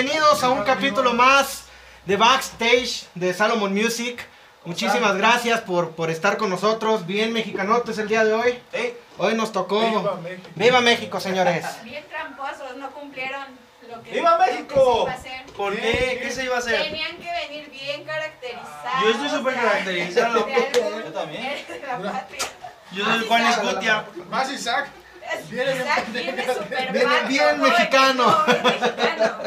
bienvenidos a un capítulo más de Backstage de Salomon Music. Muchísimas gracias por, por estar con nosotros. Bien mexicanotes el día de hoy. Hoy nos tocó. Viva México. Viva México, señores. Bien tramposos, no cumplieron lo que, ¡Viva lo que México! se iba a hacer. ¿Por qué? ¿Qué se iba a hacer? Tenían que venir bien caracterizados. Yo estoy súper caracterizado. Yo también. Yo soy Juan Escutia. Más Isaac. Viene bien bien mexicano. bien mexicano.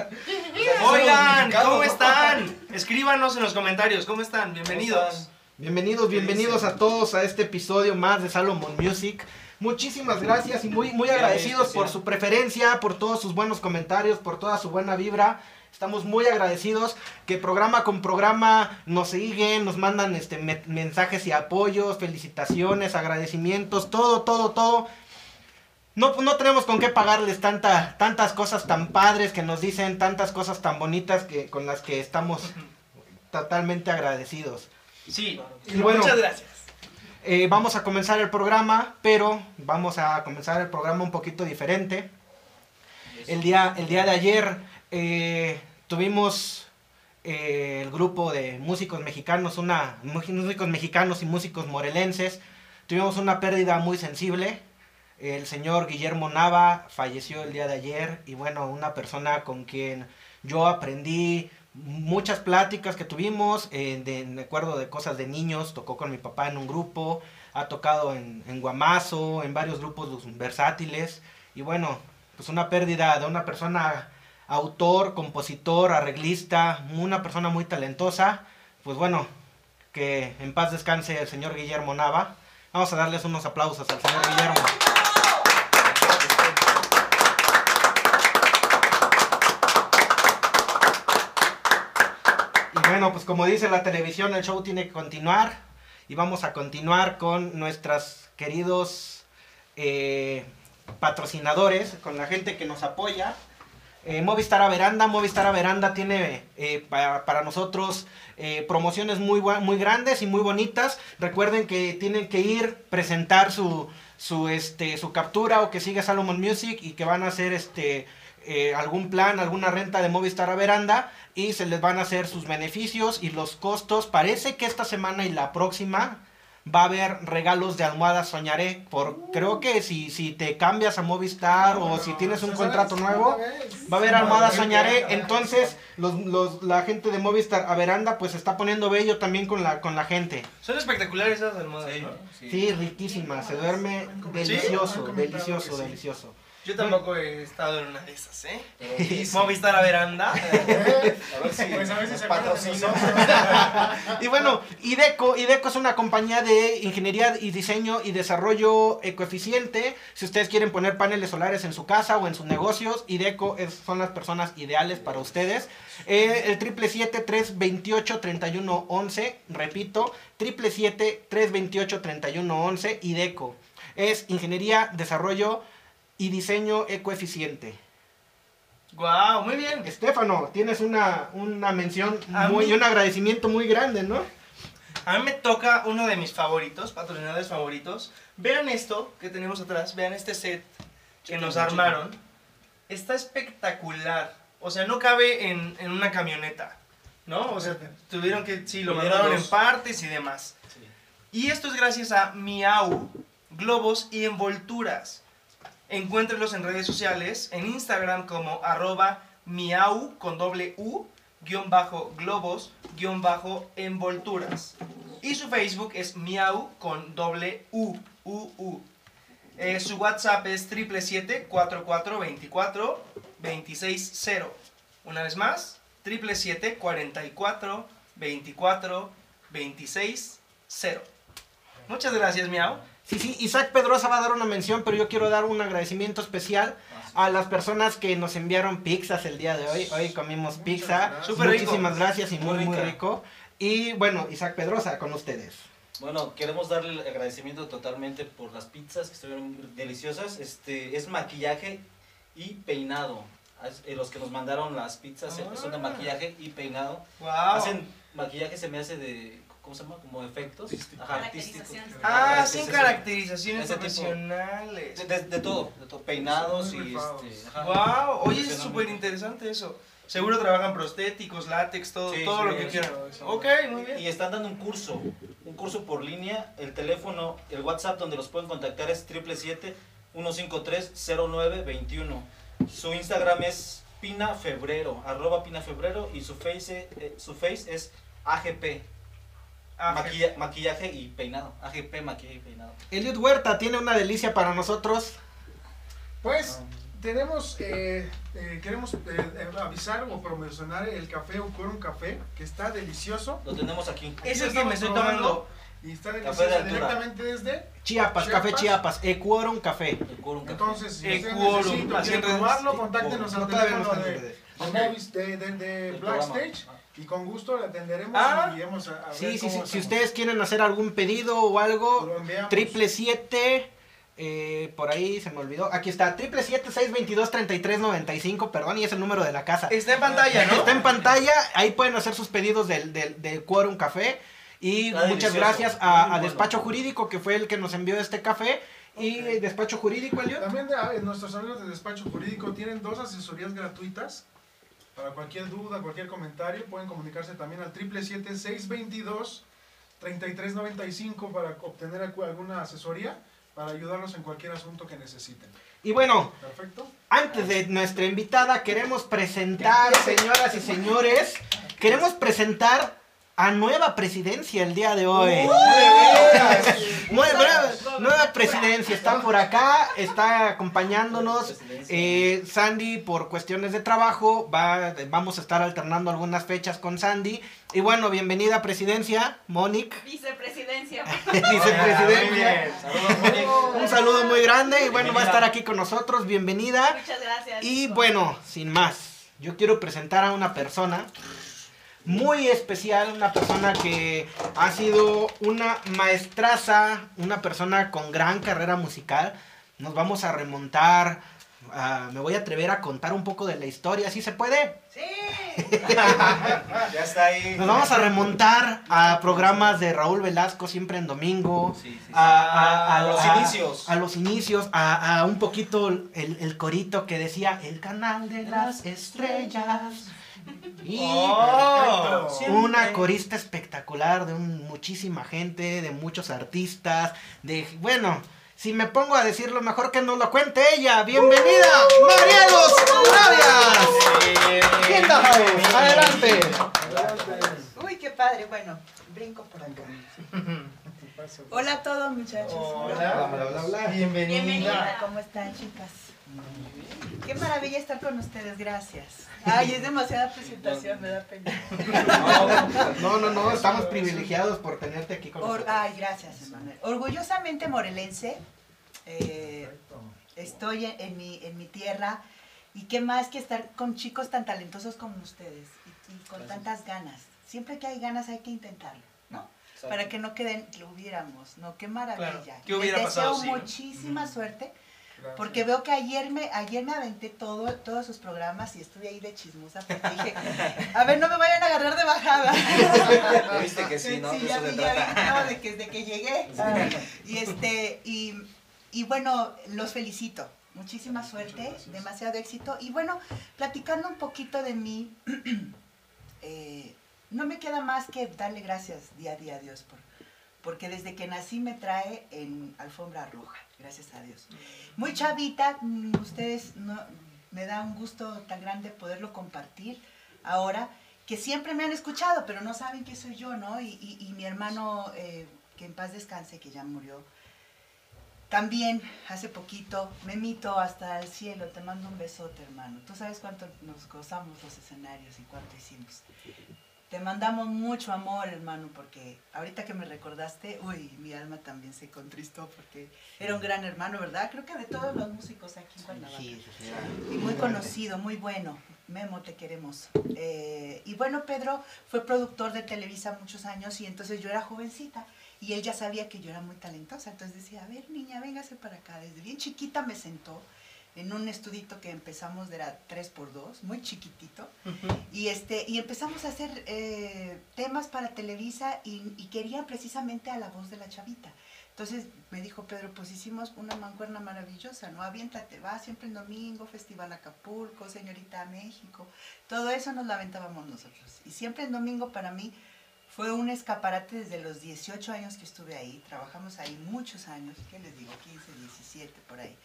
Oigan, ¿cómo están? Escríbanos en los comentarios, ¿cómo están? Bienvenidos. Bienvenidos, bienvenidos a todos a este episodio más de Salomon Music. Muchísimas gracias y muy, muy agradecidos por su preferencia, por todos sus buenos comentarios, por toda su buena vibra. Estamos muy agradecidos que programa con programa nos siguen, nos mandan este me- mensajes y apoyos, felicitaciones, agradecimientos, todo, todo, todo. No, no tenemos con qué pagarles tanta, tantas cosas tan padres que nos dicen, tantas cosas tan bonitas que, con las que estamos totalmente agradecidos. Sí, Y bueno, muchas gracias. Eh, vamos a comenzar el programa, pero vamos a comenzar el programa un poquito diferente. El día, el día de ayer eh, tuvimos eh, el grupo de músicos mexicanos, una, músicos mexicanos y músicos morelenses. Tuvimos una pérdida muy sensible. El señor Guillermo Nava falleció el día de ayer y bueno, una persona con quien yo aprendí muchas pláticas que tuvimos, eh, de, de acuerdo de cosas de niños, tocó con mi papá en un grupo, ha tocado en, en Guamazo, en varios grupos versátiles, y bueno, pues una pérdida de una persona, autor, compositor, arreglista, una persona muy talentosa, pues bueno, que en paz descanse el señor Guillermo Nava. Vamos a darles unos aplausos al señor Guillermo. Bueno, pues como dice la televisión, el show tiene que continuar. Y vamos a continuar con nuestros queridos eh, patrocinadores, con la gente que nos apoya. Eh, Movistar a Veranda, Movistar a Veranda tiene eh, para, nosotros promociones muy, muy grandes y muy bonitas. Recuerden que tienen que ir, presentar su, su, este, su captura o que sigue Salomon Music y que van a hacer este, eh, algún plan, alguna renta de Movistar a Veranda y se les van a hacer sus beneficios y los costos. Parece que esta semana y la próxima va a haber regalos de almohadas Soñaré. Por, creo que si, si te cambias a Movistar o si tienes un contrato nuevo, va a haber almohadas Soñaré. Entonces, los, los, la gente de Movistar a Veranda pues se está poniendo bello también con la, con la gente. Son espectaculares esas almohadas, ¿no? Sí, riquísima, se duerme delicioso, delicioso, delicioso. Yo tampoco he estado en una de esas, ¿eh? Sí. Movistar a veranda. A ver si Pues a nos se patrocina. Y bueno, IDECO, IDECO es una compañía de ingeniería y diseño y desarrollo ecoeficiente. Si ustedes quieren poner paneles solares en su casa o en sus negocios, IDECO es- son las personas ideales para ustedes. Eh, el 777-328-3111, repito, 777-328-3111, IDECO. Es ingeniería, desarrollo y diseño ecoeficiente. Guau, muy bien. Estefano, tienes una, una mención A muy, mí- y un agradecimiento muy grande, ¿no? A mí me toca uno de mis favoritos, patrocinadores favoritos. Vean esto que tenemos atrás, vean este set que nos armaron. Está espectacular. O sea, no cabe en, en una camioneta, ¿no? O sea, tuvieron que, sí, lo mandaron en partes y demás. Y esto es gracias a Miau, globos y envolturas. Encuéntrenlos en redes sociales, en Instagram como arroba miau con doble u, guion bajo globos, guion bajo envolturas. Y su Facebook es miau con doble u, u, u. Eh, su WhatsApp es 777-4424-260. Una vez más, 777-4424-260. Muchas gracias, miau. Sí, sí, Isaac Pedrosa va a dar una mención, pero yo quiero dar un agradecimiento especial a las personas que nos enviaron pizzas el día de hoy. Hoy comimos pizza. gracias. Súper rico. Muchísimas gracias y muy, Muy rico. Y bueno, Isaac Pedrosa, con ustedes. Bueno, queremos darle el agradecimiento totalmente por las pizzas que estuvieron deliciosas. Este es maquillaje y peinado. Eh, Los que nos mandaron las pizzas eh, son de Ah. maquillaje y peinado. Wow. Hacen maquillaje se me hace de ¿cómo se llama? Como efectos. Artístico. Ajá, artísticos. Ah, Sí, sin caracterizaciones Ese tipo. profesionales. De, de- de todo, de todo. Peinados y rifados. este. ajá. Wow, oye, es súper interesante eso. Seguro trabajan prostéticos, látex, todo, Sí, todo sí, lo que quieran. Ok, muy bien. Y están dando un curso, un curso por línea. El teléfono, el WhatsApp donde los pueden contactar es 777-153-0921. Su Instagram es Pina Febrero, arroba Pina Febrero y su face, eh, su face es AGP, maquilla- maquillaje y peinado. AGP, maquillaje y peinado. Eliud Huerta tiene una delicia para nosotros. Pues tenemos, eh, eh, queremos eh, eh, avisar o promocionar el café Ucorum Café, que está delicioso. Lo tenemos aquí. Es el que me estoy tomando. Y está Café de delicioso directamente desde. Chiapas, Chiapas. Café Chiapas, Equorum Café. El Quorum Café. Entonces, si usted Equorum, necesita, así quiere en redes- probarlo, contáctenos No, al teléfono de, de, de, de, programa. Blackstage y con gusto le atenderemos Ah. y iremos a, a ver Sí, sí, cómo sí. Si ustedes quieren hacer algún pedido o algo, triple siete, eh, por ahí se me olvidó. Aquí está, triple siete seis veintidós treinta y tres noventa y cinco, perdón, y es el número de la casa. Está en pantalla, ¿no? Está en pantalla, ahí pueden hacer sus pedidos del, del, del Quorum Café. Y Está muchas delicioso, gracias a. Despacho Jurídico, que fue el que nos envió este café. Y. Despacho Jurídico, Eliot. También de- ah, nuestros amigos de despacho jurídico tienen dos asesorías gratuitas. Para cualquier duda, cualquier comentario, pueden comunicarse también al 777-622-3395 para obtener alguna asesoría, para ayudarlos en cualquier asunto que necesiten. Y bueno, ¿Perfecto? antes de nuestra invitada, queremos presentar, señoras y señores, queremos presentar a nueva presidencia el día de hoy. Nueva, nueva presidencia, está por acá, está acompañándonos. Eh, Sandy, por cuestiones de trabajo, va, vamos a estar alternando algunas fechas con Sandy. Y bueno, bienvenida a presidencia, Mónica, Vicepresidencia. vicepresidencia. Un saludo muy grande y bueno, va a estar aquí con nosotros, bienvenida. Muchas gracias. Y bueno, sin más, yo quiero presentar a una persona muy especial, una persona que ha sido una maestraza, una persona con gran carrera musical. Nos vamos a remontar, me voy a atrever a contar un poco de la historia, ¿sí se puede? Sí. Ya está ahí. Nos vamos a remontar a programas de Raúl Velasco, siempre en domingo. Sí, sí, sí. A, a- a- A los a- inicios. A los inicios, a, a un poquito el, el corito que decía el canal de las estrellas. Y Oh, una corista espectacular de un- muchísima gente, de muchos artistas, de bueno, si me pongo a decirlo mejor que nos lo cuente ella. Bienvenida, Marielos. ¿Quién da house? Adelante. Uy, qué padre. Bueno, brinco por acá. Hola a todos, muchachos. Hola. Bla, bla. Bienvenida. Bienvenida. ¿Cómo están, chicas? Qué maravilla estar con ustedes, gracias. Ay, es demasiada presentación, me da pena. No, no, no, estamos privilegiados por tenerte aquí con nosotros. ay, gracias, Emanuel. Orgullosamente morelense, eh, estoy en, en mi, en mi tierra y qué más que estar con chicos tan talentosos como ustedes y, y con tantas ganas. Siempre que hay ganas hay que intentarlo, ¿no? Exacto. Para que no queden que hubiéramos, ¿no? Qué maravilla. Claro, ¿qué hubiera Les pasado deseo no? muchísima suerte Gracias. porque veo que ayer me, ayer me aventé todo, todos sus programas y estuve ahí de chismosa porque dije, a ver, no me vayan a agarrar de bajada. Viste que sí, ¿no? De ya vi, ya vi, no, de que, de que llegué. Y este, y, y bueno, los felicito. Muchísima suerte, demasiado éxito. Y bueno, platicando un poquito de mí, eh, no me queda más que darle gracias día a día a Dios por, porque desde que nací me trae en alfombra roja, gracias a Dios. Muy chavita, mm, ustedes me da un gusto tan grande poderlo compartir ahora, que siempre me han escuchado, pero no saben que soy yo, ¿no? Y mi hermano, eh, que en paz descanse, que ya murió, también hace poquito, me mito hasta el cielo, te mando un besote, hermano. Tú sabes cuánto nos gozamos los escenarios y cuánto hicimos. Te mandamos mucho amor, hermano, porque ahorita que me recordaste, uy, mi alma también se contristó porque era un gran hermano, ¿verdad? Creo que de todos los músicos aquí en Cuernavaca. Sí, sí, sí. Y muy conocido, muy bueno. Memo, te queremos. Eh, y bueno, Pedro fue productor de Televisa muchos años y entonces yo era jovencita y él ya sabía que yo era muy talentosa. Entonces decía, a ver, niña, véngase para acá. Desde bien chiquita me sentó en un estudito que empezamos, de era 3x2, muy chiquitito, y, este, y empezamos a hacer eh, temas para Televisa y, y querían precisamente a la voz de la chavita. Entonces me dijo Pedro, pues hicimos una mancuerna maravillosa, ¿no? Aviéntate, va siempre el domingo, Festival Acapulco, Señorita México, todo eso nos lo aventábamos nosotros. Y siempre el domingo para mí fue un escaparate desde los 18 años que estuve ahí, trabajamos ahí muchos años, ¿qué les digo? 15, 17, por ahí.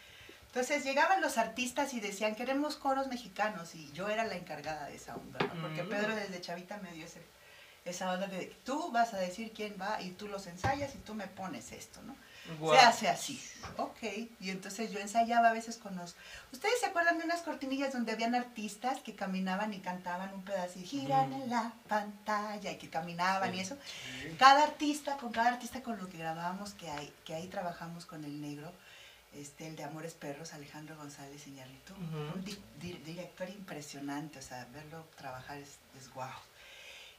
Entonces llegaban los artistas y decían, queremos coros mexicanos, y yo era la encargada de esa onda, ¿no? Porque Mm. Pedro desde chavita me dio ese, esa onda de, tú vas a decir quién va y tú los ensayas y tú me pones esto, ¿no? Guau. Se hace así. Ok. Y entonces yo ensayaba a veces con los... ¿Ustedes se acuerdan de unas cortinillas donde habían artistas que caminaban y cantaban un pedazo y giran en la pantalla y que caminaban y eso? Cada artista, con cada artista con lo que grabábamos, que, hay, que ahí trabajamos con el negro, este, el de Amores Perros, Alejandro González Iñárritu, un di- di- director impresionante, o sea, verlo trabajar es, es guau.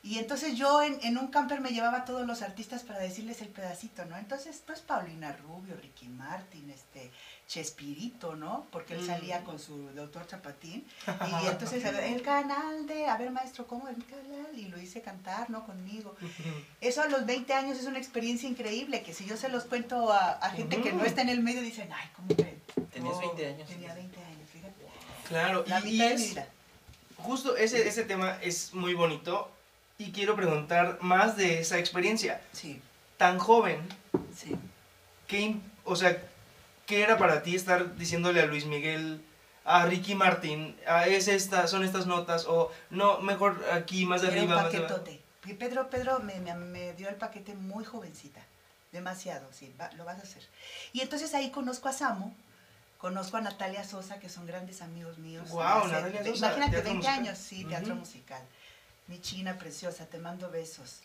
Y entonces yo en, en un camper me llevaba a todos los artistas para decirles el pedacito, ¿no? Entonces, pues Paulina Rubio, Ricky Martin, este, Chespirito, ¿no? Porque él Mm. salía con su doctor Chapatín. Y entonces, el canal de, a ver maestro, ¿cómo el canal? Y lo hice cantar, ¿no? Conmigo. Eso a los 20 años es una experiencia increíble, que si yo se los cuento a, a gente que no Ujú. está en el medio, dicen, ay, ¿cómo que? Tenías No, 20 años. Tenía 20 años, fíjate. Claro, La y, y mitad de mi es, vida. justo ese, ese tema es muy bonito y quiero preguntar más de esa experiencia. Sí, Tan joven, sí. ¿qué, o sea, ¿qué era para ti estar diciéndole a Luis Miguel, a Ricky Martin, a es esta, son estas notas, o no, mejor aquí, más de Era un arriba, más de abajo"? paquetote. Pedro, Pedro me, me- me dio el paquete muy jovencita. Demasiado, sí, va- lo vas a hacer. Y entonces ahí conozco a Samo, conozco a Natalia Sosa, que son grandes amigos míos. Hace- Natalia Sosa, Imagínate, teatro 20 musical. años, sí, teatro Ujú. musical. Mi china preciosa, te mando besos.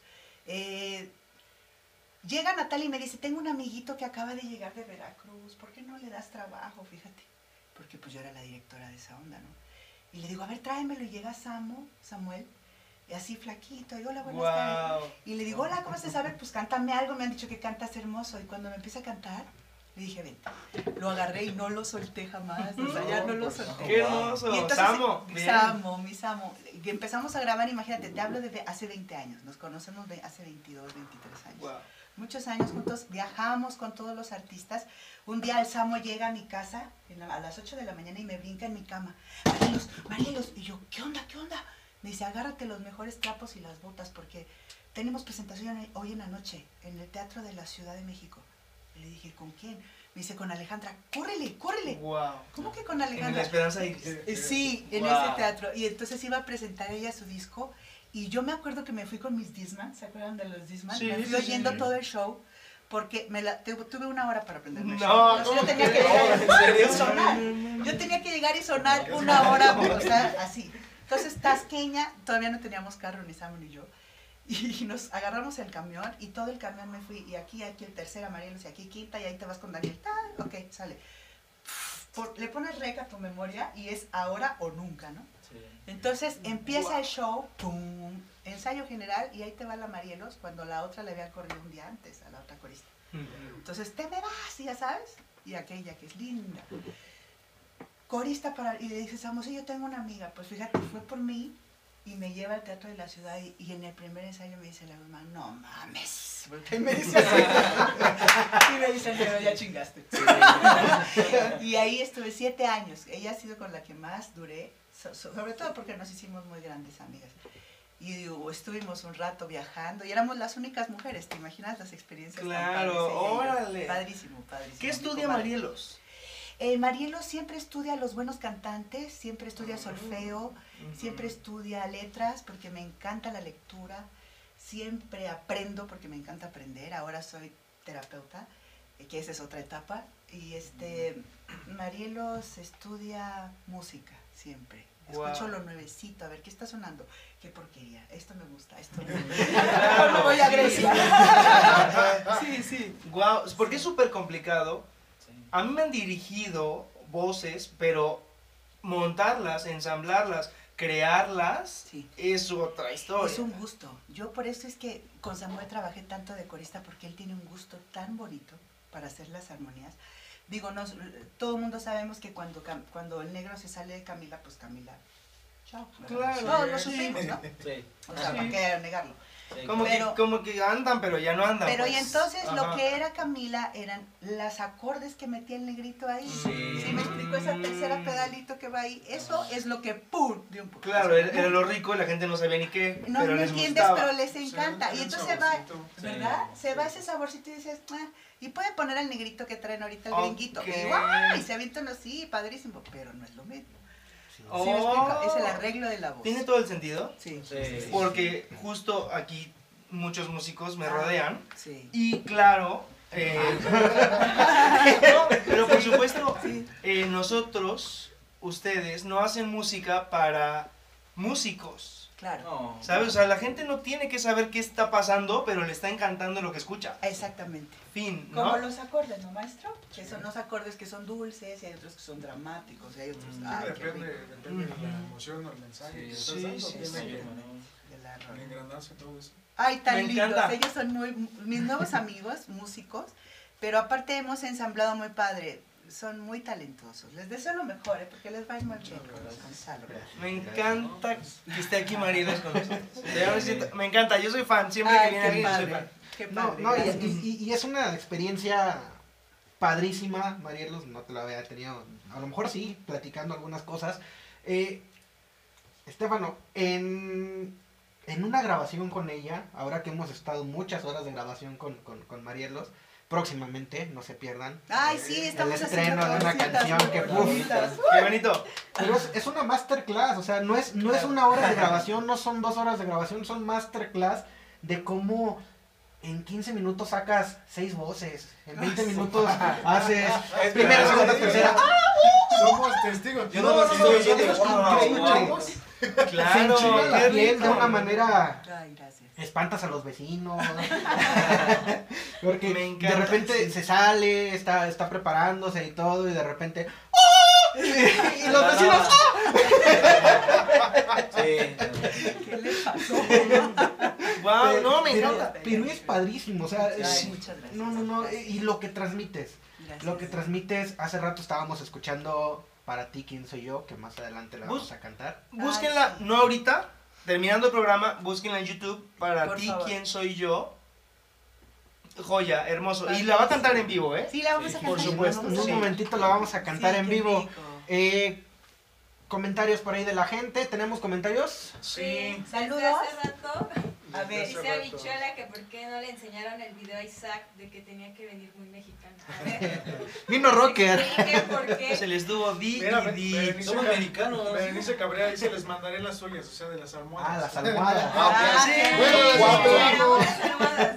Eh, llega Natalia y me dice, tengo un amiguito que acaba de llegar de Veracruz, ¿por qué no le das trabajo? Fíjate, porque pues yo era la directora de esa onda, ¿no? Y le digo, a ver, tráemelo, y llega Samo, Samuel, y así flaquito, y hola, buenas tardes. Y le digo, hola, ¿cómo estás? A ver, pues cántame algo, me han dicho que cantas hermoso. Y cuando me empieza a cantar, le dije, vente. Lo agarré y no lo solté jamás, o sea, ya no lo solté. Qué hermoso, Y entonces, Samo, mi bien. Samo, mi Samo. Y empezamos a grabar, imagínate, te hablo de ve- hace 20 años, nos conocemos de hace 22, 23 años. Wow. Muchos años juntos, viajamos con todos los artistas. Un día el Samo llega a mi casa a las 8 de la mañana y me brinca en mi cama. Marielos, Marielos. Y yo, ¿qué onda, qué onda? Me dice, agárrate los mejores trapos y las botas porque tenemos presentación hoy en la noche en el Teatro de la Ciudad de México. Le dije, ¿con quién? Me dice, con Alejandra. ¡Córrele, córrele! Wow. ¿Cómo que con En la Alejandra? esperanza y... Eh, Sí, en Wow. ese teatro. Y entonces iba a presentar ella su disco. Y yo me acuerdo que me fui con mis Disman, ¿se acuerdan de los Disman? Sí, me fui sí, oyendo sí. todo el show porque me la, tu- tuve una hora para aprenderme el No, show. Entonces, ¿cómo yo tenía que que llegar y sonar. Yo tenía que llegar y sonar una hora, o sea, así. Entonces, Tasqueña, todavía no teníamos carro, ni Samu ni yo. Y nos agarramos el camión y todo el camión me fui. Y aquí, aquí el tercera, Marielos, y aquí quinta, y ahí te vas con Daniel. tal, ok, sale. Por- le pones rec a tu memoria y es ahora o nunca, ¿no? Sí. Entonces empieza el show, pum, ensayo general y ahí te va la Marielos cuando la otra le había corrido un día antes a la otra corista. Entonces te me vas, y ya sabes, y aquella que es linda. Corista para, y le dices, Amos, yo tengo una amiga, pues fíjate, fue por mí y me lleva al teatro de la ciudad y, y en el primer ensayo me dice la mamá, no mames, porque me dice así. y me dice, pero ya chingaste. y ahí estuve siete años, ella ha sido con la que más duré, so- so- sobre todo porque nos hicimos muy grandes amigas. Y digo, estuvimos un rato viajando y éramos las únicas mujeres, ¿te imaginas las experiencias? Claro, y órale. Padrísimo, padrísimo. ¿Qué estudia. Marielos? Eh, Marielo siempre estudia a los buenos cantantes, siempre estudia solfeo, siempre estudia letras porque me encanta la lectura, siempre aprendo porque me encanta aprender, ahora soy terapeuta, eh, que esa es otra etapa, y este, Marielos estudia música siempre. Escucho lo nuevecito, a ver qué está sonando, qué porquería, esto me gusta, esto no. Claro, no voy a. Grecia. sí, sí. Wow, porque es súper complicado. Sí. A mí me han dirigido voces, pero montarlas, ensamblarlas, crearlas, Sí. es otra historia. Es un gusto. Yo por eso es que con Samuel trabajé tanto de corista porque él tiene un gusto tan bonito para hacer las armonías. Digo, nos, todo el mundo sabemos que cuando, cuando el negro se sale de Camila, pues Camila, chao. Claro. Todos lo supimos, ¿no? Sí. O sea, Sí. ¿para qué negarlo? Como, Pero- que, como que andan, pero ya no andan. Pero y pues. entonces lo que era Camila eran las acordes que metía el negrito ahí. Sí. ¿Sí me explico? Esa tercera pedalito que va ahí, eso es lo que ¡pum! de un poco. Claro, era, era lo rico y la gente no sabía ni qué, No, pero no les entiendes, gustaba. pero les encanta. Y entonces va, saborcito. ¿verdad? Sí, se va ese saborcito y dices, ah, y puede poner al negrito que traen ahorita el Ok. gringuito. Y, ¡guau! y se avientan así, padrísimo, pero no es lo mismo. ¿Sí Oh. me explico? Es el arreglo de la voz. ¿Tiene todo el sentido? Sí, Sí. Porque justo aquí muchos músicos me rodean sí. y claro, eh, no, pero por supuesto, Sí. eh, nosotros, ustedes, no hacen música para músicos. Claro. No. ¿Sabes? O sea, la gente no tiene que saber qué está pasando, pero le está encantando lo que escucha. Exactamente. Fin, Como ¿no? los acordes, ¿no, maestro? Que son los acordes que son dulces y hay otros que son dramáticos y hay otros... Mm. ay, qué depende, depende de la emoción o el mensaje Sí, sí, sí. todo eso. Ay, tan Me lindos. encanta. Ellos son muy, mis nuevos amigos, músicos, pero aparte hemos ensamblado muy padre. Son muy talentosos. Les deseo lo mejor, ¿eh? porque les va a ir muy bien con Gonzalo. Me encanta que esté aquí Maridos con nosotros. Me siento- Me encanta, yo soy fan. Siempre que Ay, viene qué alguien, yo soy padre. fan. Qué No, padre. no, y, gracias. y- y es una experiencia padrísima, Marielos, no te la había tenido, a lo mejor sí, platicando algunas cosas. Eh, Estefano, en, en una grabación con ella, ahora que hemos estado muchas horas de grabación con, con, con Marielos, próximamente, no se pierdan, Ay, sí, estamos el haciendo estreno de una canción que, bonitas. Qué bonito. pero es, es una masterclass, o sea, no es, no es una hora de grabación, no son dos horas de grabación, son masterclass de cómo en 15 minutos sacas seis voces, en 20 minutos haces primera, segunda, tercera. Somos testigos. Yo No, no no, Claro. piel de una manera Ay, gracias. Espantas a los vecinos. Porque Me de repente sí. se sale, está, está preparándose y todo, y de repente. ¡Oh! Y los vecinos. Sí. ¿Qué le pasó? Wow, no, me pero, encanta. pero es padrísimo, o sea, Ay, muchas gracias. no, no, no, y lo que transmites, Gracias. lo que transmites, hace rato estábamos escuchando para ti quién soy yo, que más adelante la Bus- vamos a cantar. Búsquenla, Ay, sí. no ahorita, terminando el programa, búsquenla en YouTube para Por ti, favor. quién soy yo. Joya, hermoso. Y la va a cantar en vivo, ¿eh? Sí, la vamos a cantar. por supuesto, En un momentito la vamos a cantar Sí, en vivo. Eh, comentarios por ahí de la gente, ¿tenemos comentarios? Sí. Saludos. A ver. Dice hace Habichuela que por qué no le enseñaron el video a Isaac de que tenía que venir muy mexicano. A ver, Vino Rocker. expliquen por qué. Se les tuvo di y Somos Ca- mexicanos. Berenice Cabrera dice, les mandaré las suyas, o sea, de las almohadas. Ah, las almohadas. Ah, sí. qué Bueno.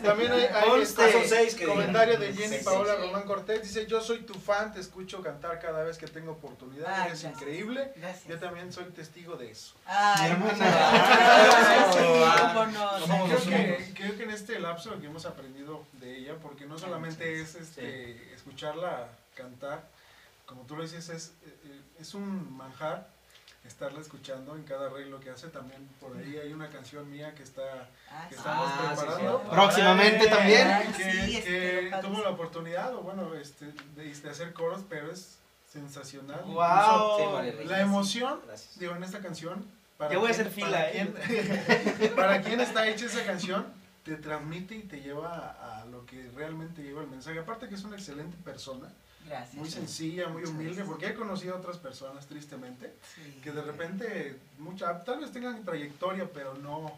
También hay, hay este, Son seis que comentario de. Jenny Sí, Paola sí. Román Cortés. Dice, yo soy tu fan, te escucho cantar cada vez que tengo oportunidad. Ay, Eres gracias. increíble. Gracias. Yo también soy testigo de eso. Ay, hermana. Sí, no. somos Creo los que, creo que en este lapso que hemos aprendido de ella, porque no solamente es este, escucharla cantar, como tú lo dices, es, eh, es un manjar estarla escuchando en cada arreglo que hace. También por ahí hay una canción mía que está Ah, que sí. estamos Ah, sí, preparando. sí. Próximamente también. Ay, que, sí, que tuvo la oportunidad, o bueno, este, de, de hacer coros, pero es sensacional. Wow. Sí. Incluso La emoción, Gracias. digo, en esta canción. Para Ya voy a quien- hacer fila, para ¿eh? para quien está hecha esa canción, te transmite y te lleva a, a lo que realmente lleva el mensaje. Aparte que es una excelente persona, Gracias. muy sencilla, muy humilde, gracias. porque he conocido a otras personas, tristemente, Sí. que de repente, mucha, tal vez tengan trayectoria, pero no,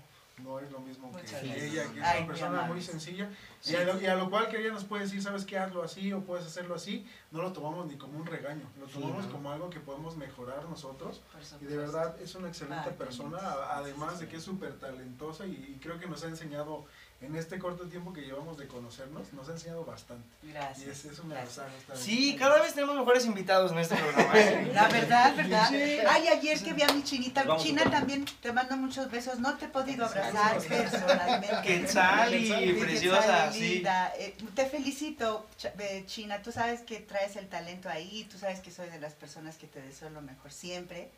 no es lo mismo que Muchas gracias. ella, que es Ay, una persona muy sencilla. Sí. Y, a lo, y a lo cual que ella nos puede decir, sabes qué, hazlo así o puedes hacerlo así, no lo tomamos ni como un regaño, lo Sí, tomamos ¿no? como algo que podemos mejorar nosotros. Y de verdad es una excelente Ay, persona, además de que es súper talentosa y, y creo que nos ha enseñado en este corto tiempo que llevamos de conocernos, nos ha enseñado bastante. Y Gracias. es, es una gracias. Sí, cada vez tenemos mejores invitados en este programa. ¿eh? La verdad, ¿verdad? Ay, ayer que vi a mi chinita, Vamos, China también te mando muchos besos. No te he podido abrazar personalmente. Quetzali, Sí, preciosa, Quetzali, sí. linda. Eh, te felicito, eh, China. Tú sabes que traes el talento ahí. Tú sabes que soy de las personas que te deseo lo mejor siempre.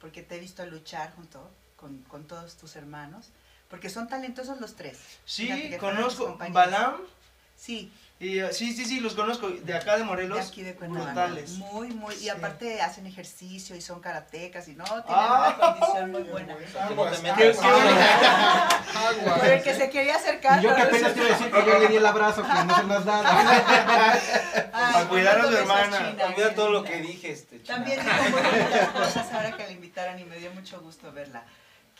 Porque te he visto luchar junto con, con todos tus hermanos. Porque son talentosos los tres. Sí, conozco. Balam, Sí, Y, eh, sí, sí, sí, los conozco. De acá de Morelos. de aquí de Cuernavaca. brutales. Muy, muy. Sí. Y aparte hacen ejercicio y son karatecas y no, tienen Ah. una condición muy buena. Por el que se quería acercar. Y yo que pero apenas te iba a decir que yo le di el abrazo que no se nos da. Para cuidar a su besos, hermana. Olvida qué todo lo que dije, este, China. También dijo muy cosas ahora que la invitaron y me dio mucho gusto verla.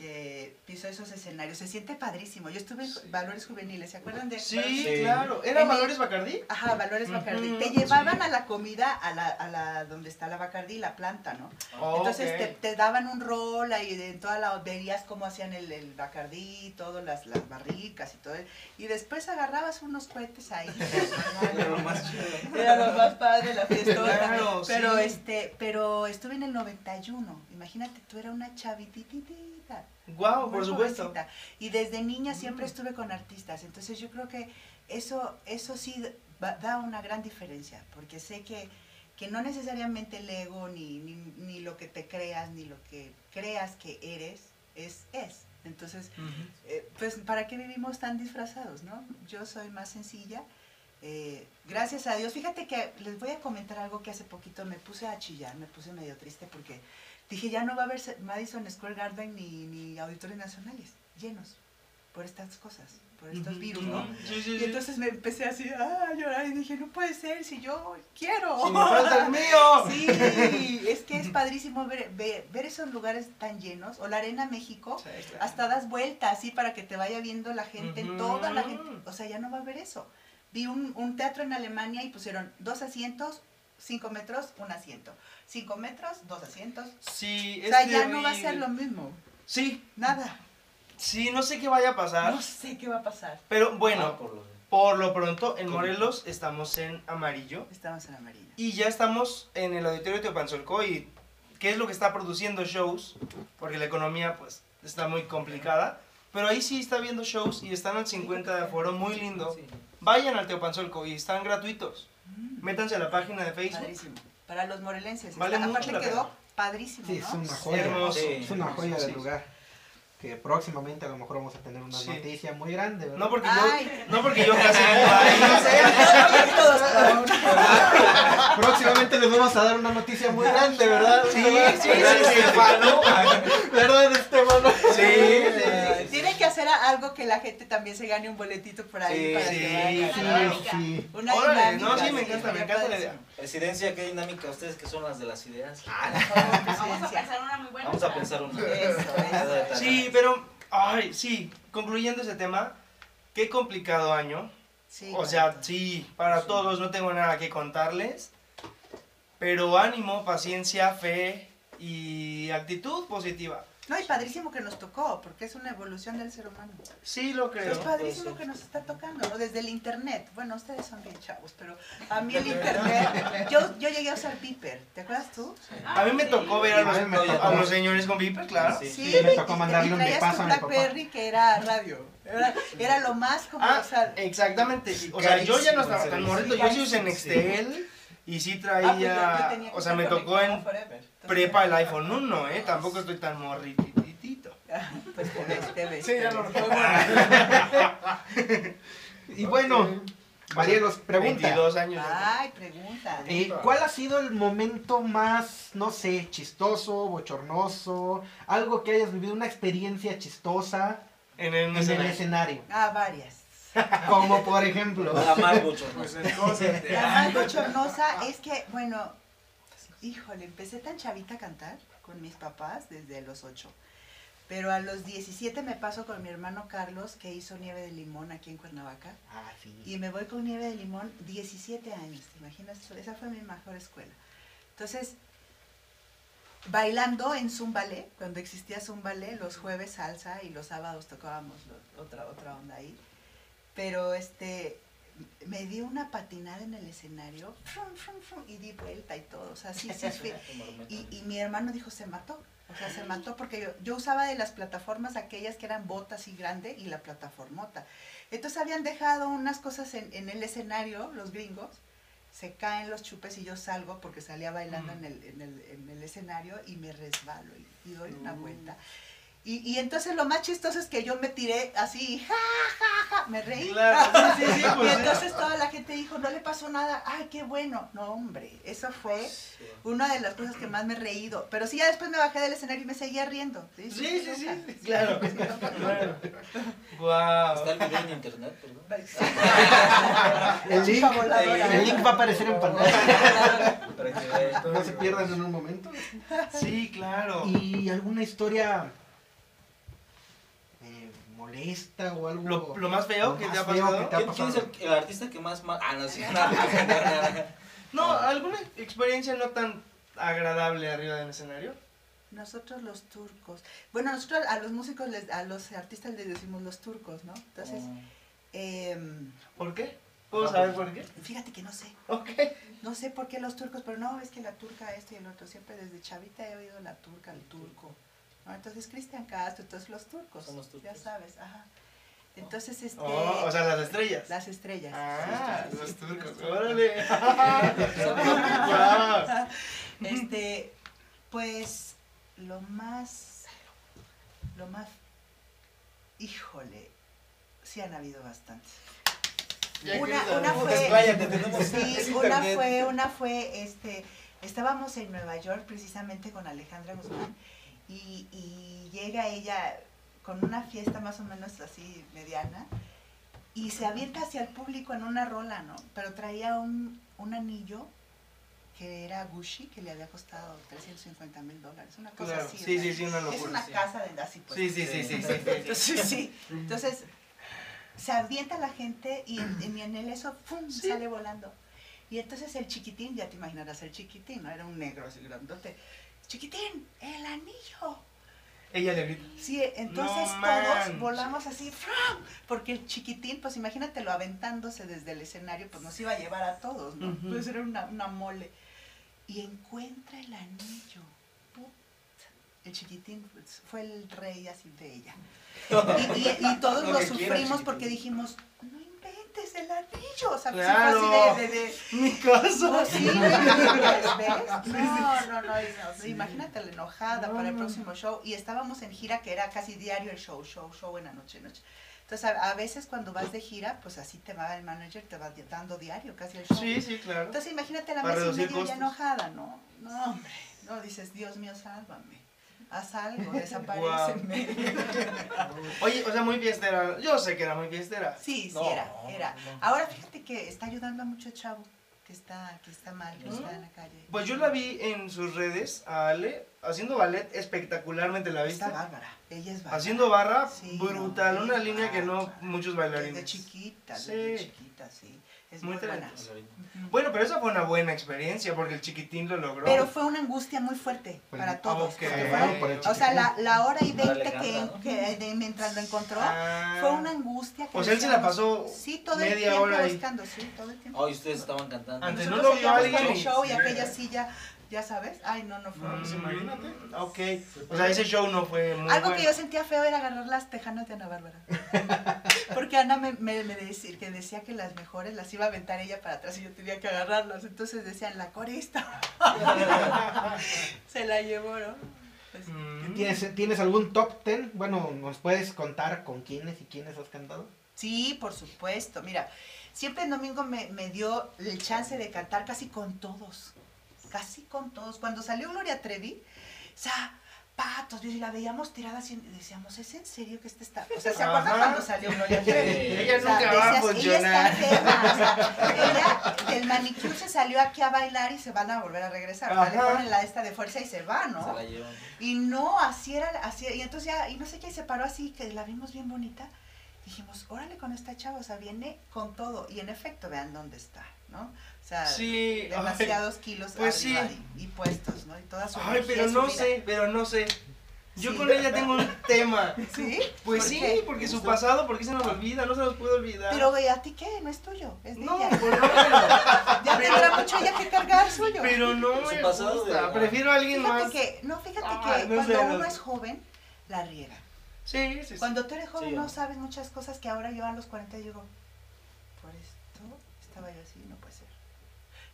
Que pisó esos escenarios. Se siente padrísimo. Yo estuve en Valores Juveniles, ¿se acuerdan de Sí, Sí. claro. ¿Era En Valores Bacardí? Ajá, Valores Bacardí. Ujú, Te llevaban sí. a la comida a la, a la donde está la Bacardí, la planta, ¿no? Oh, Entonces te, te daban un rol ahí de en toda la verías cómo hacían el, el Bacardí, todas las, las barricas y todo. Y después agarrabas unos cohetes ahí. Era lo más chido. Era lo más padre la fiesta. Claro, pero este, pero estuve en el 91. Imagínate, tú eras una chavititita. Guau, muy por supuesto. jovencita. Y desde niña siempre estuve con artistas. Entonces yo creo que eso, eso sí da una gran diferencia. Porque sé que, que no necesariamente el ego, ni, ni, ni lo que te creas, ni lo que creas que eres, es, es. Entonces, eh, pues, ¿para qué vivimos tan disfrazados, no? Yo soy más sencilla. eh, gracias a Dios. Fíjate que les voy a comentar algo que hace poquito me puse a chillar, me puse medio triste porque dije, ya no va a haber Madison Square Garden ni, ni auditorios nacionales llenos por estas cosas, por estos virus. ¿no? Sí, sí, Y entonces me empecé así a llorar y dije, no puede ser, si yo quiero. Si me falta el mío. Sí, es que es padrísimo ver, ver, ver esos lugares tan llenos. O la Arena México, Sí, claro. hasta das vueltas así para que te vaya viendo la gente, Ujú. toda la gente. O sea, ya no va a haber eso. Vi un, un teatro en Alemania y pusieron dos asientos, cinco metros, un asiento. Cinco metros, dos asientos. Sí, O sea, ya no va a ser lo mismo. Sí, Nada. sí, no sé qué vaya a pasar. No sé qué va a pasar. Pero bueno, Ah, por lo de- por lo pronto, en ¿Cómo? Morelos estamos en amarillo. Estamos en amarillo. Y ya estamos en el auditorio de Teopanzolco y qué es lo que está produciendo shows, porque la economía pues está muy complicada. Pero ahí sí está viendo shows y están al 50 de aforo, muy lindo. Vayan al Teopanzolco y están gratuitos. Mm, Métanse a la página de Facebook. padrísimo. Para los morelenses. Vale Está- mucho aparte quedó pena. padrísimo, Sí, ¿no? es una joya. Hermoso. Sí. Es una joya del lugar. Que próximamente a lo mejor vamos a tener una Sí. noticia muy grande, ¿verdad? No porque Ay. yo, no porque yo casi no sé. Próximamente les vamos a dar una noticia muy grande, ¿verdad? Sí, sí, sí, sí. ¿Verdad, Esteban? Sí, hacer algo que la gente también se gane un boletito por ahí Sí, para sí, que vaya. Sí, sí. Una Órale, dinámica, no, sí, me sí, encanta, me encanta la idea. Presidencia, qué dinámica, ustedes que son las de las ideas. Vamos a pensar una muy buena. Vamos a pensar una. Eso. Sí, pero, ay, sí, concluyendo ese tema, qué complicado año. Sí, O sea, claro. sí, para todos no tengo nada que contarles. Pero ánimo, paciencia, fe y actitud positiva. No, y padrísimo que nos tocó, porque es una evolución del ser humano. Sí, lo Es creo. padrísimo que nos está tocando, ¿no? Desde el internet. Bueno, ustedes son bien chavos, pero a mí el internet. Yo, yo llegué a usar Viper, ¿te acuerdas tú? A mí me tocó ver a los, me a los señores con Viper, claro. Sí. Sí, me tocó mandarle un tu a mi papá. Blackberry que era radio. Era, era lo más como, Ah, o sea, exactamente. O sea, yo ya no estaba tan morrito. Yo sí usé Nextel y sí ah, pues yo- yo traía. tenía O sea, me tocó en forever. Prepa el iPhone 1, ¿eh? Tampoco estoy tan morrititito. ah, Pues te ves, te ves. Sí, ya lo ves. Y bueno, Marielos, pregunta. 22 años. Ay, pregunta. Eh, ¿Cuál ha sido el momento más, no sé, chistoso, bochornoso? Algo que hayas vivido, una experiencia chistosa En el en el escenario. escenario. Ah, varias. Como por ejemplo. La más mucho. ¿no? Pues La más bochornosa es que, bueno, híjole, empecé tan chavita a cantar con mis papás desde los 8. Pero a los 17 me paso con mi hermano Carlos, que hizo Nieve de Limón aquí en Cuernavaca. Ah, sí. Y me voy con Nieve de Limón 17 años, ¿te imaginas? Esa fue mi mejor escuela. Entonces, bailando en Zumbalé, cuando existía Zumbalé, los jueves salsa y los sábados tocábamos lo- otra, otra onda ahí. Pero este, me dio una patinada en el escenario frum, frum, frum, y di vuelta y todo. O sea, sí, sí, fui- y, y mi hermano dijo, se mató. O sea, se mató porque yo, yo usaba de las plataformas aquellas que eran botas y grande y la plataformota. Entonces habían dejado unas cosas en, en el escenario, los gringos, se caen los chupes y yo salgo porque salía bailando en, el, en, el, en el escenario y me resbalo y, y doy una vuelta. Y, y entonces lo más chistoso es que yo me tiré así, ja, ja, me reí. Claro, sí, sí, pues, y entonces toda la gente dijo, no le pasó nada, ay, qué bueno. No, hombre, eso fue una de las cosas que más me he reído. Pero sí, ya después me bajé del escenario y me seguía riendo. Sí, sí, sí, claro. No pasó nada. Wow. Está el video en internet, perdón. El link, el link va a aparecer en pantalla. Para que vean. No se pierdan en un momento. Sí, claro. ¿Y alguna historia molesta o algo? Lo, lo más feo Lo que más te feo pasado. que te ha ¿Quién, quién es el, el artista que más... ma- Ah, no, sí. no, no, no, no. No, alguna experiencia no tan agradable arriba del escenario. Nosotros los turcos. Bueno, nosotros a los músicos, les- a los artistas les decimos los turcos, ¿no? Entonces, em, ¿Por qué? ¿Puedo saber por qué? fíjate que no sé. Ok. No sé por qué los turcos, pero no, es que la turca esto y el otro. Siempre desde chavita he oído la turca, el turco. ¿No? Entonces Cristian Castro, entonces los turcos. Son los turcos. Ya sabes, ajá. Entonces, este... Oh, o sea, las estrellas. las estrellas. Ah, sí, los turcos. Órale. Este, pues, lo más, lo más, híjole, sí han habido bastantes. Una, una fue, sí, una fue, una fue, este, estábamos en Nueva York precisamente con Alejandra Guzmán y, y llega ella con una fiesta más o menos así mediana y se avienta hacia el público en una rola, ¿no? Pero traía un, un anillo que era Gucci, que le había costado 350 mil dólares, una cosa Claro. así. Sí, o sea, sí, sí, una Es locura. una sí. casa de así, pues. Sí, sí, sí, sí, sí. Entonces, sí. Entonces, se avienta la gente y en, en el eso, ¡pum! Sí. sale volando. Y entonces el chiquitín, ya te imaginarás el chiquitín, ¿no? Era un negro así grandote. Chiquitín, el anillo. Ella le grita. Sí, entonces No todos volamos así, ¡fram! porque el chiquitín, pues imagínatelo aventándose desde el escenario, pues nos iba a llevar a todos, ¿no? Ujú. Pues era una, una mole. Y encuentra el anillo. Puta. El chiquitín pues, fue el rey así de ella. Y, y- y todos Lo lo que quiera, sufrimos porque dijimos, no inventes el anillo. O sea, Claro. así de- de- de, Mi casa. no, sí, no. No, imagínate la enojada No, para el próximo show. Y estábamos en gira que era casi diario el show, show, show en la noche, noche. Entonces, a, a veces cuando vas de gira, pues así te va el manager, te va dando diario casi el show. Sí, sí, claro. Entonces, imagínate la Para mesa y medio ya enojada, ¿no? No, hombre, no, dices, Dios mío, sálvame. Haz algo, desapareceme. Oye, o sea, muy fiestera. Yo sé que era muy fiestera. Sí, sí, No, era, era. Ahora fíjate que está ayudando a mucho chavo que está, que está mal, que está en la calle. Pues yo la vi en sus redes, a Ale, haciendo ballet espectacularmente, ¿la viste? Está bárbara, ella es bárbara. Haciendo barra Sí, brutal, no, una línea que no bárbara. muchos Desde bailarines. chiquita, Sí. desde chiquita, sí. Es Muy muy. Bueno, pero esa fue una buena experiencia porque el chiquitín lo logró. Pero fue una angustia muy fuerte Pues, para todos. ok. porque Claro, fueron- por el o sea, la, la hora y veinte que, ¿no? que de- mientras lo encontró Ah. fue una angustia. Que O sea, él se la pasó sí, todo el media tiempo hora ahí. buscando, sí, todo el tiempo. Oh, y ustedes estaban cantando. Antes no Nosotros lo vio alguien el y- show y sí. aquella silla, ya sabes, ay, no, no fue. Pues imagínate. Ok. O sea, ese show no fue muy Algo bueno. que yo sentía feo era agarrar las tejanas de Ana Bárbara. Porque Ana me, me, me decía, que decía que las mejores las iba a aventar ella para atrás y yo tenía que agarrarlas. Entonces decían, la corista. Se la llevó, ¿no? Pues, Mm. ¿Tienes, ¿Tienes algún top ten? Bueno, ¿nos puedes contar con quiénes y quiénes has cantado? Sí, por supuesto. Mira, siempre el domingo me, me dio el chance de cantar casi con todos. Casi con todos. Cuando salió Gloria Trevi, zapatos, y la veíamos tirada así, y decíamos, ¿es en serio que este está? O sea, ¿se acuerdan Ajá. cuando salió Gloria Trevi? Ella O sea, nunca va a decías, funcionar. Ella está enferma, o sea, ella del manicure se salió aquí a bailar y se van a volver a regresar. O sea, le ponen la esta de fuerza y se va, ¿no? Se la llevan. Y no, así era, así, y entonces ya, y no sé qué, se paró así, que la vimos bien bonita. Dijimos, órale con esta chava, o sea, viene con todo. Y en efecto, vean dónde está, ¿no? O sea, Sí, demasiados kilos pues sí. y, y puestos, ¿no? Y toda su Ay, pero no vida. sé, pero no sé. Yo Sí. con ella tengo un tema. ¿Sí? Pues ¿Por sí, qué? porque su pasado, porque se nos olvida, no se nos puede olvidar. Pero, güey, ¿a ti qué? No es tuyo, es de no, ella. pues no, pero, Ya tendrá mucho ella que cargar suyo. pero no Su me pasado gusta. de- Prefiero a alguien Fíjate más. que, no, fíjate Ah, que no cuando sé, uno no- es joven, la riega. Sí, sí, sí. Cuando tú eres joven Sí, no sabes muchas cosas que ahora yo a los 40 digo, por esto estaba yo así.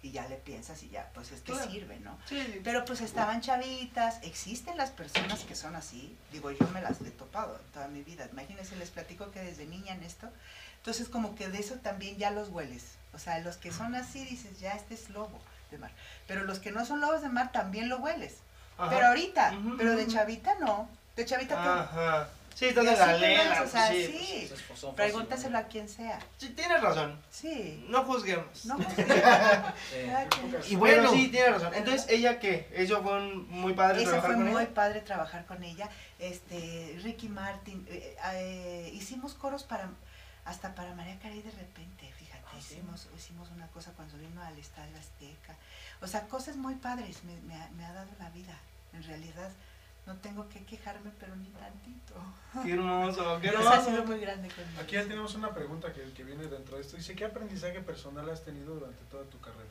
Y ya le piensas y ya, pues es que Claro. sirve, ¿no? Sí, Pero pues estaban chavitas, existen las personas que son así, digo, yo me las he topado toda mi vida, imagínense, les platico que desde niña en esto, entonces como que de eso también ya los hueles, o sea, los que son así dices, ya este es lobo de mar, pero los que no son lobos de mar también lo hueles, Ajá. pero ahorita, Ujú, pero de chavita no, de chavita. Ajá. Sí, de la lela. o sea, sí. sí, Esos son fáciles, pregúntaselo a quien sea, Sí, tienes razón. sí, No juzguemos. no, pues, Sí. Y Bueno, bueno. sí, tienes razón. Entonces, ¿ella qué? ¿Eso fue un- muy padre Eso trabajar fue con muy ella? padre trabajar con ella. Este, Ricky Martin, eh, eh, hicimos coros para hasta para María Carey de repente, fíjate, Ah, sí. hicimos, hicimos una cosa cuando vino al Estadio Azteca. O sea, cosas muy padres me, me ha, me ha dado la vida. En realidad, no tengo que quejarme, pero ni tantito. Qué hermoso, qué Dios ha sido hermoso. muy grande conmigo. Aquí ya tenemos una pregunta que, que viene dentro de esto. Dice, ¿qué aprendizaje personal has tenido durante toda tu carrera?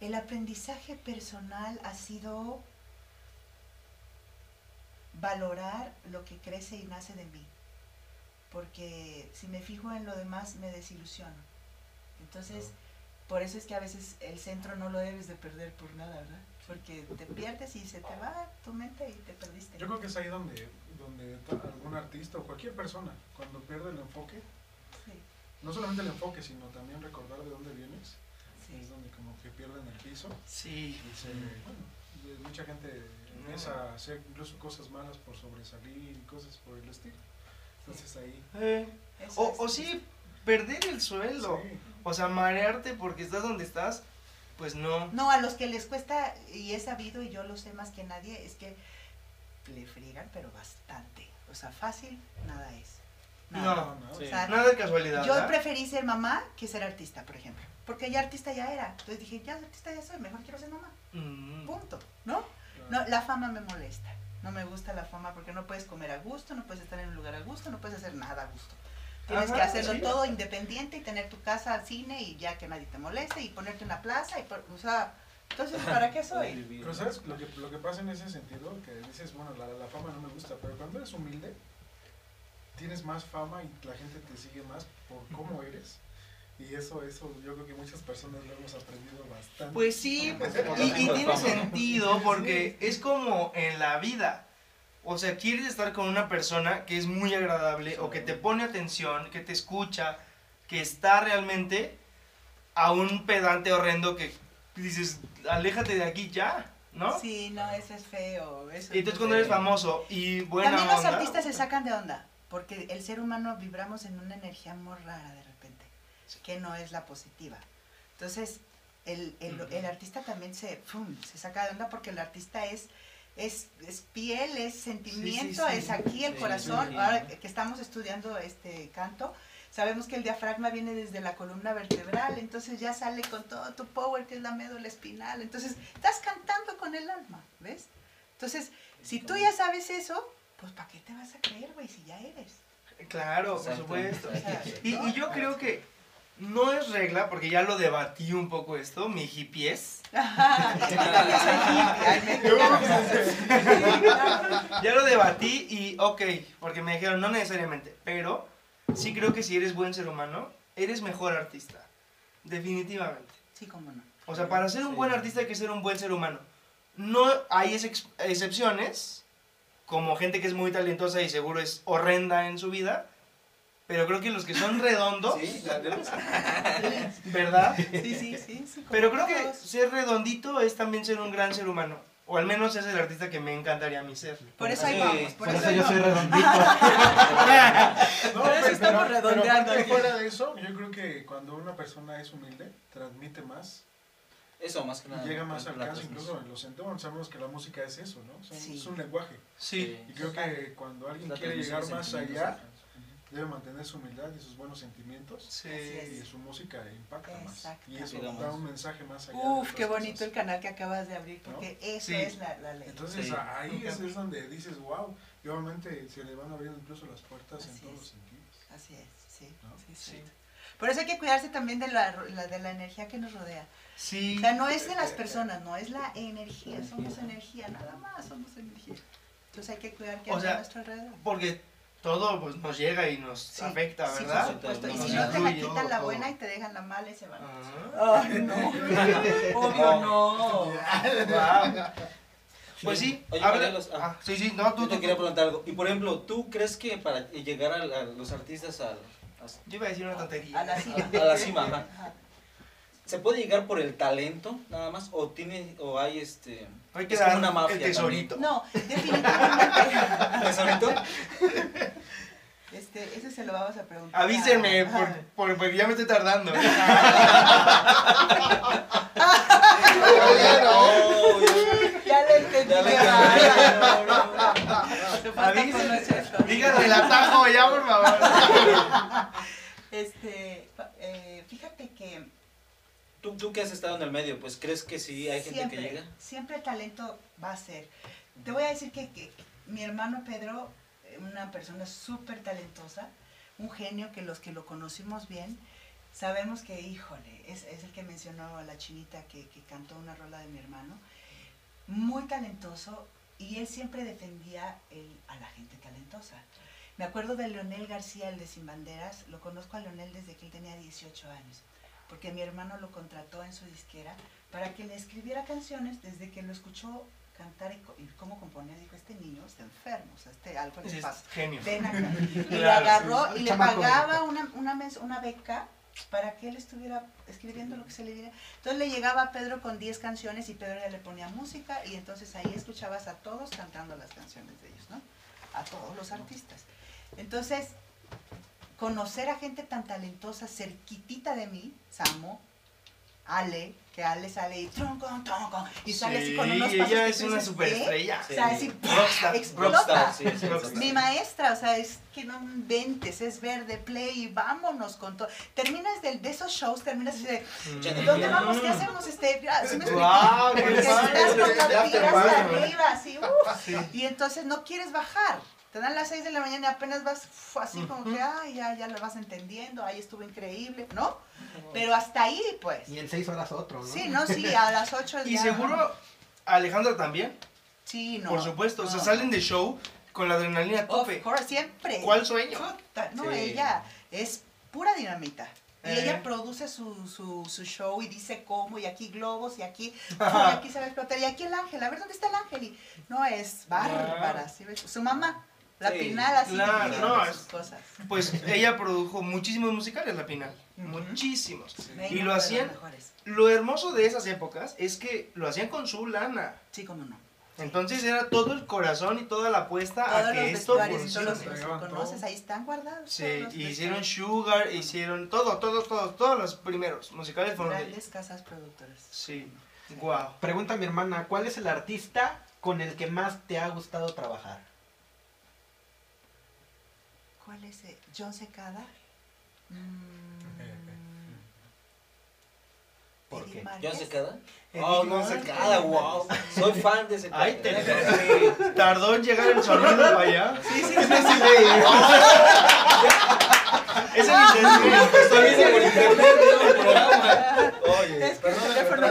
El aprendizaje personal ha sido valorar lo que crece y nace de mí. Porque si me fijo en lo demás me desilusiono. Entonces, por eso es que a veces el centro no lo debes de perder por nada, ¿verdad? Porque te pierdes y se te va tu mente y te perdiste. Yo creo que es ahí donde, donde algún artista o cualquier persona, cuando pierde el enfoque, Sí, no solamente el enfoque, sino también recordar de dónde vienes, sí. es donde como que pierden el piso. Sí. Y se, bueno, mucha gente empieza a hacer incluso cosas malas por sobresalir y cosas por el estilo. Entonces ahí... Eh, O, es- o sí, perder el sueldo. sí. O sea, marearte porque estás donde estás, pues no. No, a los que les cuesta, y he sabido, y yo lo sé más que nadie, es que le friegan, pero bastante. O sea, fácil, nada es. Nada. No. no, Sí. O sea, Nada de casualidad. yo ¿verdad? preferí ser mamá que ser artista, por ejemplo. Porque ya artista ya era. Entonces dije, ya artista ya soy, mejor quiero ser mamá. Mm. Punto. ¿No? No, la fama me molesta. No me gusta la fama porque no puedes comer a gusto, no puedes estar en un lugar a gusto, no puedes hacer nada a gusto. Tienes Ajá, que hacerlo sí. todo independiente y tener tu casa al cine y ya que nadie te moleste y ponerte una plaza y por- o sea, entonces ¿para qué soy? Vivir. Pero sabes, lo que, lo que pasa en ese sentido, que dices, bueno, la, la fama no me gusta, pero cuando eres humilde, tienes más fama y la gente te sigue más por cómo eres. Y eso, eso, yo creo que muchas personas lo hemos aprendido bastante. Pues sí, y, tiene sentido porque es como en la vida. O sea, quieres estar con una persona que es muy agradable o que te pone atención, que te escucha, que está realmente a un pedante horrendo que dices, aléjate de aquí ya, ¿no? Sí, no, eso es feo. Eso Y es entonces muy cuando eres famoso y buena También los onda, artistas se sacan de onda, porque el ser humano vibramos en una energía muy rara de repente, que no es la positiva. Entonces, el, el- artista también se, se saca de onda porque el artista es, es, es piel, es sentimiento, sí. es aquí el Sí, corazón. sí. Ahora que estamos estudiando este canto, sabemos que el diafragma viene desde la columna vertebral, entonces ya sale con todo tu power, que es la médula espinal. Entonces, estás cantando con el alma, ¿ves? Entonces, si tú ya sabes eso, pues ¿para qué te vas a creer, güey, si ya eres? Claro, por supuesto. Y yo creo que no es regla, porque ya lo debatí un poco esto, mi hippies. Ya lo debatí y ok, porque me dijeron no necesariamente, pero sí creo que si eres buen ser humano, eres mejor artista. Definitivamente. Sí, cómo no. O sea, para ser un Sí. buen artista hay que ser un buen ser humano. No hay ex- excepciones, como gente que es muy talentosa y seguro es horrenda en su vida, pero creo que los que son redondos, Sí, la verdad. ¿verdad? Sí, sí, sí. Pero creo que ser redondito es también ser un gran ser humano. O al menos es el artista que me encantaría a mí ser. Por eso ahí Sí, vamos, por, Por eso, eso yo no. soy redondito. No, Por eso pero- estamos pero- redondeando pero fuera de eso, yo creo que cuando una persona es humilde, transmite más Eso, más que nada. llega más la al transmisión. incluso en los entornos. Sabemos que la música es eso, ¿no? Son- Sí. Es un lenguaje. Sí. Y creo que cuando alguien La quiere llegar más allá. Debe mantener su humildad y sus buenos sentimientos. Sí. Y su música impacta más. Exacto. Y eso da un mensaje más allá. Uf, qué bonito cosas. el canal que acabas de abrir, porque eso Sí. es la, la ley. Entonces Sí. ahí es, es donde dices, wow, y obviamente se le van abriendo incluso las puertas en Así todos es. los sentidos. Así es, sí. ¿No? sí. Por eso hay que cuidarse también de la, la- de la energía que nos rodea. Sí. O sea, no es de las personas, no es la energía, somos energía, nada más somos energía. Entonces hay que cuidar que O sea, a nuestro alrededor. Porque todo pues, nos llega y nos Sí, afecta, sí, ¿verdad? por supuesto. Y si no te la quitan la buena y te dejan la mala y se van. Ah, Ay, no. Obvio no. Pues sí, Oye, habla- Morelos, ah. ah, sí, sí, no, tú, Yo te tú, quería tú. preguntar algo. Y por ejemplo, ¿tú crees que para llegar a, a los artistas al- Yo iba a decir una tontería. A la cima. a, a la cima, ajá, ¿se puede llegar por el talento nada más? ¿O tiene, o hay este... Hay que es como una mafia el tesorito. No, definitivamente. ¿Tesorito? Este, eso se lo vamos a preguntar. Avísenme, por, por- porque ya me estoy tardando. Ya lo entendí. Ya lo ya. entendí. Avísenme. conocerlo. Díganme el atajo ya, por favor. Este, eh, fíjate que ¿Tú, tú que has estado en el medio, pues crees que sí hay gente siempre, que llega. siempre el talento va a ser. Te voy a decir que, que mi hermano Pedro, eh, una persona súper talentosa, un genio que los que lo conocimos bien, sabemos que, híjole, es, es el que mencionó a la chinita que, que cantó una rola de mi hermano, muy talentoso y él siempre defendía el- a la gente talentosa. Me acuerdo de Leonel García, el de Sin Banderas, lo conozco a Leonel desde que él tenía 18 años, porque mi hermano lo contrató en su disquera para que le escribiera canciones desde que lo escuchó cantar y, cómo componía. Dijo, este niño está enfermo, o sea, este, algo le pasa. genio. Ven acá. Y le agarró sí. y le pagaba una, una, mens- una beca para que él estuviera escribiendo lo que se le diera. Entonces le llegaba a Pedro con 10 canciones y Pedro ya le ponía música y entonces ahí escuchabas a todos cantando las canciones de ellos, ¿no? A todos los artistas. Entonces, conocer a gente tan talentosa cerquitita de mí, Samo, Ale, que Ale sale y tronco, tronco, y sale así con unos Sí, pasos ella es una dices, superestrella. O sea, así, Rockstar, explota. Rockstar, sí, sí, Rockstar. Mi maestra, o sea, es que no inventes, es verde, play, y vámonos con todo. Terminas de, de esos shows, terminas así de, Mm. ¿dónde vamos? ¿Qué hacemos? Este, ya, ¿sí me qué Porque estás con Ya la te pilas vas, arriba, así, Sí. y entonces no quieres bajar. Te dan las 6 de la mañana y apenas vas así como que, ay, ya, ya lo vas entendiendo, ahí estuvo increíble, ¿no? Pero hasta ahí, pues. Y en seis horas otro, ¿no? Sí, no, sí, a las 8 Y seguro Alejandra también, Sí, no. por supuesto. O sea, no. salen de show con la adrenalina Of tope. course, siempre. ¿Cuál sueño? Puta, No, Sí. ella es pura dinamita. Y Eh. ella produce su, su, su show y dice cómo, y aquí globos, y aquí, y aquí se va a explotar, y aquí el ángel, a ver dónde está el ángel. Y no es bárbara, ¿sí ves? Su mamá, la Sí, pinal así, claro, no, sus cosas. Pues ella produjo muchísimos musicales, la Pinal. Muchísimos. Y lo los hacían. mejores. Lo hermoso de esas épocas es que lo hacían con su lana. Sí, cómo no. Entonces era todo el corazón y toda la apuesta Todos a los que esto y todos los funcione. que conoces, ahí están guardados. Sí, hicieron. Sugar, hicieron todo, todo, todo, todos los primeros musicales fueron de Grandes casas productoras. Sí, wow. Pregunta mi hermana, ¿cuál es el artista con el que más te ha gustado trabajar? ¿Cuál es? eh? ¿John Secada? ¿Por Eddie qué? ¿John Secada? Eddie Oh, no. Secada, wow. Soy fan de Secada. Ay, te Sí. Tardó en llegar el sonido para allá. Sí, sí, Es sí. Es el intenso. Estoy viendo por internet veo el programa. Oye, Es que el Perdón,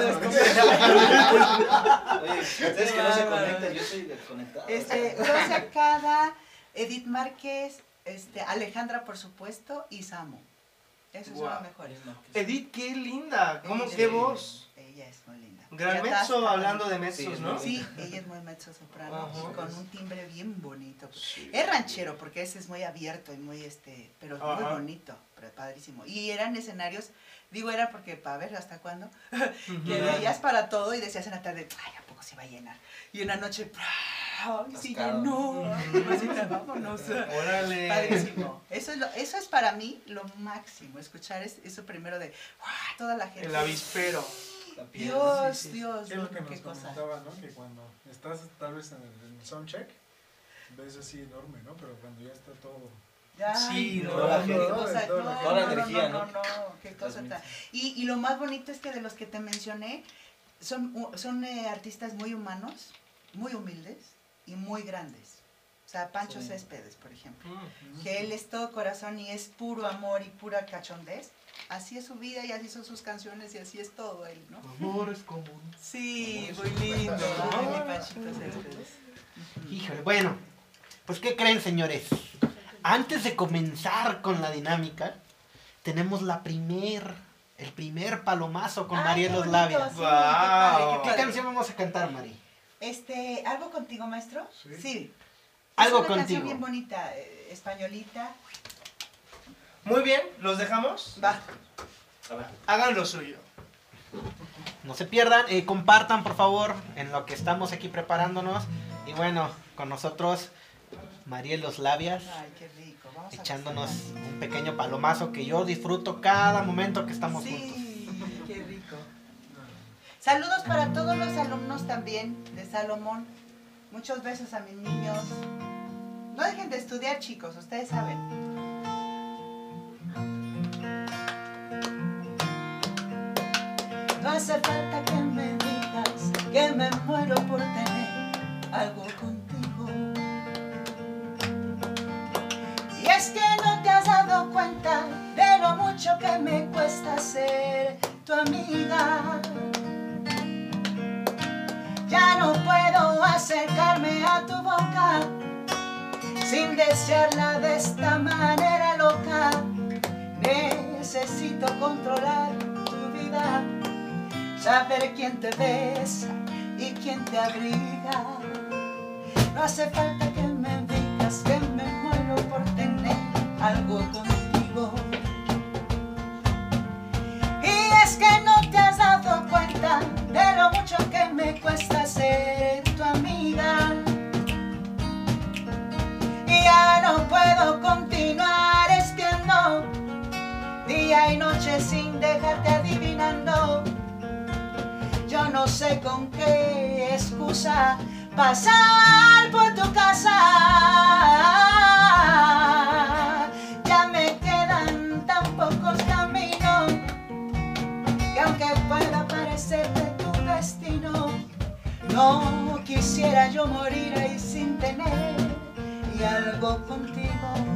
oye, ustedes que no se conectan, yo soy desconectado. Este, John Secada, Edith Márquez, este, Alejandra, por supuesto, y Samo. Esos son Guau. los mejores. Edith, qué linda. ¿Cómo Ella qué es- voz? Ella es muy linda. Gran mezzo, hablando de mezzos, Sí, ¿no? Sí, ella es muy mezzo soprano, con un timbre bien bonito. Sí. Es ranchero, porque ese es muy abierto y muy, este, pero muy Ajá. bonito, pero padrísimo. Y eran escenarios, digo era porque para ver hasta cuándo, que veías para todo y decías en la tarde, ay, ¿a poco se va a llenar? Y en la noche, ay, sí Atascado. llenó, vámonos. Órale. Padrísimo. Eso es, lo, eso es para mí lo máximo, escuchar es- eso primero de ¡guau! toda la gente. El avispero. Dios, Sí, sí. Dios, ¿Qué es lo que nos comentaba, no? Que cuando estás tal vez en el, en el soundcheck, ves así enorme, ¿no? Pero cuando ya está todo... Sí, no, no, energía, no, ¿no? no, qué cosa tan. Y, y lo más bonito es que de los que te mencioné, son, son eh, artistas muy humanos, muy humildes y muy grandes. O sea, Pancho Sí. Céspedes, por ejemplo. Mm. que él es todo corazón y es puro amor y pura cachondez. Así es su vida y así son sus canciones y así es todo él, ¿no? Amor es común. Sí, muy lindo. Ay, mi Panchito Céspedes. Híjole, bueno, pues ¿qué creen señores? antes de comenzar con la dinámica, tenemos la primer, el primer palomazo con Ay, María qué Los bonito, Labios. sí, qué Wow. padre, qué ¿Qué padre. canción vamos a cantar, Mari? Este, ¿algo contigo, maestro? Sí. Algo es una contigo. canción bien bonita, eh, españolita. Muy bien, ¿los dejamos? Va. A ver. Hagan lo suyo. No se pierdan, eh, compartan por favor en lo que estamos aquí preparándonos. Y bueno, con nosotros, Mariel Los Labias, Ay, qué rico. Vamos a echándonos un pequeño palomazo que yo disfruto cada momento que estamos juntos. Saludos para todos los alumnos también de Salomón. Muchos besos a mis niños. No dejen de estudiar, chicos, ustedes saben. No hace falta que me digas que me muero por tener algo contigo. Y es que no te has dado cuenta de lo mucho que me cuesta ser tu amiga. Ya no puedo acercarme a tu boca sin desearla de esta manera loca. Necesito controlar tu vida, saber quién te besa y quién te abriga. No hace falta que me digas que me muero por tener algo contigo. Lo mucho que me cuesta ser tu amiga. Y ya no puedo continuar espiando día y noche sin dejarte adivinando. Yo no sé con qué excusa pasar por tu casa. No quisiera yo morir ahí sin tener y algo contigo.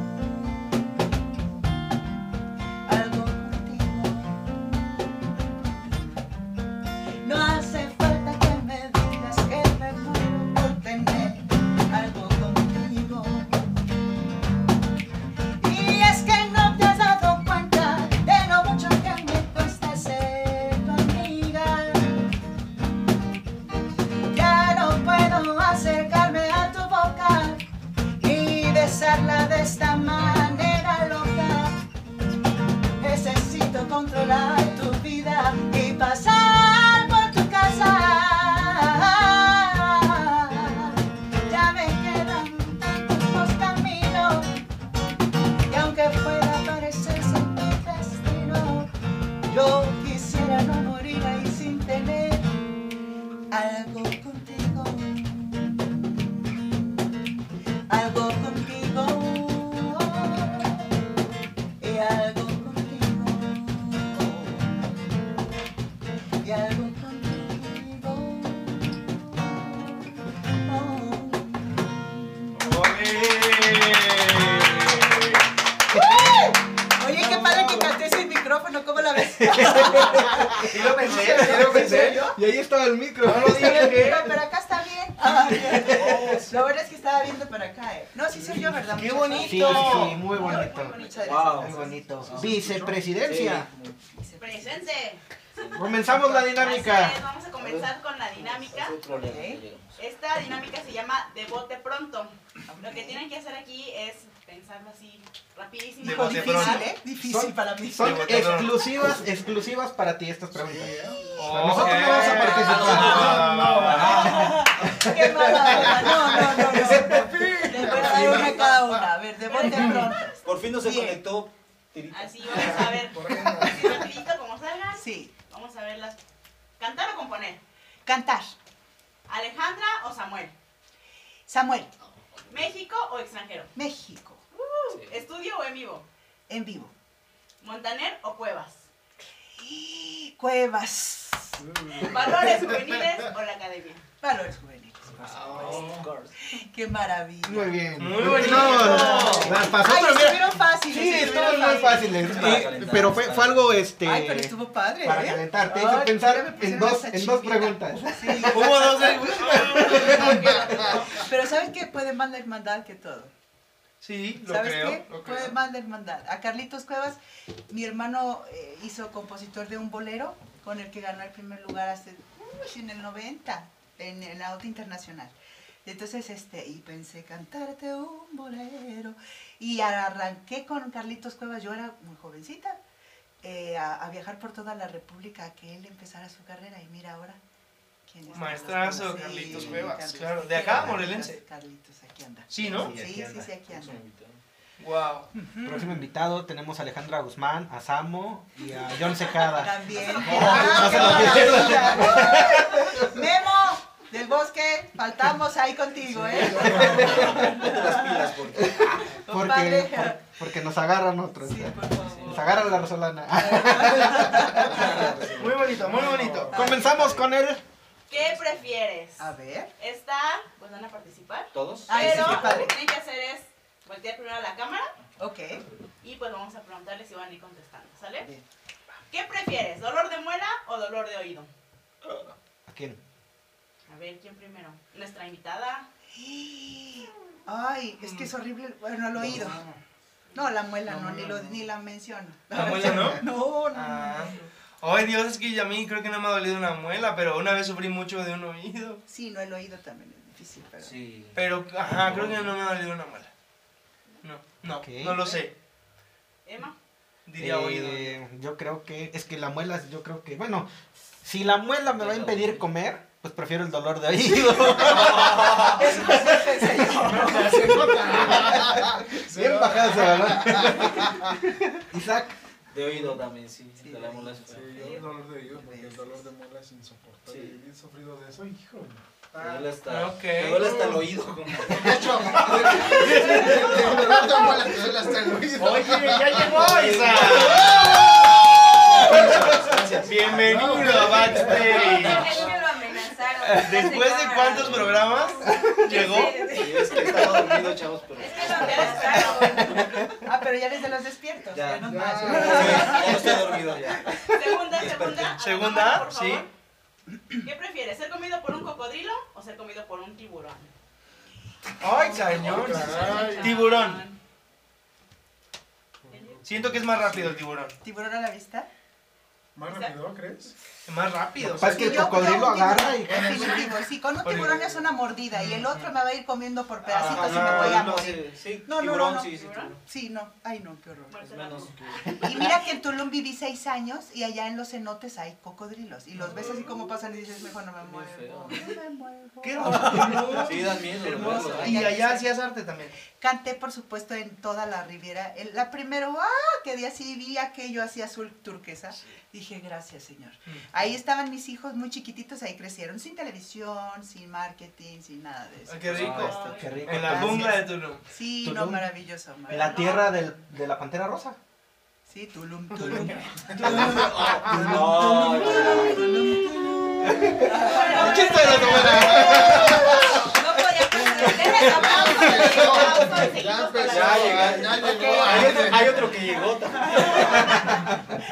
Wow. gracias. Muy bonito. Vicepresidencia. Presente. Comenzamos la dinámica. es, vamos a comenzar con la dinámica. Esta dinámica se llama de bote pronto. Lo que tienen que hacer aquí es pensarlo así rapidísimo. De bote Difícil, pronto. ¿eh? Difícil Son- para mí. Son pronto. exclusivas, exclusivas para ti estas preguntas. Nosotros no vamos a participar. Ah, Qué mala. No, no, no, no. Les voy a dar una a cada una. A ver, de bote pronto. Por fin no se Bien. conectó. Tirita. Así vamos a ver. Así rapidito como salgan. Sí. Vamos a ver las. Cantar o componer. Cantar. Alejandra o Samuel. Samuel, México o extranjero. México. Sí. Estudio o en vivo. En vivo. Montaner o Cuevas. Cuevas. Valores juveniles o la academia. Valores juveniles. Course. Qué maravilla. Muy bien. Muy bonito. No, las pasó, Ay, pero mira. estuvieron fáciles. Sí, estuvieron estuvo muy fácil. Es para eh, calentar, Pero fue, fue algo este. Ay, pero estuvo padre. Para ¿eh? calentar, te Ay, hizo ya pensar en dos, en dos preguntas. Sí. Hubo dos de... Pero ¿sabes qué puede más la hermandad que todo? Sí, lo ¿Sabes creo. qué? lo creo. más de hermandad. A Carlitos Cuevas, mi hermano eh, hizo compositor de un bolero con el que ganó el primer lugar hace, uy, en el 90, en, en la Auto Internacional. Entonces, este, y pensé cantarte un bolero. Y arranqué con Carlitos Cuevas, yo era muy jovencita, eh, a, a viajar por toda la República, a que él empezara su carrera. Y mira ahora, ¿quién es? Maestrazo, Carlitos Cuevas, Carlitos. claro. De acá, morelense. Carlitos, aquí anda. Sí, ¿no? Sí, sí, sí, aquí anda. Wow. Próximo invitado tenemos a Alejandra Guzmán, a Samo y a John Secada. También. no Ah, se lo pierdan. Memo del bosque, faltamos ahí contigo, ¿eh? Ponte las pilas porque. Compadre. Porque, por- porque nos agarran otros. Sí, por favor. Nos agarran la resolana. Muy bonito, muy bonito. Comenzamos con el ¿Qué prefieres? A ver. Esta, pues van a participar. ¿Todos? Pero sí, lo que tienen que hacer es voltear primero a la cámara Ok. y pues vamos a preguntarles si van a ir contestando, ¿sale? Bien. ¿Qué prefieres? ¿Dolor de muela o dolor de oído? ¿A quién? A ver, ¿quién primero? Nuestra invitada. Ay, es que es horrible. Bueno, el oído. No, la muela no, ni, lo, ni la menciono. ¿La muela no? No, no, Ah. Ay, Dios, es que a mí creo que no me ha dolido una muela, pero una vez sufrí mucho de un oído. Sí, no, el oído también es difícil, pero. Sí. Pero, ajá, creo que no me ha dolido una muela. No, no, no lo sé. Emma. Diría oído. Eh, yo creo que, es que la muela, yo creo que, bueno, si la muela me va a impedir comer, pues prefiero el dolor de oído. Eso pensé yo. Bien bajado ese balón. Isaac, De oído también, sí. Sí, de la mula. Sí, sí. yo el dolor de oído, porque el dolor de muela es insoportable. Sí. He sufrido de eso, hijo. Me duele hasta, Ok. me duele hasta el oído. Como... De hecho, el dolor de muela te duele hasta el oído. Oye, ya llegó Isa. Bienvenido a Es Backstage. Después de cuántos programas llegó. Sí, es que estaba dormido, chavos, pero. Es que lo. Ah, pero ya eres de los despiertos. Ya. Ya. mal. Sí, ya no estoy dormido ya. Segunda, segunda. Segunda, sí. favor. ¿Qué prefieres? ¿Ser comido por un cocodrilo o ser comido por un tiburón? Ay, señor. Caray. Tiburón. Siento que es más rápido el tiburón. ¿Tiburón a la vista? ¿Más rápido, crees? Más rápido. Que el cocodrilo agarra y Definitivo, sí, con un tiburón es una mordida y el otro me va a ir comiendo por pedacitos Ajá, y me voy a morir. sí, sí, No, no, no, tiburón, no. sí, no, ay no, qué horror. Tú. Y mira que en Tulum viví seis años y allá en los cenotes hay cocodrilos y los ves así como pasan y dices, mejor no me muevo, feo. no me muevo. Qué hermoso. Sí, dan miedo. Y allá hacías arte también. Canté, por supuesto, en toda la Riviera. El- La primero, ¡ah! Que día sí vi aquello así azul turquesa. Dije, gracias, señor. Mm. Ahí estaban mis hijos muy chiquititos, ahí crecieron, sin televisión, sin marketing, sin nada de eso. Ay, qué rico. Ay, Qué rico. En la jungla de Tulum. Sí, Tulum. no, maravilloso. En maravilloso. la tierra del- de la pantera rosa. Sí, Tulum, Tulum. ¿Quién está de podía conseguir. Deja el aplauso, que llegó. Seguimos Ya empezó, Ya ya llegó. Hay otro, hay otro que llegó también.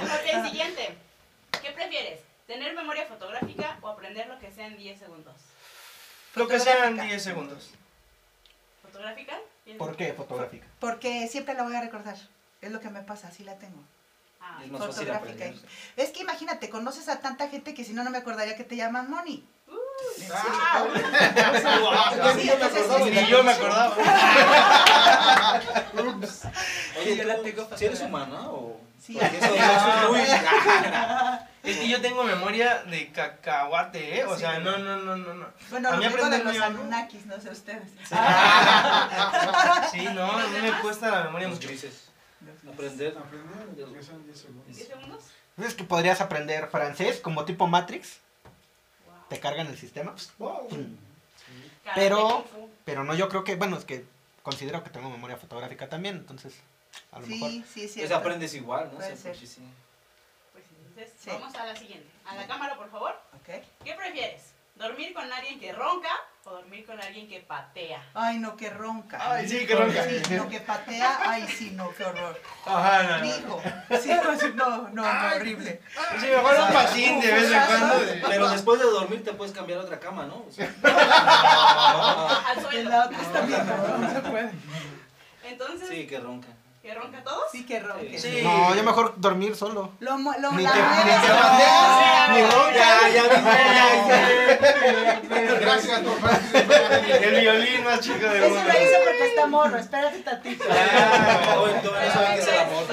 Ok, siguiente. ¿Tener memoria fotográfica o aprender lo que sea en 10 segundos? Lo que sean Fotográfica. 10 segundos. ¿Fotográfica? ¿10 ¿Por qué fotográfica? Porque siempre la voy a recordar. Es lo que me pasa, así la tengo. Ah, Es más Fotográfica. Es que imagínate, conoces a tanta gente que si no, no me acordaría que te llaman Moni. Ah, Sí, entonces, Ni yo me acordaba. Oye, yo la ¿tú, tengo si eres humana o...? Sí. Porque eso, eso es muy... Es que yo tengo memoria de cacahuate, ¿eh? O Sí. sea, no, no, no, no, no. Bueno, A lo mí digo de aprenderme los algo- Anunnakis, no sé ustedes. Sí, no, a mí me cuesta la memoria mucho. Aprender. Aprender, porque son 10 segundos. ¿10 segundos? Es que podrías aprender francés como tipo Matrix. Wow. Te cargan el sistema. Pero-. Pero no, yo creo que, bueno, es que considero que tengo memoria fotográfica también, entonces a lo mejor. Sí, sí, es Pues aprendes igual, ¿no? Puede ser. sí. Entonces, Sí. vamos a la siguiente. A la cámara, por favor. Ok. ¿Qué prefieres? ¿Dormir con alguien que ronca o dormir con alguien que patea? Ay, no, que ronca. Ay, sí, que ronca. Sí, no, que patea. Ay, sí, no, qué horror. Ajá, no. Sí, no, no, no, no, horrible. Sí, mejor un patín de vez en cuando. Pero después de dormir te puedes cambiar a otra cama, ¿no? Al En suelo. la otra está bien, no se puede. Entonces, Sí, que ronca. ¿Que ronca todos? Sí, que ronque. Sí. No, yo mejor dormir solo. Lo, lo, Ni la te- ni te mandé. Ni ronca. Ya, ya, Gracias por El violín más chico de Eso mundo. lo hice porque está morro, espérate tantito. Ah, no saben qué es el amor.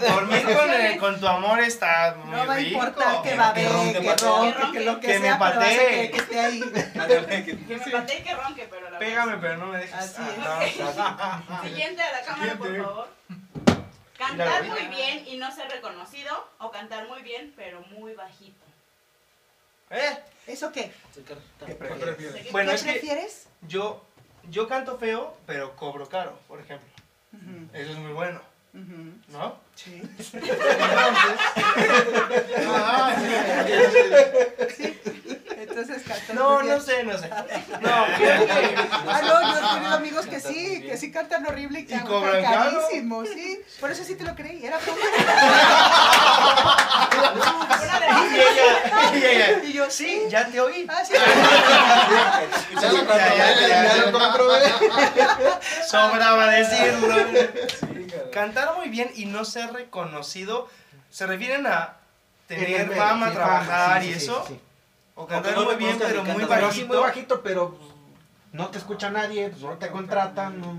Dormir con, eh, con tu amor está muy No va a rico. importar que va a ronque, que ronque, que lo que, me sea, a patee. que esté ahí. Que- me patee y que ronque, pero la Pégame, pero no me dejes. Así es. Ah. Siguiente a la cámara, por favor. Cantar muy bien y no ser reconocido, o cantar muy bien, pero muy bajito. ¿Eh? ¿Eso qué? ¿Qué ¿Qué prefieres? Bueno, ¿Qué es que prefieres? yo, yo canto feo, pero cobro caro, por ejemplo. Eso es muy bueno. ¿no? Sí. Entonces cantas No, muy bien. no sé, no sé. No, creo que- Ah, no, yo he tenido amigos que sí, que sí cantan horrible y que Y cobran carísimo, sí. Por eso sí te lo creí, era de Y ella, y ella, Y yo, sí, ya te oí. Ah, sí. Ya lo Ya, ya, ya, ya lo comprobé. Sobraba decirlo. Cantar muy bien y no ser reconocido, ¿se refieren a En tener fama, trabajar sí, y sí, eso? O cantar no muy bien, pero muy cantas Pero sí muy bajito. bajito, pero pues, no te escucha nadie, pues no te contratan. no-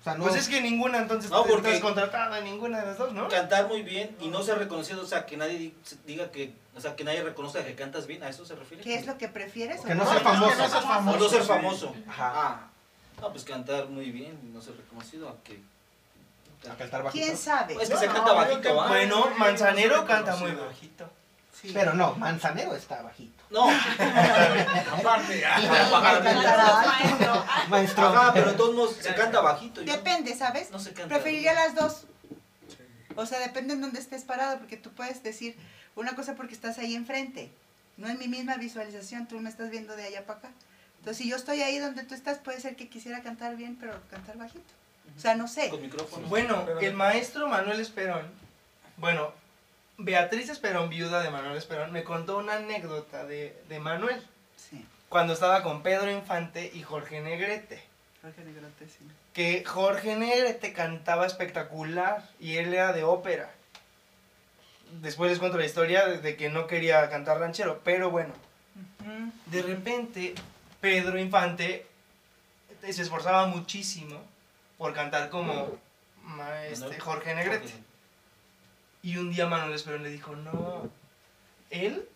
o sea, no. Pues es que ninguna, entonces No, te porque- estás contratada, ninguna de las dos, ¿no? Cantar muy bien y no ser reconocido, o sea, que nadie di- diga que, o sea, que nadie reconozca que cantas bien, ¿a eso se refiere? ¿Qué es lo que prefieres? Que no no? sea famoso. Que no seas O famoso. no ser famoso. Ajá. Ah, no, pues cantar muy bien y no ser reconocido, a que... A cantar bajito. ¿Quién sabe? Es que No, se canta bajito, ¿ah? Bueno, Manzanero canta muy bajito. Sí. Pero no, Manzanero está bajito. No, Aparte. Maestro. Ah, Maestro. ajá, pero de todos modos se canta bajito. yo- Depende, ¿sabes? No se canta. Preferiría las dos. O sea, depende en dónde estés parado, porque tú puedes decir una cosa porque estás ahí enfrente. No en mi misma visualización, tú me estás viendo de allá para acá. Entonces, si yo estoy ahí donde tú estás, puede ser que quisiera cantar bien, pero cantar bajito. O sea, no sé. Con micrófono. Bueno, el maestro Manuel Esperón, bueno, Beatriz Esperón, viuda de Manuel Esperón, me contó una anécdota de, de Manuel Sí, cuando estaba con Pedro Infante y Jorge Negrete. Jorge Negrote, sí. Que Jorge Negrete cantaba espectacular y él era de ópera. Después les cuento la historia de- que no quería cantar ranchero, pero bueno, de repente Pedro Infante se esforzaba muchísimo por cantar como este. Jorge Negrete. Y un día Manuel Esperón le dijo, no, él,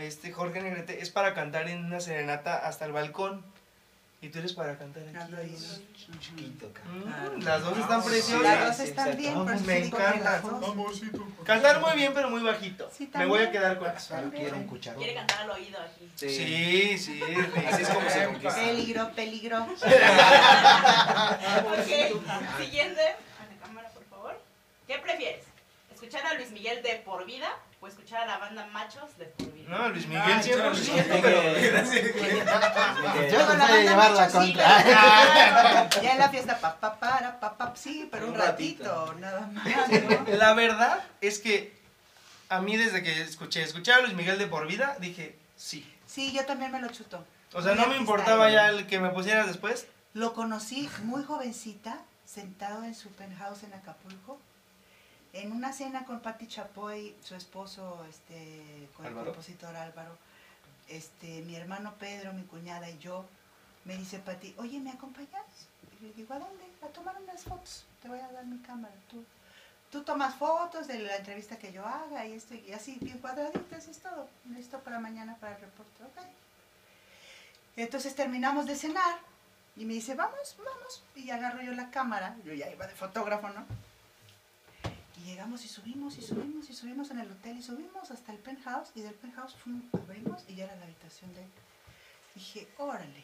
este Jorge Negrete, es para cantar en una serenata hasta el balcón. Y tú eres para cantar aquí. ahí, ¿no? Chiquito, Mm, las dos están Ah, preciosas. Las dos están bien, por eso Me digo que encanta. las dos. Amorcito. Cantar muy bien, pero muy bajito. Sí, Me voy a quedar con eso. Quiero un cucharón. Quiere cantar al oído aquí. Sí. Sí, sí. Así es como se conquista. Peligro, peligro. Ok, siguiente. A la cámara, por favor. ¿Qué prefieres? ¿Escuchar a Luis Miguel de por vida o escuchar a la banda Machos de por vida? No, Luis Miguel Ay, siempre. Luis Miguel. Yo no la banda llevar la sí, contra. Ya en la fiesta, pa, pa, para, pa, pa, sí, pero un Un ratito. ratito, nada más, ¿no? La verdad es que a mí desde que escuché, escuché a Luis Miguel de por vida, dije, sí. Sí, yo también me lo chuto. O sea, Muy no me importaba él. ya el que me pusieras después. Lo conocí muy jovencita, sentado en su penthouse en Acapulco, en una cena con Patti Chapoy, su esposo, este, con Álvaro. el compositor Álvaro, este, mi hermano Pedro, mi cuñada y yo. Me dice Patti, oye, ¿me acompañas? Y le digo, ¿a dónde? A tomar unas fotos. Te voy a dar mi cámara. Tú, tú tomas fotos de la entrevista que yo haga y esto y así, bien cuadraditas, es todo. Listo para mañana para el reporte. Ok. Entonces terminamos de cenar y me dice, vamos, vamos. Y agarro yo la cámara, yo ya iba de fotógrafo, ¿no? Y llegamos y subimos y subimos y subimos en el hotel y subimos hasta el penthouse y del penthouse fum, abrimos y ya era la habitación de él. Dije, órale,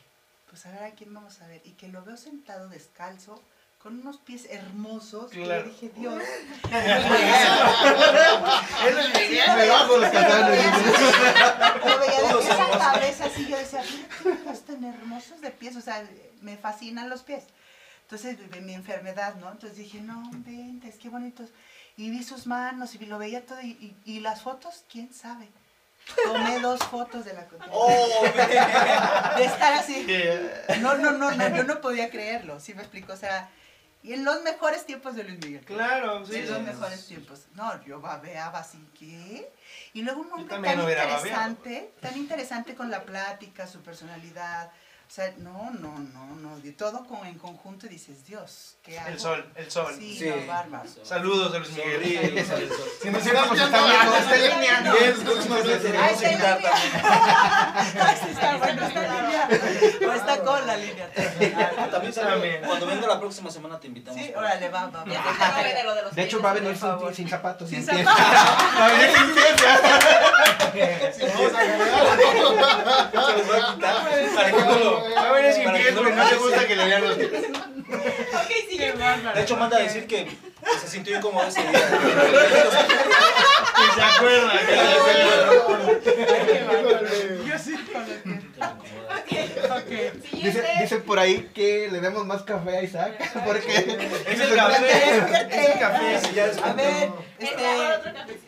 pues a ver a quién vamos a ver. Y que lo veo sentado descalzo, con unos pies hermosos. Y Claro. yo dije, Dios. Me bajo los calzones. Lo veía de pies a cabeza así, yo decía, mira tan hermosos de pies, o sea, me fascinan los pies. Entonces, de mi enfermedad, ¿no? Entonces dije, no, ventes, qué bonitos. Y vi sus manos y lo veía todo, y, y- y las fotos, quién sabe. Tomé dos fotos de la. ¡Oh, De estar así. No, no, no, no, yo no podía creerlo, ¿sí me explico? O sea, Y en los mejores tiempos de Luis Miguel. Claro, sí. en sí, los mejores tiempos. No, yo babeaba así, ¿qué? Y luego un hombre tan babeado. interesante, tan interesante con la plática, su personalidad. O sea, no, no, no, no, de todo con, en conjunto dices, Dios, ¿qué hago? El sol, el sol. Sí, Sí. no, bárbaro. Saludos a Luis Miguel. sol. Si nos íbamos a estar viendo está sí está bueno, está en línea. O está con la línea. Ah, También sale- cuando venga la próxima semana te invitamos. Sí, órale, va, va, sabe de hecho, va a venir sin, sin zapatos. Sin zapatos. Va a venir sin pies. Vamos a ganar. Se los voy a quitar. Para que no lo- Va a venir sin pies no porque no pase. gusta que le vean los pies. Ok. De hecho, manda a decir que se sintió incómodo ese día. Que se acuerda. que se acuerda. Yo sí con los Dice, Siguiente. dice por ahí que le demos más café a Isaac. Porque Es el café. Es el café. Sí, ya es A ver, Este, este.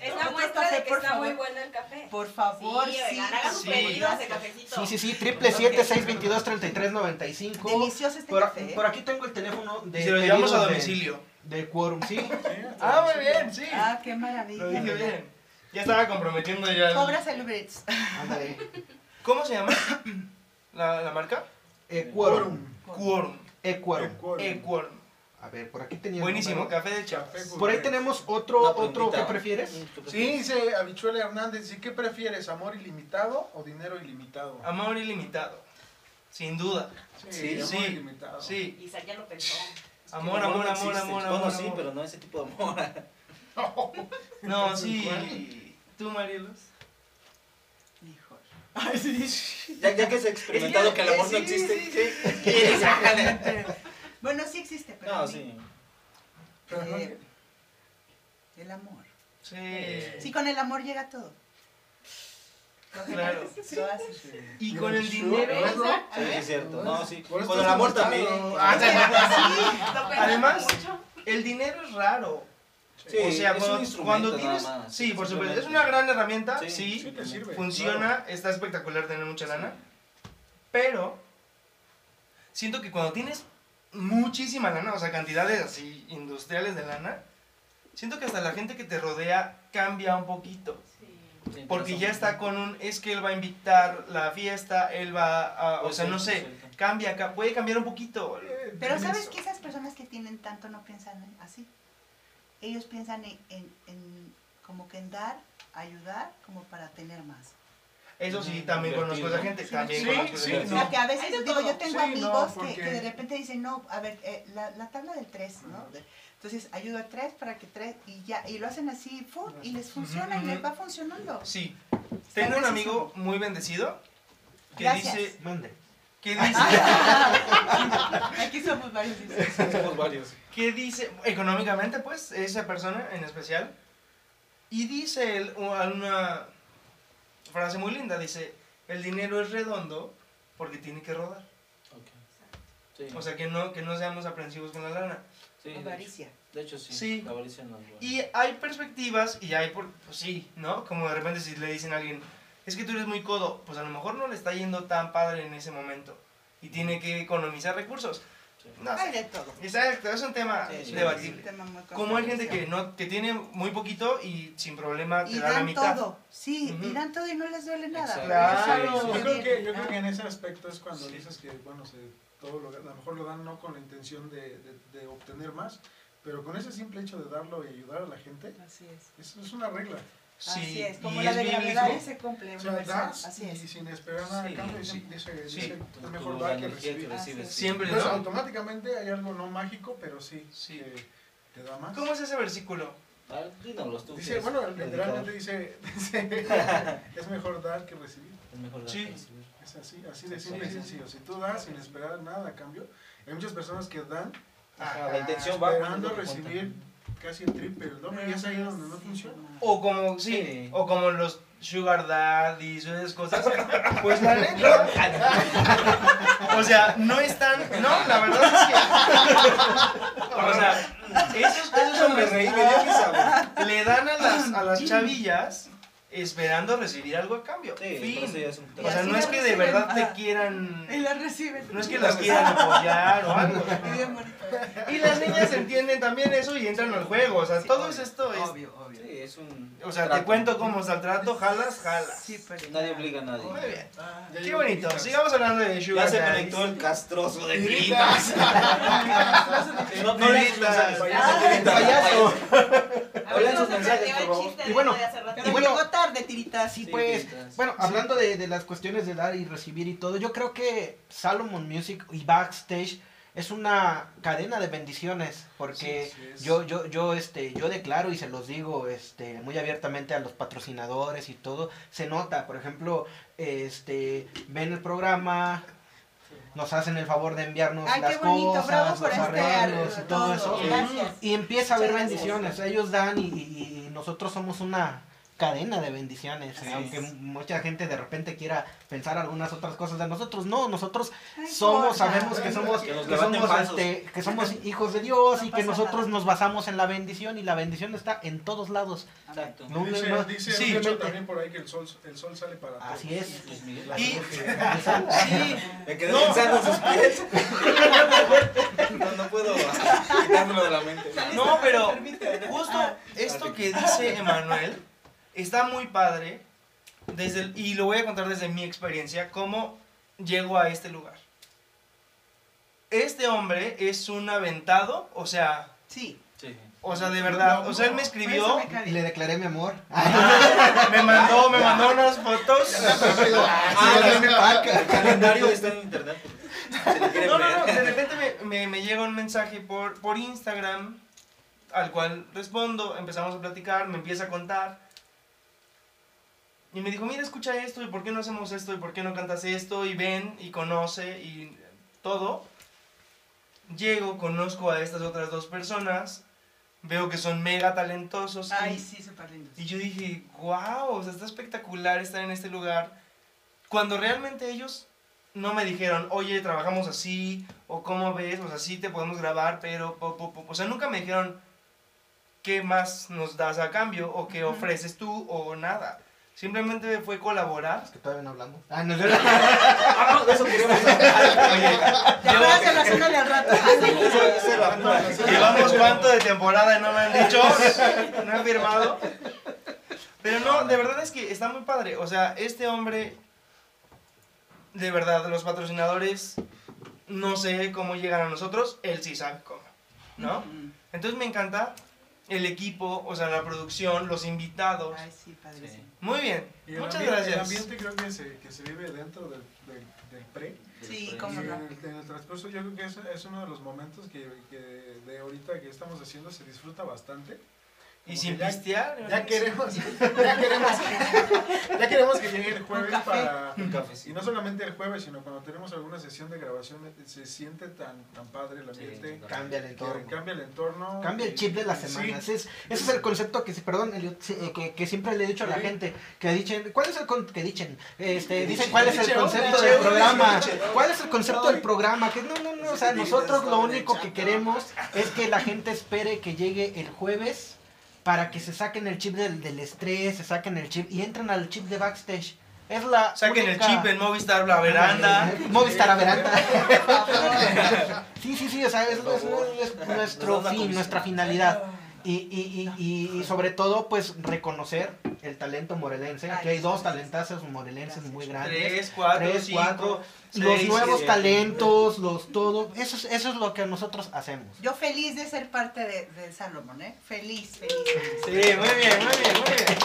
Es Otro la muestra café, de que está favor. muy bueno el café. por Sí, favor, sí. oigan, hagan sus sí. cafecito. Sí, sí, sí, triple siete seis veintidós treinta y tres noventa y cinco. Delicioso este Por, café. por aquí tengo el teléfono de Y se lo llevamos a pedidos de- domicilio. De Quorum, sí. Ah, muy bien, sí. Ah, qué Lo maravilla. dije bien. Ya estaba comprometiendo ya. Cobras el Uber. Ándale. ¿Cómo se llama? ¿La, la marca? Eh, Quorum. Quorum. Eh, Quorum. Eh, Quorum. A ver, por aquí tenía. el Buenísimo, café de chapa. Café Por ahí tenemos otro, otro. ¿qué prefieres? Sí, dice Habichuela Hernández, ¿y qué prefieres, amor ilimitado o dinero ilimitado? Amor ilimitado. Sin duda. Sí, amor sí, ilimitado. Sí. Isaac ya lo pensó. Amor, amor, no amor, amor, Bueno, amor. sí, amor. pero no ese tipo de amor. No, sí. ¿Tú, Marielos? Híjole. Ya, ya que se ha experimentado que el amor no Sí, existe. sí. Bueno, sí existe, pero. No, sí. Pero no- eh, el amor. Sí. Sí, con el amor llega todo. Claro. Y con el dinero. Sí, sí, es cierto. No, sí. Con el amor también. Además. El dinero es raro. Sí, o sea, es cuando, un instrumento cuando nada tienes. más, sí, por supuesto. Es una gran herramienta, Sí, sí. Sí te sirve. funciona, está espectacular tener mucha lana. Pero siento que cuando tienes muchísima lana, o sea, cantidades así industriales de lana, siento que hasta la gente que te rodea cambia un poquito. Sí. Porque ya está con un, es que él va a invitar la fiesta, él va a, o Puede sea, no sé, cambia, ca- puede cambiar un poquito. Eh, Pero ¿sabes eso. que esas personas que tienen tanto no piensan en- así? Ellos piensan en, en- en como que en dar, ayudar, como para tener más. Eso sí, Mm, también conozco a esa gente, Sí, también sí, conozco sí, gente. O sea, que a veces, de digo, yo tengo Sí, no, amigos que- de repente dicen, no, a ver, eh, la, la tabla del 3, ¿no? De- Entonces, ayudo a tres para que tres, y ya, y lo hacen así, ¡fum! y les funciona, y les va funcionando. Sí. Tengo un amigo muy bendecido que Gracias. dice, Mande. que dice, Aquí somos varios. Somos varios. Que dice, económicamente pues, esa persona en especial, y dice él una frase muy linda, dice, el dinero es redondo porque tiene que rodar. Ok. Sí. O sea, que no, que no seamos aprensivos con la lana. sí, de hecho- Avaricia. De hecho, sí. Sí. La avaricia no es buena. Y hay perspectivas y hay, por, pues sí, ¿no? Como de repente si le dicen a alguien, es que tú eres muy codo, pues a lo mejor no le está yendo tan padre en ese momento y tiene que economizar recursos. Sí. No Hay de todo. Exacto, es un tema Sí, sí, debatible. Tema muy Como hay gente que no que tiene muy poquito y sin problema te Y da la mitad. todo, sí, Ujú. y dan todo y no les duele nada. Claro. Yo creo que, yo creo Ah. que en ese aspecto es cuando Sí. dices que, bueno, se, todo lo, a lo mejor lo dan no con la intención de, de- de obtener más, pero con ese simple hecho de darlo y ayudar a la gente, Así es. eso es una regla. Sí, Así es, como y la es de gravedad y se cumple. O sea, universal. das Así y es. sin esperar nada Sí, cambio, sí. dice, Sí. dice, Tú- es mejor dar que recibir. es. Siempre, Entonces, ¿no? automáticamente hay algo no mágico, pero sí, Sí. que te da más. ¿Cómo es ese versículo? Ah, tú. que Dice, bueno, literalmente dice, dice, es mejor dar que recibir. Es mejor dar Sí. que recibir. Es así, así de simple y Sí. sencillo. Si tú das sin esperar nada a cambio, hay muchas personas que dan Ajá, la intención va esperando recibir casi el triple, el doble, y es ahí donde no funciona. O como, sí, Sí. o como los sugar daddies o esas cosas. Pues la neta. O sea, no están, no, la verdad es que. O sea, esos, esos Me hombres reí, me dio risa, güey. le dan a las, a las chavillas esperando recibir algo a cambio. Sí, Fin. ya es un O sea, no es que de verdad te Ajá. quieran... Y la reciben. No es que las quieran apoyar o algo. Y las niñas entienden también eso y entran al juego. O sea, Sí, todo obvio, es esto. Es, Obvio, obvio. Sí, es un. o sea, te trato. cuento cómo está el trato, jalas, jalas. Sí, pero Nadie obliga a nadie. Muy bien. Ah, ya Qué bonito. Tiritas. Sigamos hablando de Ya Sugar se Daddies. conectó el castroso de tiritas. No, no mensajes. Payaso. Lean sus no se mensajes, por favor. Y bueno, Y bueno, tarde, tiritas. Sí, Sí, pues, tiritas. bueno, hablando de, de las cuestiones de dar y recibir y todo, yo creo que Salomon Music y Backstage es una cadena de bendiciones, porque Sí, sí es. yo, yo, yo, este, yo declaro y se los digo, este, muy abiertamente a los patrocinadores y todo, se nota, por ejemplo, este, ven el programa, nos hacen el favor de enviarnos Ay, las qué bonito, cosas, los este arreglos y todo eso. Gracias. Y empieza a haber bendiciones. Ellos dan y, y- y nosotros somos una cadena de bendiciones. Así aunque es. mucha gente de repente quiera pensar algunas otras cosas de nosotros, no, nosotros No somos, sabemos que somos, Que que somos, este, que somos hijos de Dios No y que nosotros nada. nos basamos en la bendición y la bendición está en todos lados. Exacto. No, Dice, no, dice sí, también por ahí que el sol, el sol sale para todos. Así es. Luis Miguel. Y-. Sí, Me quedé No. pensando en sus pies. No, no puedo quitármelo de la mente. No, pero justo Ah, esto que dice Emanuel está muy padre. Desde el- y lo voy a contar desde mi experiencia, cómo llego a este lugar. Este hombre es un aventado, o sea, Sí. Sí. o sea, de verdad, o sea, él me escribió, Y le declaré mi amor. me mandó, me mandó unas fotos. Ah, dame paca. el calendario está en internet. Quieren No, no, no, de repente me, me, me llega un mensaje por, por Instagram, al cual respondo, empezamos a platicar, me empieza a contar. Y me dijo, mira, escucha esto, y por qué no hacemos esto, y por qué no cantas esto, y ven, y conoce, y todo. Llego, conozco a estas otras dos personas, veo que son mega talentosos. y- Ay, sí, súper lindo. y yo dije, wow, o sea, está espectacular estar en este lugar. Cuando realmente ellos no me dijeron, oye, trabajamos así, o cómo ves, o sea, sí te podemos grabar, pero, po, po, po". o sea, nunca me dijeron qué más nos das a cambio, o qué Ujú. ofreces tú, o nada. Simplemente fue colaborar. Es que todavía no hablamos. Ah, no. Ah, no, de eso queríamos hablar. Acuerdas de la zona de al rato. No, Llevamos cuánto de temporada y no me han dicho, no he firmado. Pero no, de verdad es que está muy padre. O sea, este hombre, de verdad, los patrocinadores, no sé cómo llegan a nosotros, él sí sabe cómo, ¿no? Entonces me encanta el equipo, o sea, la producción, los invitados. Ay, sí, padrísimo. Muy bien, Y el, muchas ambiente, el gracias. ambiente creo que se, que se vive dentro del, del, del pre. Sí, Y cómo en no. el, en el transcurso yo creo que es, es uno de los momentos que, que de ahorita que estamos haciendo se disfruta bastante. Y sin ya- pistear. Ya queremos, ya queremos, que, ya queremos que llegue el jueves para... Un Y no solamente el jueves, sino cuando tenemos alguna sesión de grabación, eh, se siente tan, tan padre el ambiente. Sí, Cambia el entorno. cambia el entorno. Cambia el chip de la semana. sí, Ese, es, ese es el concepto que, perdón, eh, que, que siempre le he dicho a la Sí. gente. Que dicen, ¿cuál es el con- que dicen? Este, dicen, ¿cuál es el concepto del programa? ¿Cuál es el concepto del programa? Que no, no, no, o sea, nosotros lo único que queremos es que la gente espere que llegue el jueves para que se saquen el chip del, del estrés, se saquen el chip y entren al chip de backstage. Es la Saquen el chip en Movistar La Veranda. Movistar a veranda. Sí, sí, sí, o sea, es, es- es Nos nuestro la fin, nuestra finalidad. Y, y, y, y, sobre todo, pues, reconocer el talento morelense. Aquí hay dos talentazos morelenses muy grandes. Tres, cuatro, Tres, cinco, cuatro, seis, los nuevos siete. talentos, los todo. Eso es, eso es lo que nosotros hacemos. Yo feliz de ser parte de, de Salomón, ¿eh? Feliz, feliz. Sí, muy bien, muy bien, muy bien.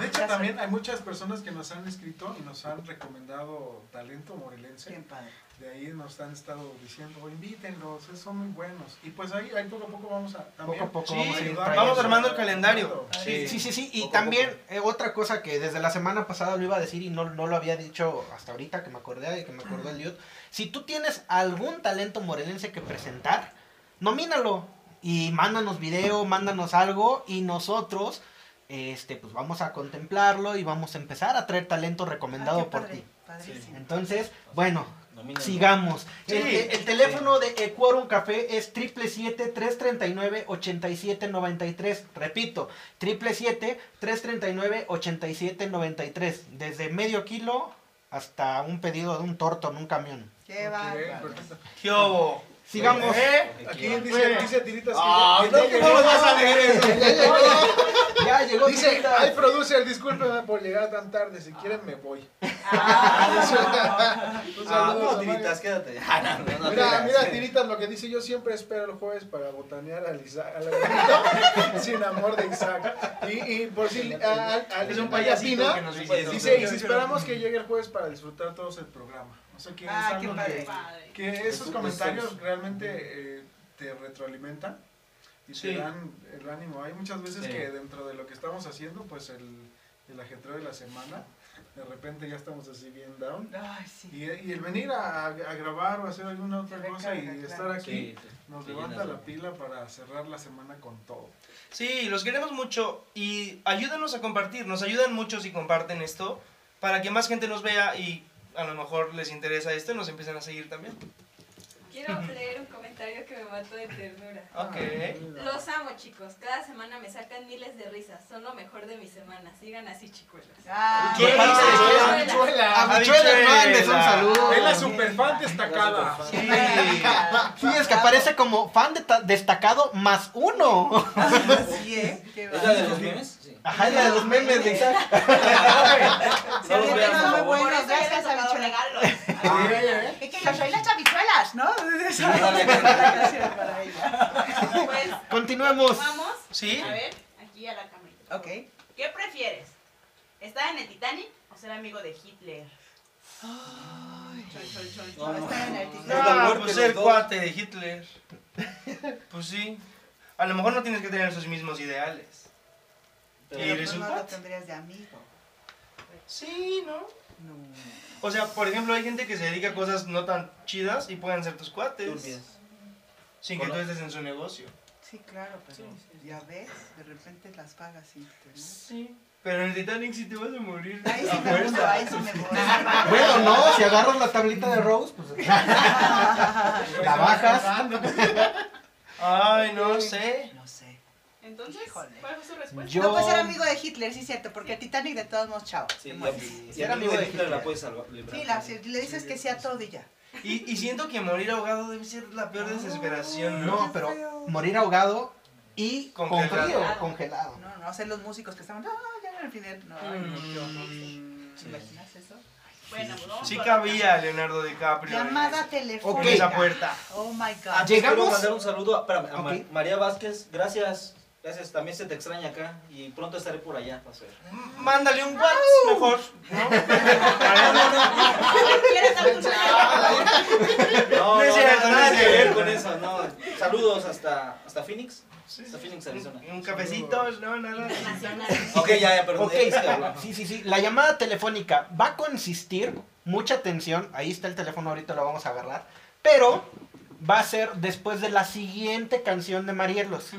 De hecho, también hay muchas personas que nos han escrito y nos han recomendado talento morelense. Bien padre. De ahí nos han estado diciendo, invítenlos, eh, son muy buenos. Y pues ahí, ahí poco a poco vamos a también. Poco a poco Sí, vamos a ir vamos armando el calendario. Sí, sí, sí, sí. Y Poco también eh, otra cosa que desde la semana pasada lo iba a decir y no, no lo había dicho hasta ahorita que me acordé y que me acordó el Liot. Si tú tienes algún talento morelense que presentar, nomínalo y mándanos video, mándanos algo y nosotros este pues vamos a contemplarlo y vamos a empezar a traer talento recomendado Ah, por padre, ti. Padrísimo. Entonces, bueno, Sigamos. Sí. El, el- el teléfono de Equorum Café es 777-339-8793. Repito, 777-339-8793. Desde medio kilo hasta un pedido de un torto en un camión. Qué perfecto. ¿Qué hubo? Sigamos. ¿Eh? Aquí dice, dice Tiritas que Ah, ya- no, ya que llegó. no lo vas a leer eso. Ya llegó. Dice, Tita. ay producer, discúlpeme por llegar tan tarde, si quieren me voy. Ah, Ah, no, tiritas, quédate. Ah, no, no, Mira, mira, Tiritas, lo que dice yo siempre espero el jueves para botanear al Isaac, al sin amor de Isaac. Y, y por si a, a, a Es un payasito nos Dice, dice, y si esperamos que llegue el jueves para disfrutar todos el programa. O sea que Ah, es qué algo padre. que, esos Eso, comentarios realmente eh, te retroalimentan y Sí. te dan el ánimo. Hay muchas veces Sí. que dentro de lo que estamos haciendo, pues el, el ajetreo de la semana, de repente ya estamos así bien down. Ay, sí. Y, y el venir a, a grabar o hacer alguna otra cosa y estar aquí Sí, sí, nos levanta la pila para cerrar la semana con todo. Sí, los queremos mucho y ayúdanos a compartir. Nos ayudan mucho si comparten esto para que más gente nos vea y a lo mejor les interesa esto y nos empiecen a seguir también. Quiero leer un comentario que me mató de ternura. Ok. Los amo, chicos. Cada semana me sacan miles de risas. Son lo mejor de mi semana. Sigan así, chicuelos. Ah, ¿Quién? Habichuela. Habichuela Hernández, un saludo. Es la superfan destacada. Sí. Sí, es que aparece como fan destacado más uno. Sí, ¿eh? Qué ¿Es la de los memes? Ajá, la de los memes de Isaac. Se No los vean, muy buenos, gracias, tocado habichuela. regalos. Es que yo soy las habichuelas, ¿no? Esa es la canción para ella. Pues, Continuemos. vamos. ¿Sí? A ver, aquí a la cámara. Ok. ¿Qué prefieres? ¿Estar en el Titanic o ser amigo de Hitler? Chon, chon, No, chon. no. Está en el Titanic. No, muerte pues ser cuate de Hitler. Pues sí. A lo mejor no tienes que tener sus mismos ideales. Pero- ¿Y no lo tendrías de amigo. Sí, ¿no? No. O sea, por ejemplo, hay gente que se dedica a cosas no tan chidas y pueden ser tus cuates. Turbias. Sin que tú estés en su negocio. Sí, claro, pero ya ves, de repente las pagas y te... ¿no? Sí. Pero en el Titanic sí te vas a morir. Ahí sí me gusta, fuerza. ahí sí me voy. Bueno, no, si agarras la tablita de Rose, pues la bajas. Ay, no sé. No sé. Entonces, Híjole. ¿cuál fue su respuesta? Yo- No puedes ser amigo de Hitler, sí es cierto, porque el Titanic de todos modos, chao. Sí, mueres. si Ser amigo de de Hitler la Hitler. puedes salvar. Sí, la- si le dices que sí a todo y ya. Y, y siento que morir ahogado debe ser la peor desesperación, ¿no? No, pero morir ahogado y con Congelado. frío, congelado. No, no, hacer los músicos que estaban, no, ya al final, no, ay, no, horror. Mm, ¿Te imaginas eso? Bueno, pues vamos Sí cabía Leonardo DiCaprio. Llamada telefónica. En esa puerta. Oh my god. pues Llegamos- Quiero mandar un saludo a, espérame, a Ma- Ok. María Vázquez. Gracias. Gracias. También se te extraña acá. Y pronto estaré por allá. Mándale un WhatsApp mejor, ¿no? ¿Quieres dar tu número? No, No es cierto, no nada que ver con eso. No. Saludos hasta, hasta Phoenix. Hasta Phoenix, Arizona. Un cafecito, no, nada. Ok, ya, ya, perdón. Ok, es que hablo. sí, sí, sí. La llamada telefónica va a consistir, mucha atención, ahí está el teléfono, ahorita lo vamos a agarrar, pero va a ser después de la siguiente canción de Marielos.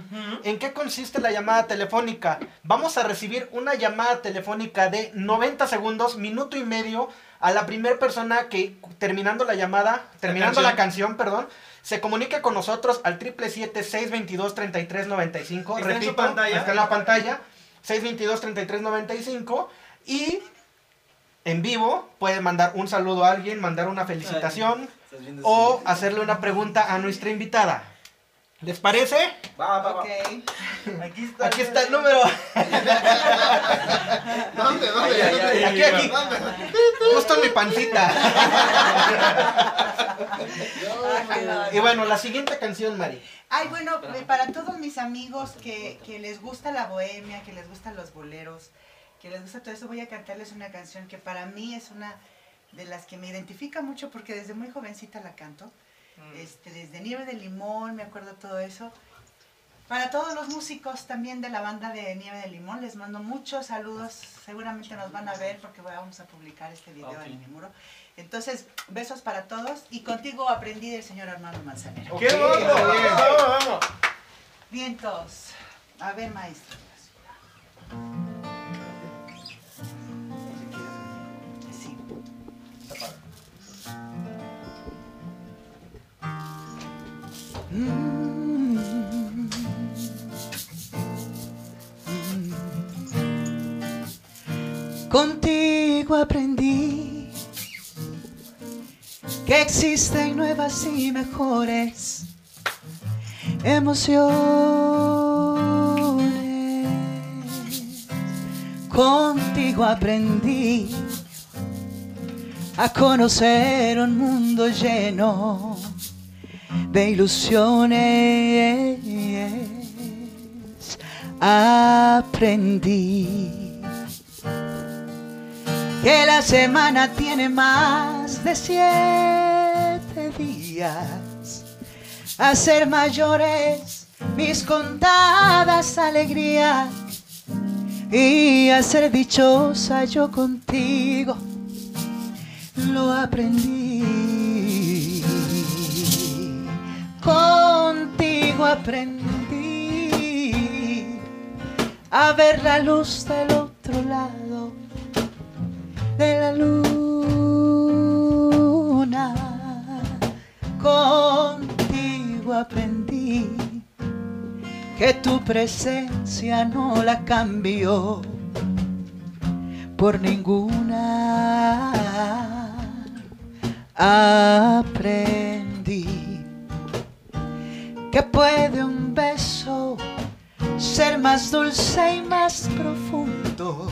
¿En qué consiste la llamada telefónica? Vamos a recibir una llamada telefónica de 90 segundos, minuto y medio, a la primera persona que terminando la llamada, terminando la canción, perdón, se comunica con nosotros al 777-622-3395. Está en su Repito, pantalla. está en la pantalla. 622-3395 y en vivo puede mandar un saludo a alguien, mandar una felicitación o hacerle una pregunta a nuestra invitada. ¿Les parece? Va, va, va. Ok. Aquí está. Aquí está el número. ¿Dónde? Ay, ¿Dónde? ay, ay, Aquí, aquí. Justo en mi pancita. Y bueno, la siguiente canción, Mari. Ay, bueno, eh, para todos mis amigos que, que les gusta la bohemia, que les gustan los boleros, que les gusta todo eso, voy a cantarles una canción que para mí es una de las que me identifica mucho porque desde muy jovencita la canto. Mm. Este, desde Nieve de Limón, me acuerdo todo eso. Para todos los músicos también de la banda de Nieve de Limón, les mando muchos saludos. Seguramente nos van a ver porque vamos a publicar este video en mi muro. Entonces, besos para todos y contigo aprendí del señor Armando Manzanero. ¡Qué bien. Vamos, vamos. Vientos. A ver, maestro. Aprendí que existen nuevas y mejores emociones. Contigo aprendí a conocer un mundo lleno de ilusiones. Aprendí que la semana tiene más de siete días. A ser mayores mis contadas alegrías y a ser dichosa yo contigo lo aprendí. Contigo aprendí a ver la luz del otro lado de la luna. Contigo aprendí que tu presencia no la cambió por ninguna. Aprendí que puede un beso ser más dulce y más profundo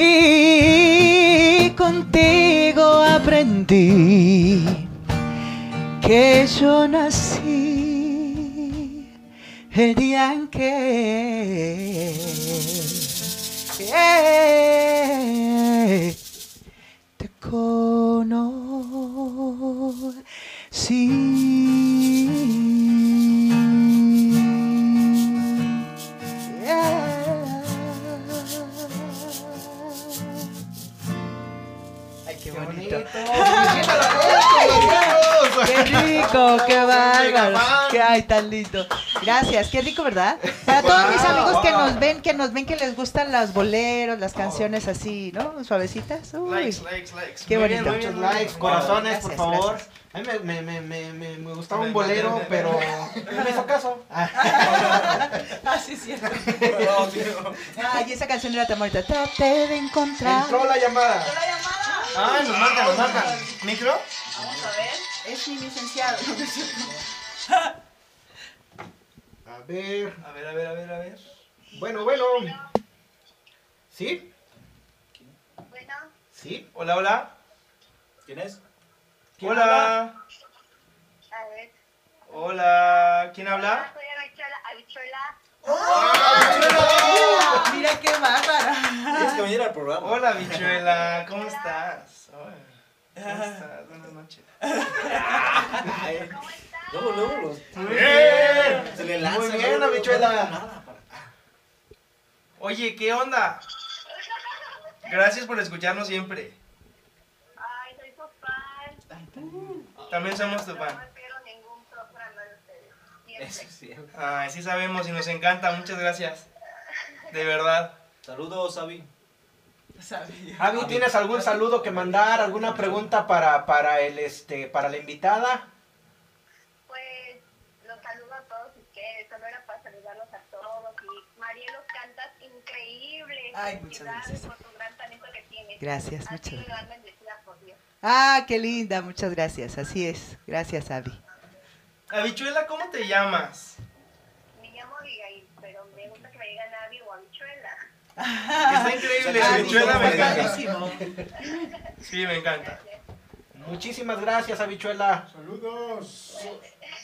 Y contigo aprendí que yo nací el día en que eh, te conocí. Ay, qué bonito. Qué rico, qué bárbaro. Qué ay, tan lindo. Gracias, qué rico, ¿verdad? Para todos mis amigos que nos ven, que nos ven que les gustan los boleros, las canciones así, ¿no? Suavecitas. Uy. Likes, likes, likes. Qué Muy bonito. bien, Muchos likes, corazones, por favor. gracias. A mí me, me, me, me, me, me gustaba un bolero, pero no me hizo caso. Ah, sí, es cierto. Ay, esa canción era tan bonita. Trate de encontrar. Entró la llamada. ¿La llamada? Ah, nos marcan, nos marcan. ¿Micro? Vamos a ver. Es mi licenciado. A ver. A ver, a ver, a ver, a ver. Bueno, bueno. ¿Sí? Bueno, ¿Sí? Hola, hola. ¿Quién es? ¿Quién habla? Hola. a ver. Hola. ¿Quién habla? Soy Habichuela. Habichuela. Ah, Mira qué bárbara. Tienes que venir al programa. Hola, bichuela. ¿Cómo estás? Hola. ¿Cómo estás? Buenas noches. Ay, ¿Cómo estás? luego, luego los. Bien. Se le lanza. Muy bien, habichuela. Oye, ¿qué onda? Gracias por escucharnos siempre. Ay, soy su fan. También somos tu No fan. me pierdo ningún programa de ustedes. Eso es cierto. Ay, sí sabemos y nos encanta. Muchas gracias. De verdad. Saludos, Avi. Javi, ¿tienes algún saludo que mandar? ¿Alguna pregunta para, para, el, este, para la invitada? Pues los saludo a todos ustedes. Solo era para saludarlos a todos. Y Marielos cantas increíble. Ay, muchas Felicidades gracias. por tu gran talento que tienes. Gracias, muchas bendecida por Dios. Ah, qué linda, muchas gracias. Así es. Gracias, Abby. Habichuela, ¿cómo te llamas? Me llamo Abigail, pero me gusta que me digan Abby o Habichuela. Está increíble. Ah, Habichuela me encanta. Sí, me encanta. Muchísimas gracias, habichuela. Saludos.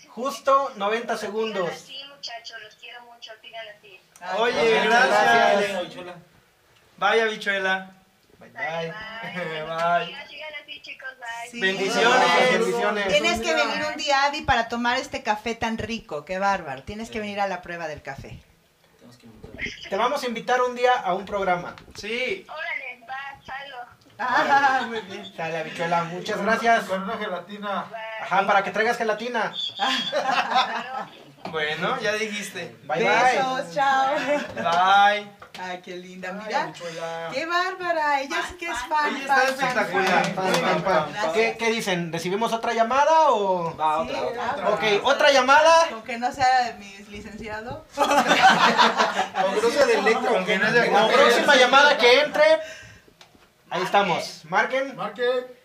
Justo 90 Sigan segundos. así, muchachos, los quiero mucho, así. Oye, gracias. Bye, habichuela. Bye, Bye, bye. Sí. Bendiciones. Bendiciones. Tienes que venir un día, Avi, para tomar este café tan rico. Qué bárbaro. Tienes que venir a la prueba del café. Te vamos a invitar un día a un programa. Sí. Órale, va, chalo. Ah, muy bien. Dale, habichuela, muchas gracias. Con una gelatina. Bye. Ajá, para que traigas gelatina. Bueno, ya dijiste. Bye, bye. Besos, chao. Bye. Ay, qué linda. Mira, qué bárbara. Ella sí que es fan. Ella está espectacular. ¿Qué, qué dicen? ¿Recibimos otra llamada o...? Va, Sí, otra, otra. otra. Ok, otra llamada. Aunque no sea de mi licenciado. Aunque no sea de Electra, Aunque no sea La próxima llamada que entre. Ahí estamos. Marquen. Marque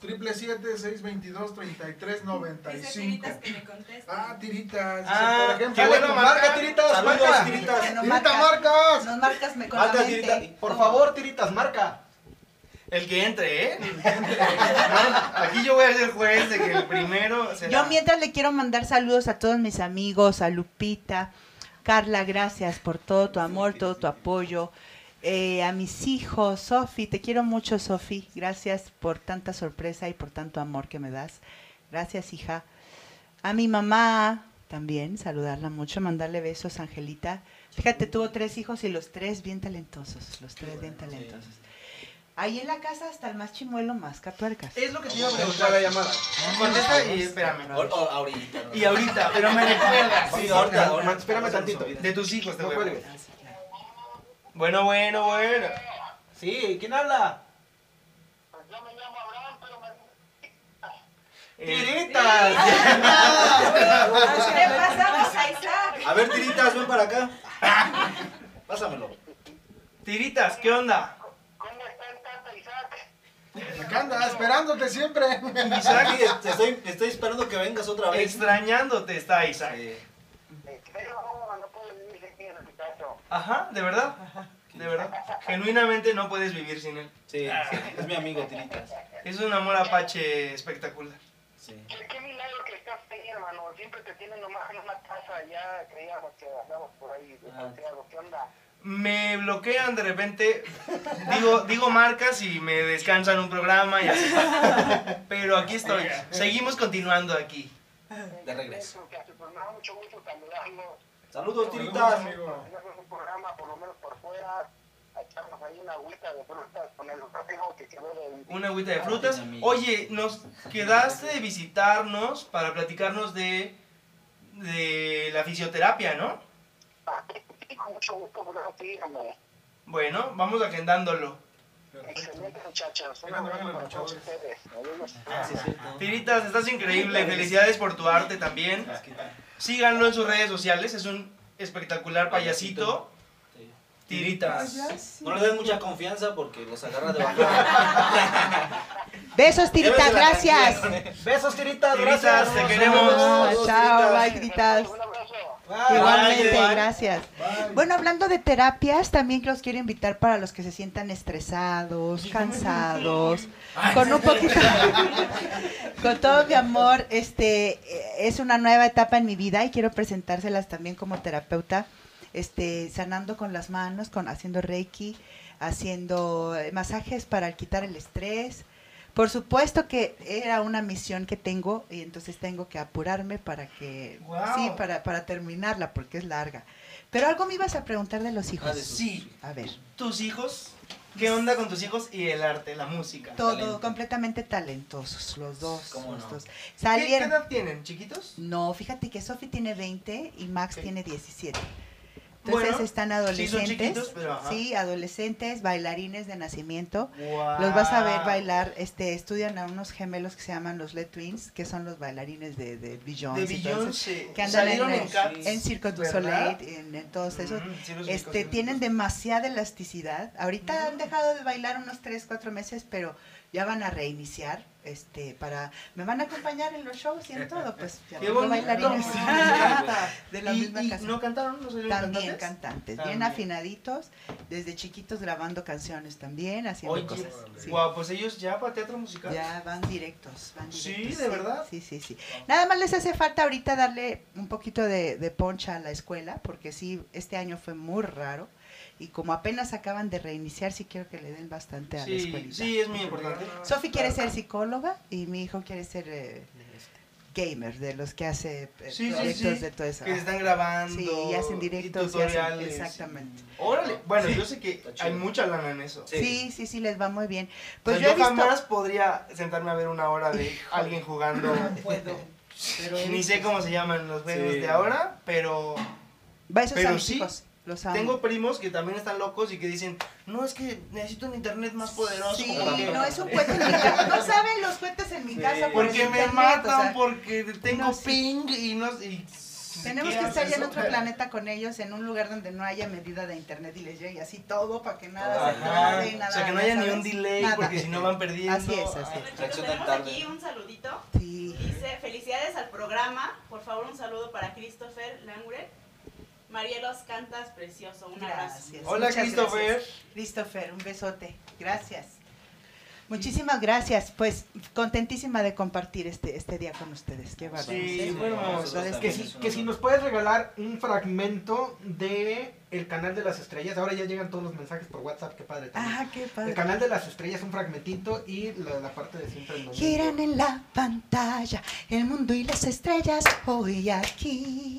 triple siete seis veintidós treinta y tres Dice noventa y Tiritas cinco. que me conteste. Ah, tiritas. Ah, por ejemplo. qué bueno, Marca, tiritas, Saludos, marca. tiritas. Que no ¡Tirita, marcas. marcas! Nos marcas me con Marca, la tirita. mente. Por favor, tiritas, marca. El que entre, ¿eh? Aquí yo voy a ser juez de que el primero será. Yo mientras le quiero mandar saludos a todos mis amigos, a Lupita, Carla, gracias por todo tu amor, todo tu apoyo. Eh, a mis hijos, Sofi, te quiero mucho, Sofi. Gracias por tanta sorpresa y por tanto amor que me das. Gracias, hija. A mi mamá también, saludarla mucho, mandarle besos, Angelita. Fíjate, tuvo tres hijos y los tres bien talentosos, los tres bien talentosos. Ahí en la casa hasta el más chimuelo, más catuercas. Es lo que te iba a preguntar. la llamada. Contesta y espérame. O- o- ahorita. ¿no? Y ahorita, pero me recuerdas. Sí, ahorita, ahorita. Espérame tantito. De tus hijos te No voy a cuelgues. Bueno, bueno, bueno. Sí, ¿quién habla? Eh, Tiritas. Le pasamos a Isaac. A ver, tiritas, ven para acá. Pásamelo. Tiritas, ¿qué onda? Acá anda, esperándote siempre. Isaac, Aquí te estoy, estoy esperando que vengas otra vez. extrañándote está Isaac. Sí. Ajá, de verdad. De verdad. Genuinamente no puedes vivir sin él. Sí, sí, es mi amigo Tiritas. Es un amor apache espectacular. Sí. Qué milagro que estás ahí, hermano. Siempre te tienen nomás en una casa. Ya creíamos que andamos por ahí Ah. ¿Qué onda? Me bloquean de repente, digo, digo marcas y me descansan un programa y así. Pero aquí estoy. Seguimos continuando aquí. De regreso. Pues me da mucho gusto saludarlo. Saludos, Saludos, tiritas. un programa, por lo menos por fuera. a Echarnos ahí una agüita de frutas con el reflejo que quedó del... Una agüita de frutas. Oye, nos quedaste de visitarnos para platicarnos de, de la fisioterapia, ¿no? Con mucho gusto, por eso sí, hombre. Bueno, vamos agendándolo. Excelente, muchachos. Un abrazo para todos ustedes. Ah. Tiritas, estás increíble. Felicidades por tu arte también. Síganlo en sus redes sociales. Es un espectacular payasito. Tiritas. No le den mucha confianza porque los agarra de bajada. Besos, Tirita, Llévensela gracias. Besos, tiritas, Tiritas, gracias. te queremos. Chao, Tiritas. bye, Tiritas. Bye. Igualmente, bye. gracias. Bueno, hablando de terapias, también los quiero invitar para los que se sientan estresados, cansados, con un poquito, con todo mi amor. Este es una nueva etapa en mi vida y quiero presentárselas también como terapeuta, este, sanando con las manos, con haciendo reiki, haciendo eh, masajes para quitar el estrés. Por supuesto que era una misión que tengo y entonces tengo que apurarme para que sí, para, para terminarla porque es larga. Pero algo me ibas a preguntar de los hijos. Ah, Sí, A ver, tus hijos. ¿Qué onda con tus hijos y el arte, la música? todo talento. completamente talentosos, los dos. ¿Cómo los no? dos. ¿Qué, qué Salieron. edad tienen? ¿Chiquitos? No, fíjate que Sofi tiene 20 y Max tiene 17. Entonces Bueno, están adolescentes. pero sí, adolescentes, bailarines de nacimiento. Wow. Los vas a ver bailar, este, estudian a unos gemelos que se llaman los Let Twins, que son los bailarines de, de Beyoncé. De Beyoncé. que andan en, Salieron en en, Circo du. Soleil, en, en todos esos. Mm, sí Este, tienen demasiada elasticidad. Ahorita han dejado de bailar unos 3, 4 meses, pero ya van a reiniciar. Este, para, me van a acompañar en los shows y en todo, pues ya tengo bailarines de la ¿Y, misma y casa. no cantaron? ¿No También cantantes? cantantes, También. bien afinaditos, desde chiquitos grabando canciones también, haciendo Oye, cosas. Sí. guau, pues ellos ya para teatro musical. Ya van directos, van Sí, directos. ¿de verdad? Sí, sí, sí. Nada más les hace falta ahorita darle un poquito de, de poncha a la escuela, porque sí, este año fue muy raro. Y como apenas acaban de reiniciar, sí quiero que le den bastante a la escuelita. sí, es muy importante. Sofi quiere ser psicóloga y mi hijo quiere ser eh, gamer, de los que hace eh, Sí, proyectos sí. de todo eso. Que se están grabando. Sí, y hacen directos. y hacen- tutoriales. exactamente. Órale. Bueno, Sí. yo sé que hay mucha lana en eso. Sí. Sí, sí, sí, les va muy bien. Pues yo, yo he visto... jamás podría sentarme a ver una hora de alguien jugando. puedo. Pero he Ni sé cómo se llaman los juegos Sí. de ahora, pero Va, esos pero sí, chicos, los amo. tengo primos que también están locos y que dicen, no, es que necesito un internet más poderoso. Sí, porque, no es un cohete en mi casa. No saben los cohetes en mi Sí. casa por porque me internet, matan, o sea, porque tengo no, sí. ping y no y Tenemos ¿qué que estar ya en otro planeta con ellos, en un lugar donde no haya medida de internet y les llegue así todo para que nada se Ajá. trabe y nada. o sea, que no haya ni un delay Nada. porque si no van perdiendo. Así es, así es. Bueno, chicos, tenemos tarde. aquí un saludito. Sí. Dice, felicidades al programa. Por favor, un saludo para Christopher Langure. Marielos, cantas precioso. Un abrazo. Gracias. Hola, muchas Christopher. gracias. Christopher, un besote. Gracias. Muchísimas gracias. Pues contentísima de compartir este, este día con ustedes. Qué bárbaro. Sí, ¿Sabes Que si, que si nos puedes regalar un fragmento de el canal de las estrellas. Ahora ya llegan todos los mensajes por WhatsApp, qué padre. también. Ah, qué El padre. canal de las estrellas, un fragmentito y la, la parte de siempre en. Giran en la pantalla el mundo y las estrellas hoy aquí.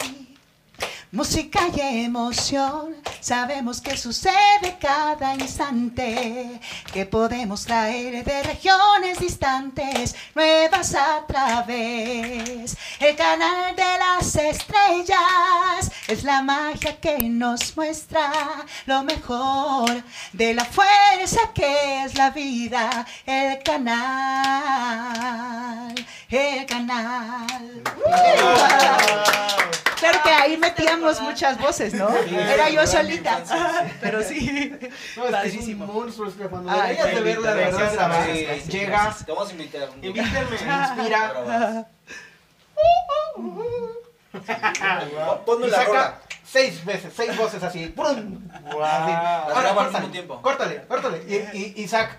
Música y emoción, sabemos que sucede cada instante, que podemos traer de regiones distantes, nuevas a través. El canal de las estrellas es la magia que nos muestra lo mejor de la fuerza que es la vida, el canal, el canal. Claro que ahí metíamos muchas voces, ¿no? Sí. Era yo solita. infancia, Pero sí. No, es que es un monstruo, es que cuando Ay, deberías de verdad, grabar, Sí, sí, llega, Te vamos a invitar. Invítenme. inspira, Ahora. Ponme y la saca rola. seis veces, seis voces así. ¡prum! Así. Wow. Ahora, graba al córtale, mismo tiempo. Córtale, córtale. Y, y, Isaac,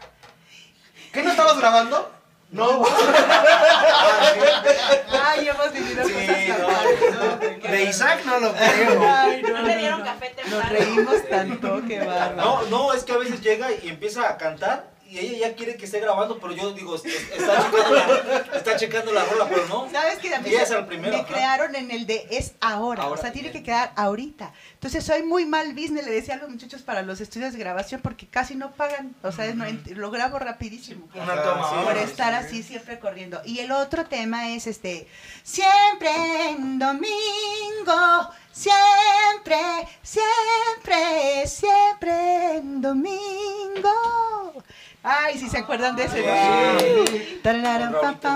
¿qué no estabas grabando? No, Ay, hemos vivido Sí, cosas no. tan De Isaac no lo creo. Ay, No le dieron café temprano. Nos reímos tanto, qué bárbaro. No, no, es que a veces llega y empieza a cantar y ella ya quiere que esté grabando, pero yo digo, es- está checando la, está checando la rola, pero no. ¿Sabes que se- es el primero, me ajá. crearon en el de es ahora, Ahora, o sea, tiene bien. que quedar ahorita. Entonces soy muy mal business, le decía a los muchachos para los estudios de grabación porque casi no pagan, o sea, lo grabo rapidísimo. Una toma. sí, por estar así siempre corriendo. Y el otro tema es este, siempre en domingo, siempre, siempre, siempre en domingo. Ay, si se acuerdan de ese. Sí.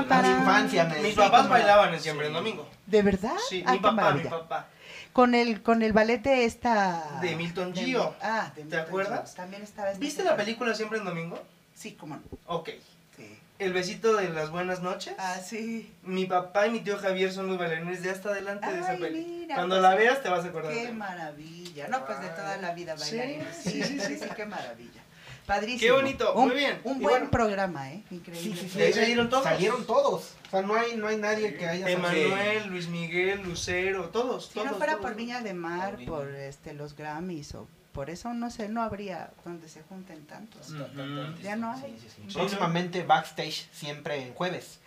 Param. infancia me Mis papás como- bailaban en siempre en domingo. ¿De verdad? Sí, Ah, mi qué papá, mi maravilla. papá. Con el, con el ballet de esta... De Milton de- Gio. Ah, de ¿Te Milton acuerdas? Gio. También estaba... esta ¿Viste la película siempre en domingo? Sí, cómo no. Ok. Sí. El besito de las buenas noches. Ah, sí. Mi papá y mi tío Javier son los bailarines de hasta adelante de esa peli. mira, Cuando pues, la veas te vas a acordar. Qué de maravilla. No, pues de toda la vida Sí, bailarines. sí, Sí, sí, sí, sí. sí, qué maravilla. Padrísimo. Qué bonito, Un- muy bien. Un buen bueno. programa, ¿eh? Increíble. sí, sí. De ahí salieron todos. Salieron todos. O sea, no hay, no hay nadie que haya salido. Emanuel, Luis Miguel, Lucero, todos, Si todos. no fuera todos. por Viña de Mar, Por este los Grammys o por eso no sé, no habría donde se junten tantos. Ya no hay. Sí, sí, sí. Próximamente backstage, siempre en jueves.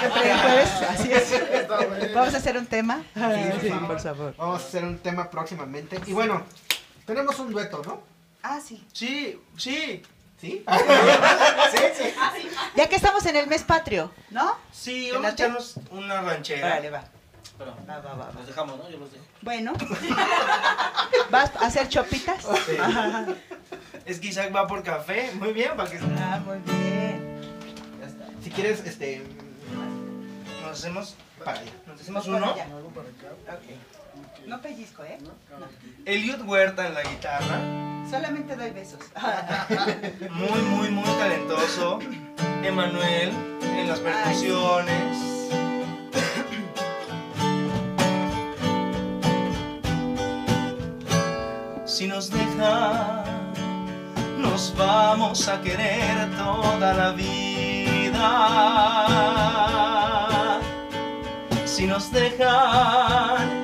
Siempre el jueves, así es. Vamos a hacer un tema. Sí, Sí, por favor. Vamos a hacer un tema próximamente. Y bueno, tenemos un dueto, ¿no? Ah, sí. Sí, sí. ¿Sí? Ah, sí. Ya que estamos en el mes patrio, ¿no? Sí, ¿Te vamos a echarnos una ranchera. Vale, va. Pero, Va, va, va, los dejamos, ¿no? Yo los dejo. Bueno. ¿Vas a hacer chopitas? Ajá. Es que Isaac va por café. Muy bien, para que Ah, muy bien. Ya está. Si quieres, este. nos hacemos, Para allá. nos hacemos Para uno. allá. Para acá. Ok. No pellizco, ¿eh? ¿no? Eliud Huerta en la guitarra. Solamente doy besos. Muy, muy, muy talentoso. Emanuel en las percusiones. Si nos deja, nos vamos a querer toda la vida. Si nos dejan,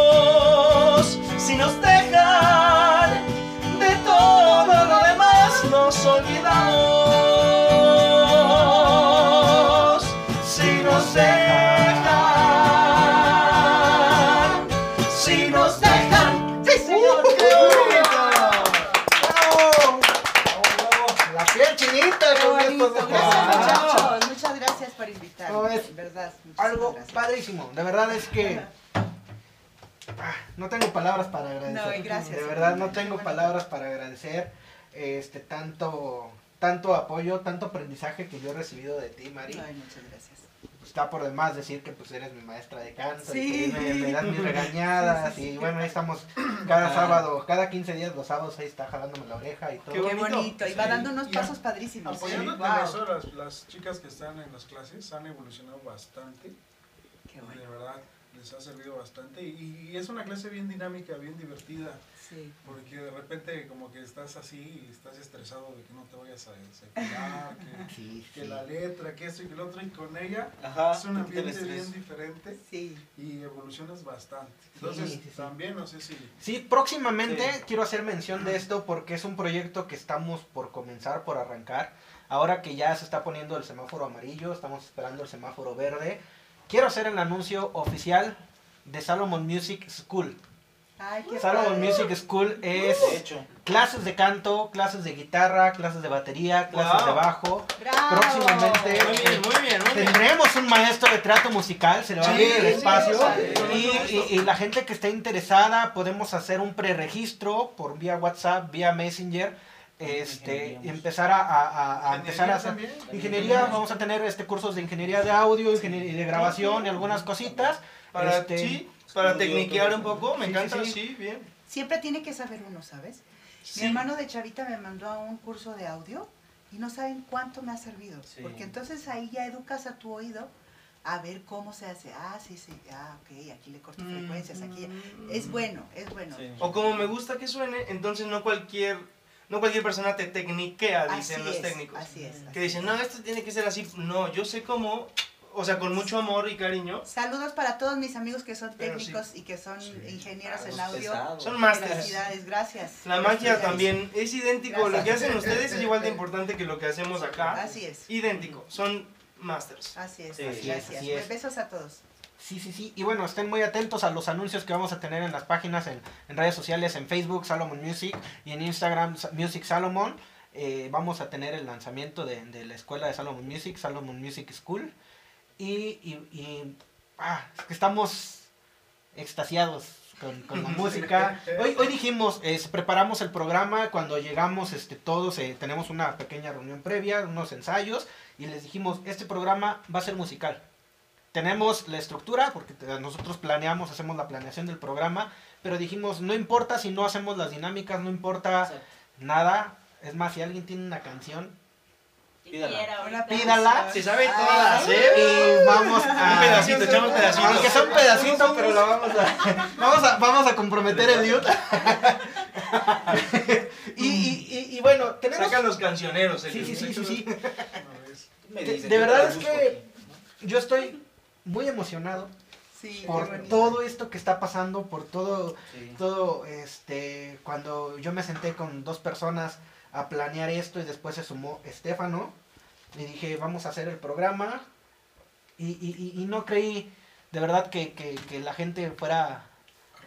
Verdad. Algo gracias. padrísimo. De verdad es que. Ah, no tengo palabras para agradecer. No, y gracias. De verdad no tengo palabras para agradecer este tanto tanto apoyo, tanto aprendizaje que yo he recibido de ti, Mari. Ay, muchas gracias. Está por demás decir que pues eres mi maestra de canto y que me, me das mis regañadas Sí, sí, sí. y bueno, ahí estamos cada Ah. sábado, cada 15 días los sábados ahí está jalándome la oreja y todo. Qué Qué bonito. Y va Sí. dando unos Y pasos padrísimos. Apoyándote Wow. eso, las, las chicas que están en las clases han evolucionado bastante. Qué bueno. De verdad, les ha servido bastante. Y, y es una clase bien dinámica, bien divertida. Sí. Porque de repente como que estás así y estás estresado de que no te vayas a separar, que, Sí, que sí. la letra, que esto y que lo otro. Y con ella Ajá. es un ambiente bien diferente Sí. y evolucionas bastante. Entonces sí, sí. también no sé si... Sí, próximamente Sí. quiero hacer mención de esto porque es un proyecto que estamos por comenzar, por arrancar. Ahora que ya se está poniendo el semáforo amarillo, estamos esperando el semáforo verde. Quiero hacer el anuncio oficial de Salomon Music School. Ay, qué Salomon padre. Music School es De hecho, clases de canto, clases de guitarra, clases de batería, clases Wow. de bajo. Bravo. Próximamente Muy bien, muy bien, muy bien. Tendremos un maestro de teatro musical, se le va a abrir el espacio. sí, y, y- y la gente que esté interesada, podemos hacer un preregistro por vía WhatsApp, vía Messenger. Este, empezar a, a- a- a empezar a hacer también. ingeniería, vamos a tener este cursos de ingeniería de audio, ingeniería de grabación y algunas cositas. Para, Este, sí, para tecniquear un poco, me Sí, encanta, sí, sí, sí. bien. Siempre tiene que saber uno, ¿sabes? Sí. Mi hermano de Chavita me mandó a un curso de audio y no saben cuánto me ha servido. Sí. Porque entonces ahí ya educas a tu oído a ver cómo se hace. Ah, sí, sí, ah, ok, aquí le corto Mm. frecuencias, aquí. Es bueno, es bueno. Sí. O como me gusta que suene, entonces no cualquier, no cualquier persona te tecniquea, dicen Así los es, técnicos. Así es. así Que dicen, no, esto tiene que ser así. No, yo sé cómo, o sea, con mucho amor y cariño. Saludos para todos mis amigos que son Pero sí. técnicos y que son ingenieros en Los audio. pesados. Son másteres. Felicidades, gracias. La magia también es idéntico. Lo que Gracias. hacen ustedes es igual de importante que lo que hacemos acá. Así es. Idéntico. Son masters. Así es. Sí, gracias. así es. Besos a todos. Sí, sí, sí. Y bueno, estén muy atentos a los anuncios que vamos a tener en las páginas, en, en redes sociales, en Facebook, Salomon Music, y en Instagram, Music Salomon. Eh, vamos a tener el lanzamiento de, de la escuela de Salomon Music, Salomon Music School. Y, y, y, ah, es que estamos extasiados con, con la música. Hoy, hoy dijimos, eh, preparamos el programa, cuando llegamos este, todos eh, tenemos una pequeña reunión previa, unos ensayos, y les dijimos, este programa va a ser musical. Tenemos la estructura, porque nosotros planeamos, hacemos la planeación del programa, pero dijimos, no importa si no hacemos las dinámicas, no importa Exacto. nada. Es más, si alguien tiene una canción, Pídala. Pídala. Se saben Ah, todas, ¿eh? y vamos a... Un pedacito, echamos pedacitos. Aunque sea un pedacito, pero lo vamos a, vamos a, vamos a comprometer el youth. y, y, y, y bueno, tenemos... Sacan los cancioneros. Sí, ellos. sí, sí, sí, De, verdad es que yo estoy muy emocionado Sí, por todo esto que está pasando, por todo, Sí. todo, este, cuando yo me senté con dos personas a planear esto y después se sumó Estefano y dije, vamos a hacer el programa y, y, y- y no creí de verdad que, que, que la gente fuera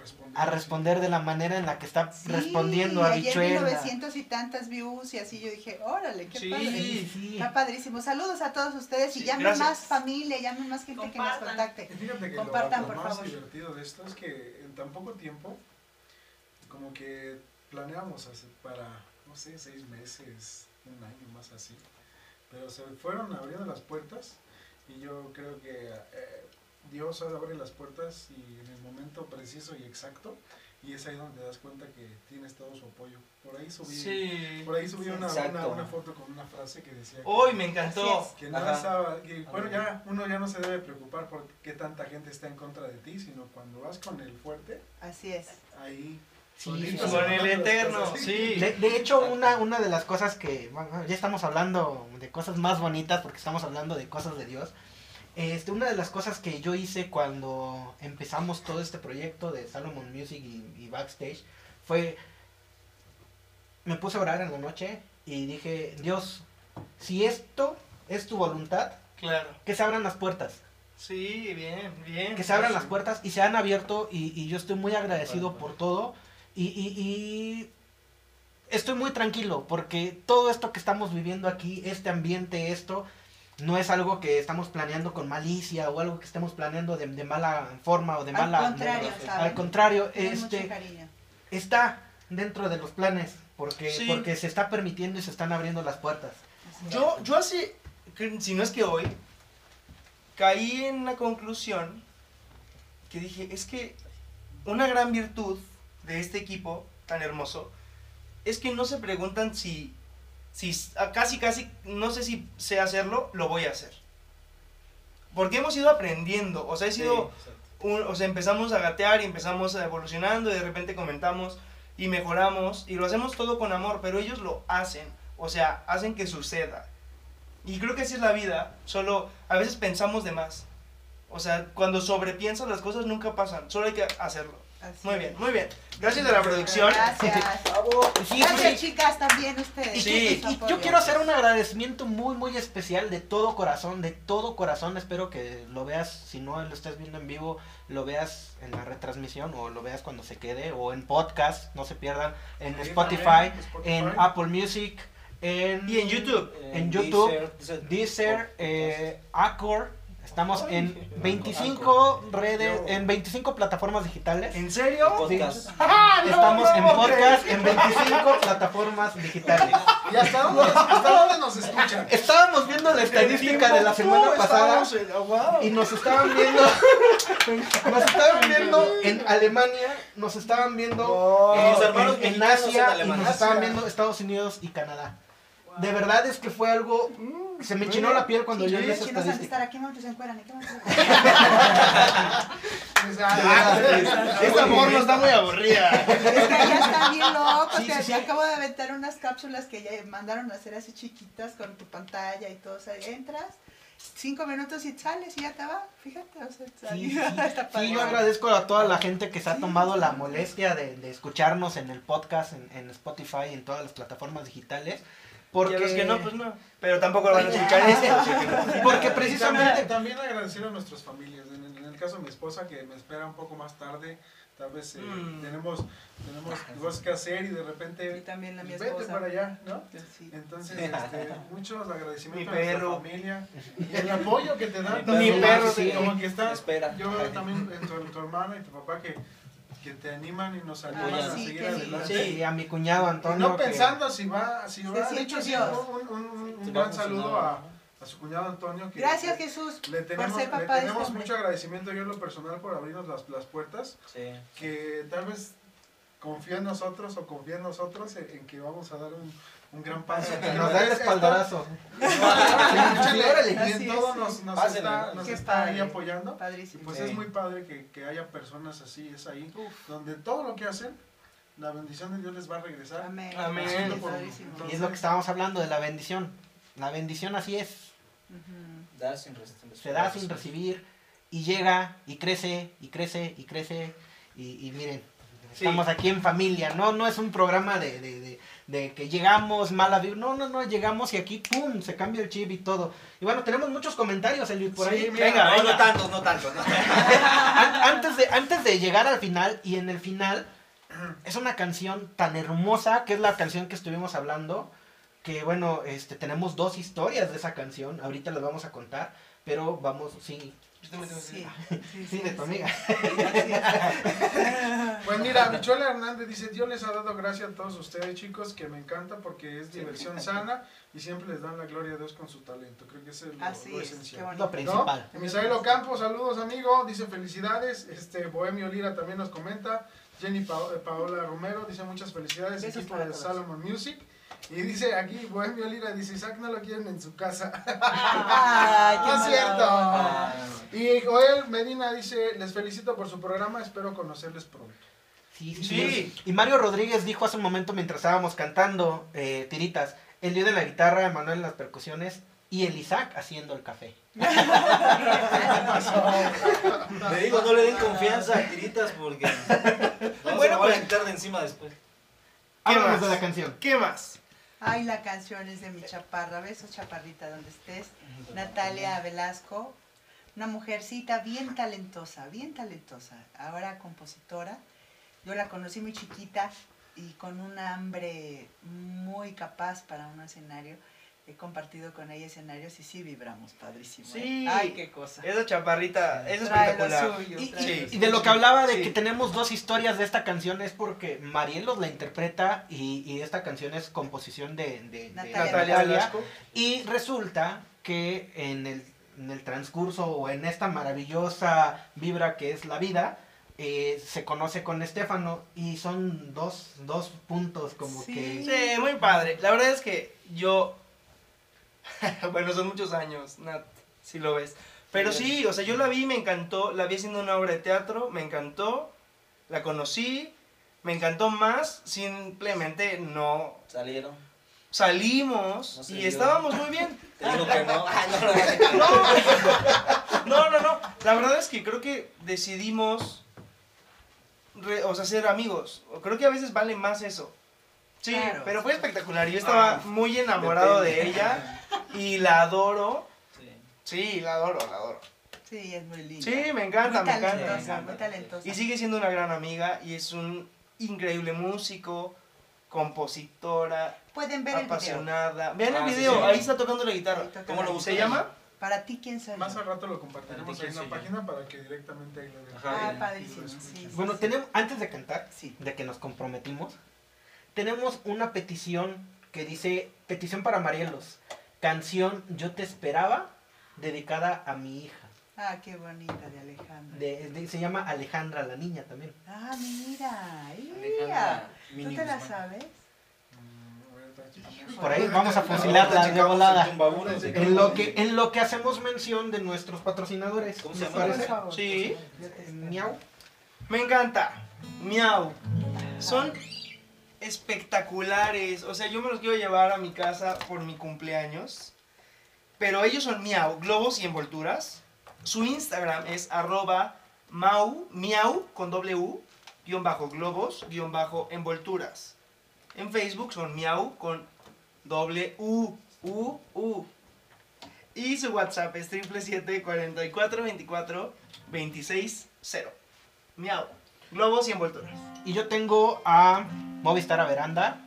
responder. a responder de la manera en la que está Sí, respondiendo a Bichuela. 900 y tantas views y así yo dije, órale, qué Sí. padre. Sí, sí. Está padrísimo. Saludos a todos ustedes y llamen gracias. más familia, llamen más gente que nos contacte. Fíjate que lo- Compartan, lo, por más favor. divertido de esto es que en tan poco tiempo, como que planeamos hacer para, no sé, seis meses, un año más así. Pero se fueron abriendo las puertas y yo creo que eh, Dios abre las puertas y en el momento preciso y exacto y es ahí donde te das cuenta que tienes todo su apoyo. Por ahí subí, Sí. por ahí subí Sí. una, una, una foto con una frase que decía que- Hoy me encantó. Que Ajá. estaba, que, bueno, ya uno ya no se debe preocupar por qué tanta gente está en contra de ti, sino cuando vas con el fuerte, Así es. ahí Sí, Con el eterno, cosas. sí. De, de hecho, una, una de las cosas que, bueno, ya estamos hablando de cosas más bonitas porque estamos hablando de cosas de Dios. Este, una de las cosas que yo hice cuando empezamos todo este proyecto de Salomon Music y, y Backstage fue, me puse a orar en la noche y dije, Dios, si esto es tu voluntad, Claro. que se abran las puertas. Sí, bien, bien. que se abran las puertas y se han abierto y, y yo estoy muy agradecido Bueno, por todo y, y- y estoy muy tranquilo porque todo esto que estamos viviendo aquí, este ambiente, esto, no es algo que estamos planeando con malicia o algo que estemos planeando de, de mala forma o de Al mala... contrario, al contrario, Tienen mucho este, está dentro de los planes porque, Sí. porque se está permitiendo y se están abriendo las puertas. Yo, yo hace, si no es que hoy, caí en la conclusión que dije, es que una gran virtud de este equipo tan hermoso es que no se preguntan si, si s- a- casi, casi, no sé si sé hacerlo, lo voy a hacer. Porque hemos ido aprendiendo, o sea, he sido un- o sea, empezamos a gatear y empezamos a evolucionando y de repente comentamos y mejoramos y lo hacemos todo con amor, pero ellos lo hacen, o sea, hacen que suceda. Y creo que así es la vida, solo a veces pensamos de más. O sea, cuando sobrepiensas las cosas nunca pasan, solo hay que hacerlo. Así Muy bien, muy bien. Gracias a la producción. Gracias. Sí, Gracias, sí. chicas, también ustedes. Y, Sí. yo quiero hacer un agradecimiento muy, muy especial de todo corazón, de todo corazón. Espero que lo veas, si no lo estás viendo en vivo, lo veas en la retransmisión o lo veas cuando se quede o en podcast, no se pierdan, en Sí, Spotify, también, Spotify. en Apple Music, en, Y en YouTube. En YouTube, Deezer, Deezer, eh. Estamos en 25 redes, en 25 plataformas digitales. ¿En serio? podcast. Estamos en no, podcast en 25 plataformas digitales. ¿Y hasta dónde, hasta dónde nos escuchan? Estábamos viendo la estadística de la semana pasada estábamos en- oh, wow. y nos estaban viendo, nos estaban viendo en Alemania, nos estaban viendo en, Asia y nos estaban viendo Estados Unidos y Canadá. De verdad es que fue algo, se me chinó la piel cuando Sí, yo vi los esa chinos han de estadística. estar aquí, se encueran. Esta porno está muy aburrida. Es que ya están bien locos. Sí, que sí, sí. Acabo de aventar unas cápsulas que ya mandaron a hacer así chiquitas con tu pantalla y todo. O sea, entras, cinco minutos y sales y ya te va. Fíjate, o sea, Sí, sí. está Sí, yo agradezco a toda la gente que se ha Sí, tomado la molestia de, de escucharnos en el podcast, en, en Spotify, en todas las plataformas digitales. Porque Porque, los que no, pues no. Pero tampoco lo van a escuchar esto. porque Y precisamente también, también agradecer a nuestras familias. En, en el caso de mi esposa, que me espera un poco más tarde, tal vez eh, Mm. tenemos, tenemos cosas que hacer y de Y repente también a mi vete esposa. para allá, ¿no? Sí. Entonces, este, muchos agradecimientos Mi a nuestra perro. familia y el apoyo que te dan. Mi perro, sí. Como que está, Espera. yo también, eh, tu, tu hermana y tu papá que que te animan y nos Ah, ayudan a sí, seguir que sí. adelante. Sí, a mi cuñado Y Antonio. no que- pensando si va, si va. Sí, De hecho, sí, un, un- un- un gran saludo a, a su cuñado Antonio. Que Gracias Jesús Le por tenemos, ser le papá de este tenemos hombre. mucho agradecimiento yo en lo personal por abrirnos las, las puertas, Sí. que tal vez confía en nosotros o confía en nosotros en, en que vamos a dar un, un gran paso. Que nos da el espaldarazo. Y en todo nos, nos Pásenle. está, nos está ahí apoyando. Padrísimo. Pues Sí. es muy padre que, que haya personas así, es ahí, donde todo lo que hacen, la bendición de Dios les va a regresar. Amén. Amén. Por-. Y es lo que estábamos hablando de la bendición. La bendición así es. Dar sin. Se da sin recibir y llega y crece y crece y crece. Y, y miren, Sí. estamos aquí en familia. No, no es un programa de, de, de, de que llegamos mala vibra. No, no, no, llegamos y aquí, ¡pum! Se cambia el chip y todo. Y bueno, tenemos muchos comentarios, Eli, por Sí, ahí. mira, Venga, No, venga. no tantos, no tantos. no. Antes, de, antes de llegar al final, y en el final, es una canción tan hermosa, que es la canción que estuvimos hablando, que bueno, este, tenemos dos historias de esa canción, ahorita las vamos a contar, pero vamos, sí, Yo también tengo que Sí, sí, de tu amiga. Pues mira, Michola Hernández dice, Dios les ha dado gracia a todos ustedes chicos, que me encanta porque es diversión sana y siempre les dan la gloria a Dios con su talento. Creo que ese es lo, Así lo es, qué esencial. Lo bonito. principal. ¿No? Misael Ocampo, saludos amigo, dice felicidades. Este Bohemio Lira también nos comenta. Jenny Pa- eh, Paola Romero dice muchas felicidades, Besos equipo de. Salomon Music. Y dice aquí Bohemio Lira, dice Isaac no lo quieren en su casa. Qué No es cierto. Y Joel Medina dice, les felicito por su programa, espero conocerles pronto. Sí, sí, Sí. Y Mario Rodríguez dijo hace un momento mientras estábamos cantando eh, tiritas, el dio de la guitarra, Manuel en las percusiones y el Isaac haciendo el café. Le digo, no le den confianza a tiritas porque. Bueno, a pues- quitar de encima después. ¿Qué Háblanos más? de la canción. ¿Qué más? Ay, la canción es de mi chaparra. Besos, chaparrita, donde estés. Natalia Velasco. Una mujercita bien talentosa, bien talentosa. Ahora compositora. Yo la conocí muy chiquita y con un hambre muy capaz para un escenario. He compartido con ella escenarios y sí vibramos, padrísimo. ¿eh? Sí. Ay, qué cosa. Esa chaparrita es Trae lo espectacular. suyo, Y, trae y- lo y suyo. de lo que hablaba de Sí. que tenemos dos historias de esta canción es porque Marielos la interpreta y, y esta canción es composición de, de- de Natalia Natalia Velasco. Y resulta que en el, en el transcurso o en esta maravillosa vibra que es la vida, eh, se conoce con Estefano y son dos, dos puntos como Sí. que... Sí, muy padre. La verdad es que yo. bueno, son muchos años, Nat, si lo ves. Pero sí, o sea, yo la vi, me encantó. La vi haciendo una obra de teatro, me encantó. La conocí, me encantó más. Simplemente no. Salieron. Salimos No y estábamos muy bien. Te digo que no. Ah, no, no, no. No. La verdad es que creo que decidimos, re- o sea, ser amigos. Creo que a veces vale más eso. Sí, Claro. pero fue espectacular. Yo estaba muy enamorado de depende. ella y la adoro. Sí. Sí, la adoro, la adoro. Sí, es muy linda. Sí, me encanta, muy me encanta. talentosa, me encanta. muy talentosa. Y sigue siendo una gran amiga y es un increíble músico, compositora, Pueden ver el video. apasionada. Vean Ah, el sí, video, sí. ahí está tocando la guitarra. ¿Cómo lo guitarra. ¿Se llama? Para ti, ¿quién soy Más al rato lo compartiremos ¿De ahí en la página para que directamente ahí lo vean. Ajá. Ah, padrísimo, sí. Bueno, sí. tenemos, antes de cantar, Sí. de que nos comprometimos, tenemos una petición que dice, petición para Marielos, canción Yo te esperaba, dedicada a mi hija. Ah, qué bonita de Alejandra. De- de- se llama Alejandra, la niña también. Ah, mira, mira. ¿Tú te la sabes? Por ahí vamos a fusilarla de volada. En lo, que, en lo que hacemos mención de nuestros patrocinadores. ¿Cómo se parece? Sí. Miau. Me encanta. Miau. Son espectaculares. O sea, yo me los quiero llevar a mi casa por mi cumpleaños. Pero ellos son miau, globos y envolturas. Su Instagram es arroba mau, miau con u, guion bajo globos, guion bajo envolturas. En Facebook son miau con doble u, u. Y su WhatsApp es 777 44 24 26 0. Miau. Globos y envolturas. Y yo tengo a Movistar a Veranda.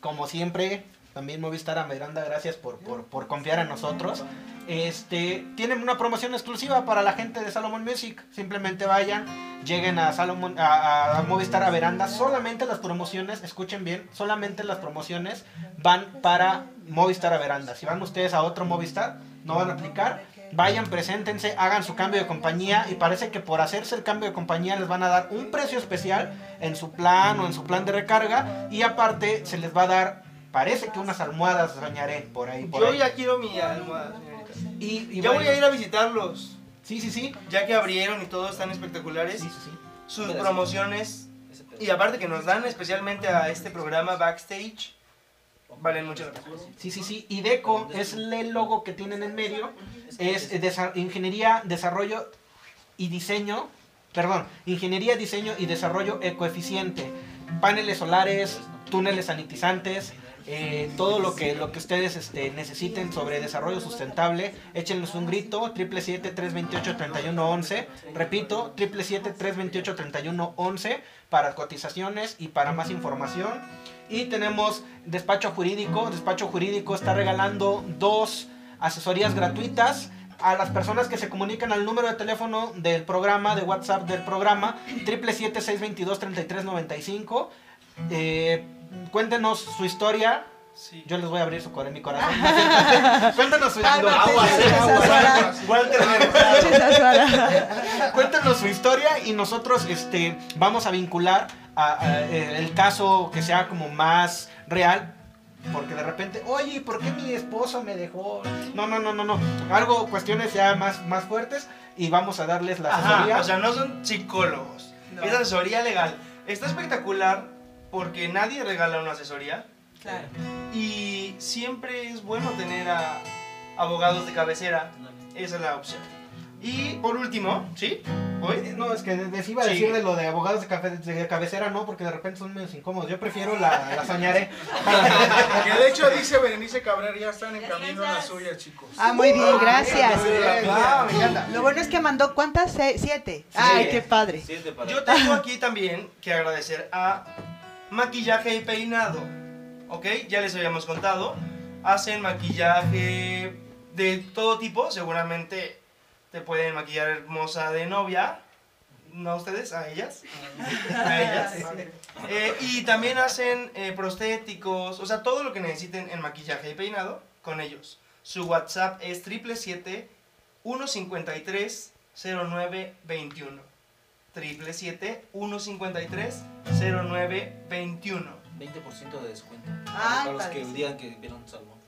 Como siempre, también Movistar a Veranda, gracias por, por, confiar en nosotros. este, tienen una promoción exclusiva para la gente de Salomon Music. Simplemente vayan, lleguen a Salomon, a, a Movistar a Veranda. Solamente las promociones, escuchen bien, solamente las promociones van para Movistar a Veranda. Si van ustedes a otro Movistar, no van a aplicar. Vayan, preséntense, hagan su cambio de compañía y parece que por hacerse el cambio de compañía les van a dar un precio especial en su plan o en su plan de recarga y aparte se les va a dar, parece que unas almohadas soñaré por ahí. Por Yo ahí. ya quiero mi almohada, señorita. Y, y Ya voy a ir a visitarlos. Sí, sí, sí. Ya que abrieron y todos están espectaculares. Sí, sí, sí. Sus promociones. Y aparte que nos dan especialmente a este programa backstage. Valen mucho la pena. Sí, sí, sí. Y Deco es el logo que tienen en medio. Es ingeniería, desarrollo y diseño. Perdón, ingeniería, diseño y desarrollo ecoeficiente. Paneles solares, túneles sanitizantes, eh, todo lo que, lo que ustedes este, necesiten sobre desarrollo sustentable, échenles un grito, 777-328-3111. Repito, 777-328-3111 para cotizaciones y para más información. Y tenemos despacho jurídico. Despacho jurídico está regalando dos asesorías gratuitas a las personas que se comunican al número de teléfono del programa, de WhatsApp del programa, 777-622-3395. Eh, cuéntenos su historia. Sí. Yo les voy a abrir su cor- mi corazón. cuéntanos su Suárez. Cuéntanos su historia y nosotros este, vamos a vincular a- a, eh, el caso que sea como más real. Porque de repente, oye, ¿por qué mi esposo me dejó? No, no, no, no, no. Algo, cuestiones ya más, más fuertes y vamos a darles la asesoría. Ajá, o sea, no son psicólogos. No. Es asesoría legal. Está espectacular porque nadie regala una asesoría. Claro. Y siempre es bueno tener a abogados de cabecera. Esa es la opción. Y por último, ¿sí? ¿Hoy? No, es que les iba a Sí. decir de lo de abogados de, cafe- de cabecera, no, porque de repente son medio incómodos. Yo prefiero la, la soñaré. Que de hecho dice Berenice Cabrera, ya están en camino a la suya, chicos. Ah, muy bien, gracias. Ah, me encanta. Lo bueno es que mandó, ¿cuántas? Se- Siete. Ay, qué padre. Siete Yo tengo aquí también que agradecer a Maquillaje y Peinado. ¿Ok? Ya les habíamos contado. Hacen maquillaje de todo tipo. Seguramente te pueden maquillar hermosa de novia. No a ustedes, a ellas. A ellas. Eh, y también hacen eh, prostéticos. O sea, todo lo que necesiten en maquillaje y peinado con ellos. Su WhatsApp es 777 153 0921. 777-153-0921. 20% de descuento. Ah, para los que digan que vieron Salmón.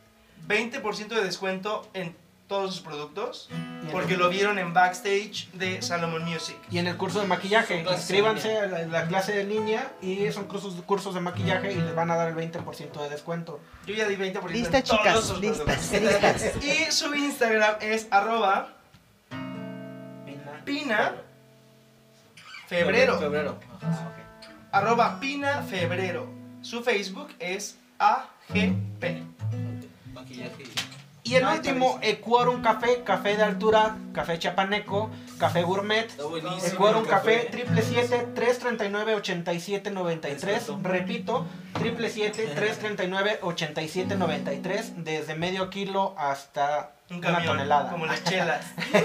20% de descuento en todos sus productos porque lo vieron en backstage de Salomon Music. Y en el curso de maquillaje, inscríbanse a la, la clase de línea y son cursos, cursos de maquillaje y les van a dar el 20% de descuento. Yo ya di 20% Listas, en todos chicas, sus listas, listas. Y su Instagram es arroba pina febrero. Febrero. Ajá. Arroba pina febrero. Su Facebook es AGP. Maquillaje. Y el último, Equorum Café, café de altura, café chapaneco, café gourmet. Está buenísimo. Equorum el Café, 777-339-8793. Respeto. Repito, 777-339-8793. Desde medio kilo hasta Un una camión, tonelada. como las chelas.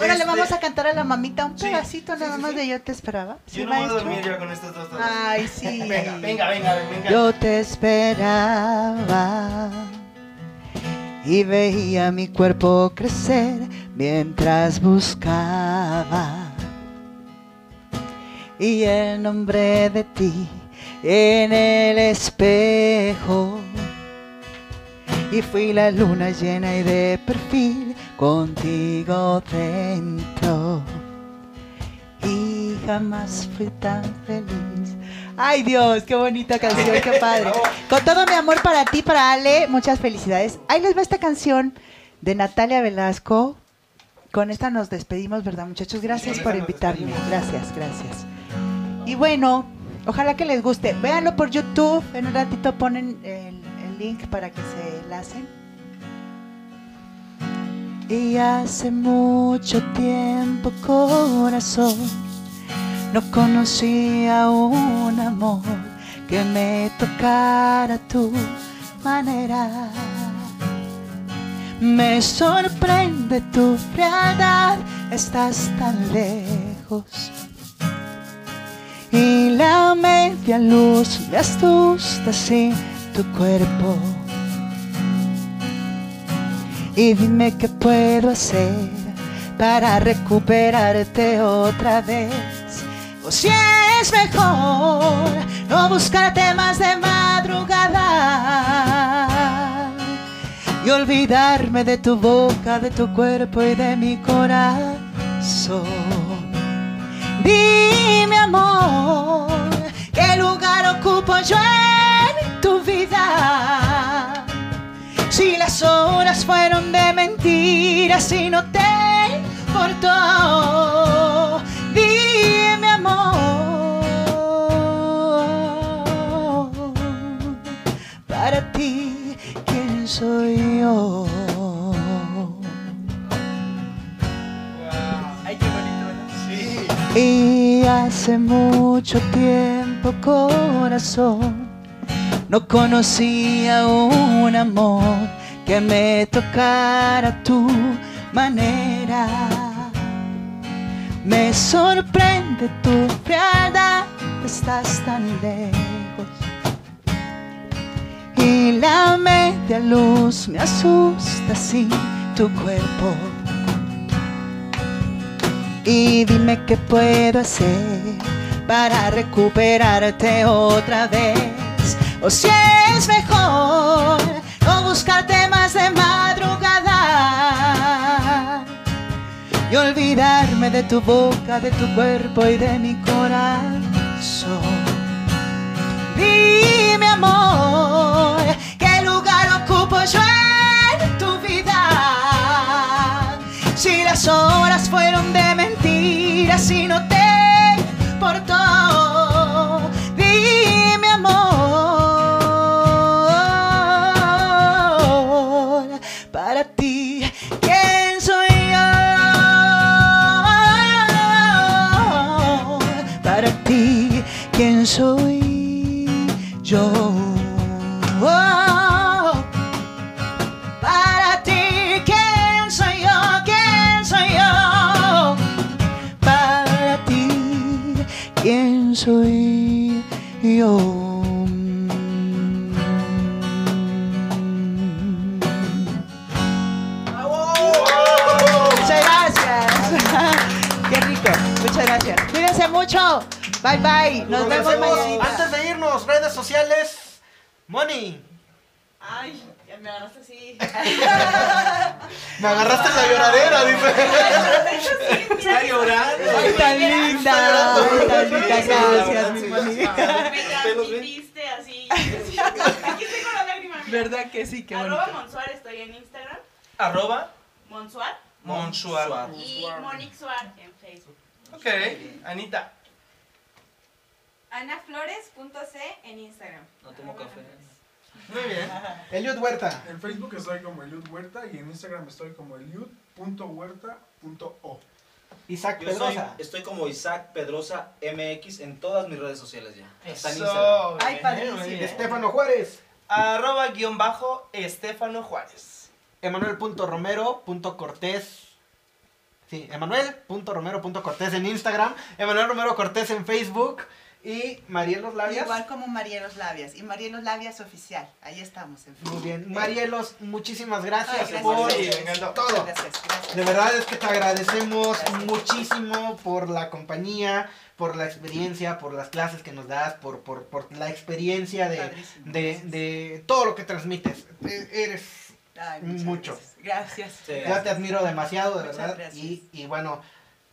Ahora le Este, vamos a cantar a la mamita un pedacito sí, nada sí, más sí. de Yo te esperaba. ¿Sí, Yo no voy a dormir ya con estas dos. Ay, sí. Venga, venga, venga, venga. Yo te esperaba y veía mi cuerpo crecer mientras buscaba. Y el nombre de ti en el espejo. Y fui la luna llena y de perfil contigo dentro. Y jamás fui tan feliz. Ay Dios, qué bonita canción, qué padre. Con todo mi amor para ti, para Ale, muchas felicidades. Ahí les va esta canción de Natalia Velasco. Con esta nos despedimos, ¿verdad muchachos? Gracias por invitarme. Gracias, gracias. Y bueno, ojalá que les guste. Véanlo por YouTube. En un ratito ponen el, el link para que se enlacen. Y hace mucho tiempo, corazón, no conocía un amor que me tocara a tu manera. Me sorprende tu frialdad, estás tan lejos. Y la media luz me asusta sin tu cuerpo. Y dime qué puedo hacer para recuperarte otra vez. O si es mejor no buscarte más de madrugada y olvidarme de tu boca, de tu cuerpo y de mi corazón. Dime amor, ¿qué lugar ocupo yo en tu vida? Si las horas fueron de mentiras y no te importó, dime amor, soy yo? Ay, qué bonito. Y hace mucho tiempo, corazón, no conocía un amor que me tocara a tu manera. Me sorprende tu frialdad, estás tan lejos. Y la media luz me asusta sin tu cuerpo. Y dime qué puedo hacer para recuperarte otra vez. O si es mejor no buscarte más de madrugada y olvidarme de tu boca, de tu cuerpo y de mi corazón. Dime amor, ¿qué lugar ocupo yo en tu vida? Si las horas fueron de mentiras y no te importó, Bye bye. Nos Nos vemos mañana. Antes de irnos, redes sociales. Moni, Ay, me agarraste así. me agarraste la lloradera, dice. Está llorando. Ay, tan linda. Ay, tan linda. Gracias, mi Moni. Me transmitiste así. Aquí estoy con la lágrima. ¿Verdad que sí? Qué Arroba. Monsuar estoy en Instagram. Arroba Monsuar. Monsuar. Y Monique Suar en Facebook. Ok, Anita. Anaflores.c en Instagram. No tomo café. Muy bien. Eliud Huerta. En Facebook estoy como Eliud Huerta y en Instagram estoy como eliud.huerta.o. Isaac Yo soy, Pedrosa. estoy como Isaac Pedrosa MX en todas mis redes sociales ya. Hasta en Eso. Ay, bien, padrísimo. muy bien. Estefano Juárez. Arroba guion bajo Estefano Juárez. Emanuel.romero.cortés. Sí, Emanuel.romero.cortés en Instagram. Emanuel Romero Cortés en Facebook. Y Marielos Labias. Igual como Marielos Labias. Y Marielos Labias oficial. Ahí estamos. En Muy Facebook. bien. Marielos, muchísimas gracias, Ay, gracias por todo. Gracias, gracias. De verdad es que te agradecemos Gracias. muchísimo por la compañía, por la experiencia, por las clases que nos das, por, por, por la experiencia de, de, de todo lo que transmites. E- Eres, Ay, mucho. Gracias. Sí. Gracias. ya te admiro demasiado, de Muchas verdad. Y, y bueno,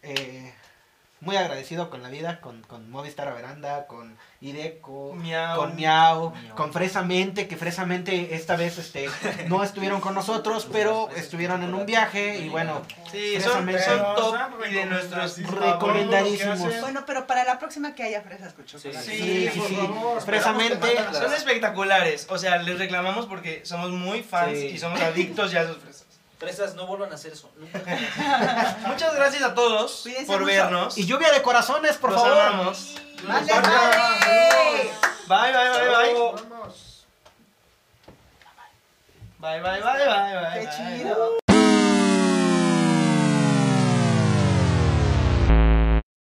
eh, muy agradecido con la vida, con, con Movistar a Veranda, con Ideco, Miau. con Miau, Miau. con Fresamente, que Fresamente esta vez este, no estuvieron con nosotros, pero estuvieron en un viaje y bueno, Sí, son, Fresamente. son top y de nuestros recomendadísimos. Bueno, pero para la próxima que haya fresas con chocolate. Sí, Sí, favor, que Son espectaculares. O sea, les reclamamos porque somos muy fans Sí. y somos adictos ya a sus fresas. Fresas, no vuelvan a hacer eso. Nunca. Muchas gracias a todos Cuídense por mucho. vernos. Y lluvia de corazones, por Los favor. amamos. ¡Vale, Nos vale! Bye, bye, bye, bye. Vamos. Bye. Bye, bye, bye, bye. Qué chido.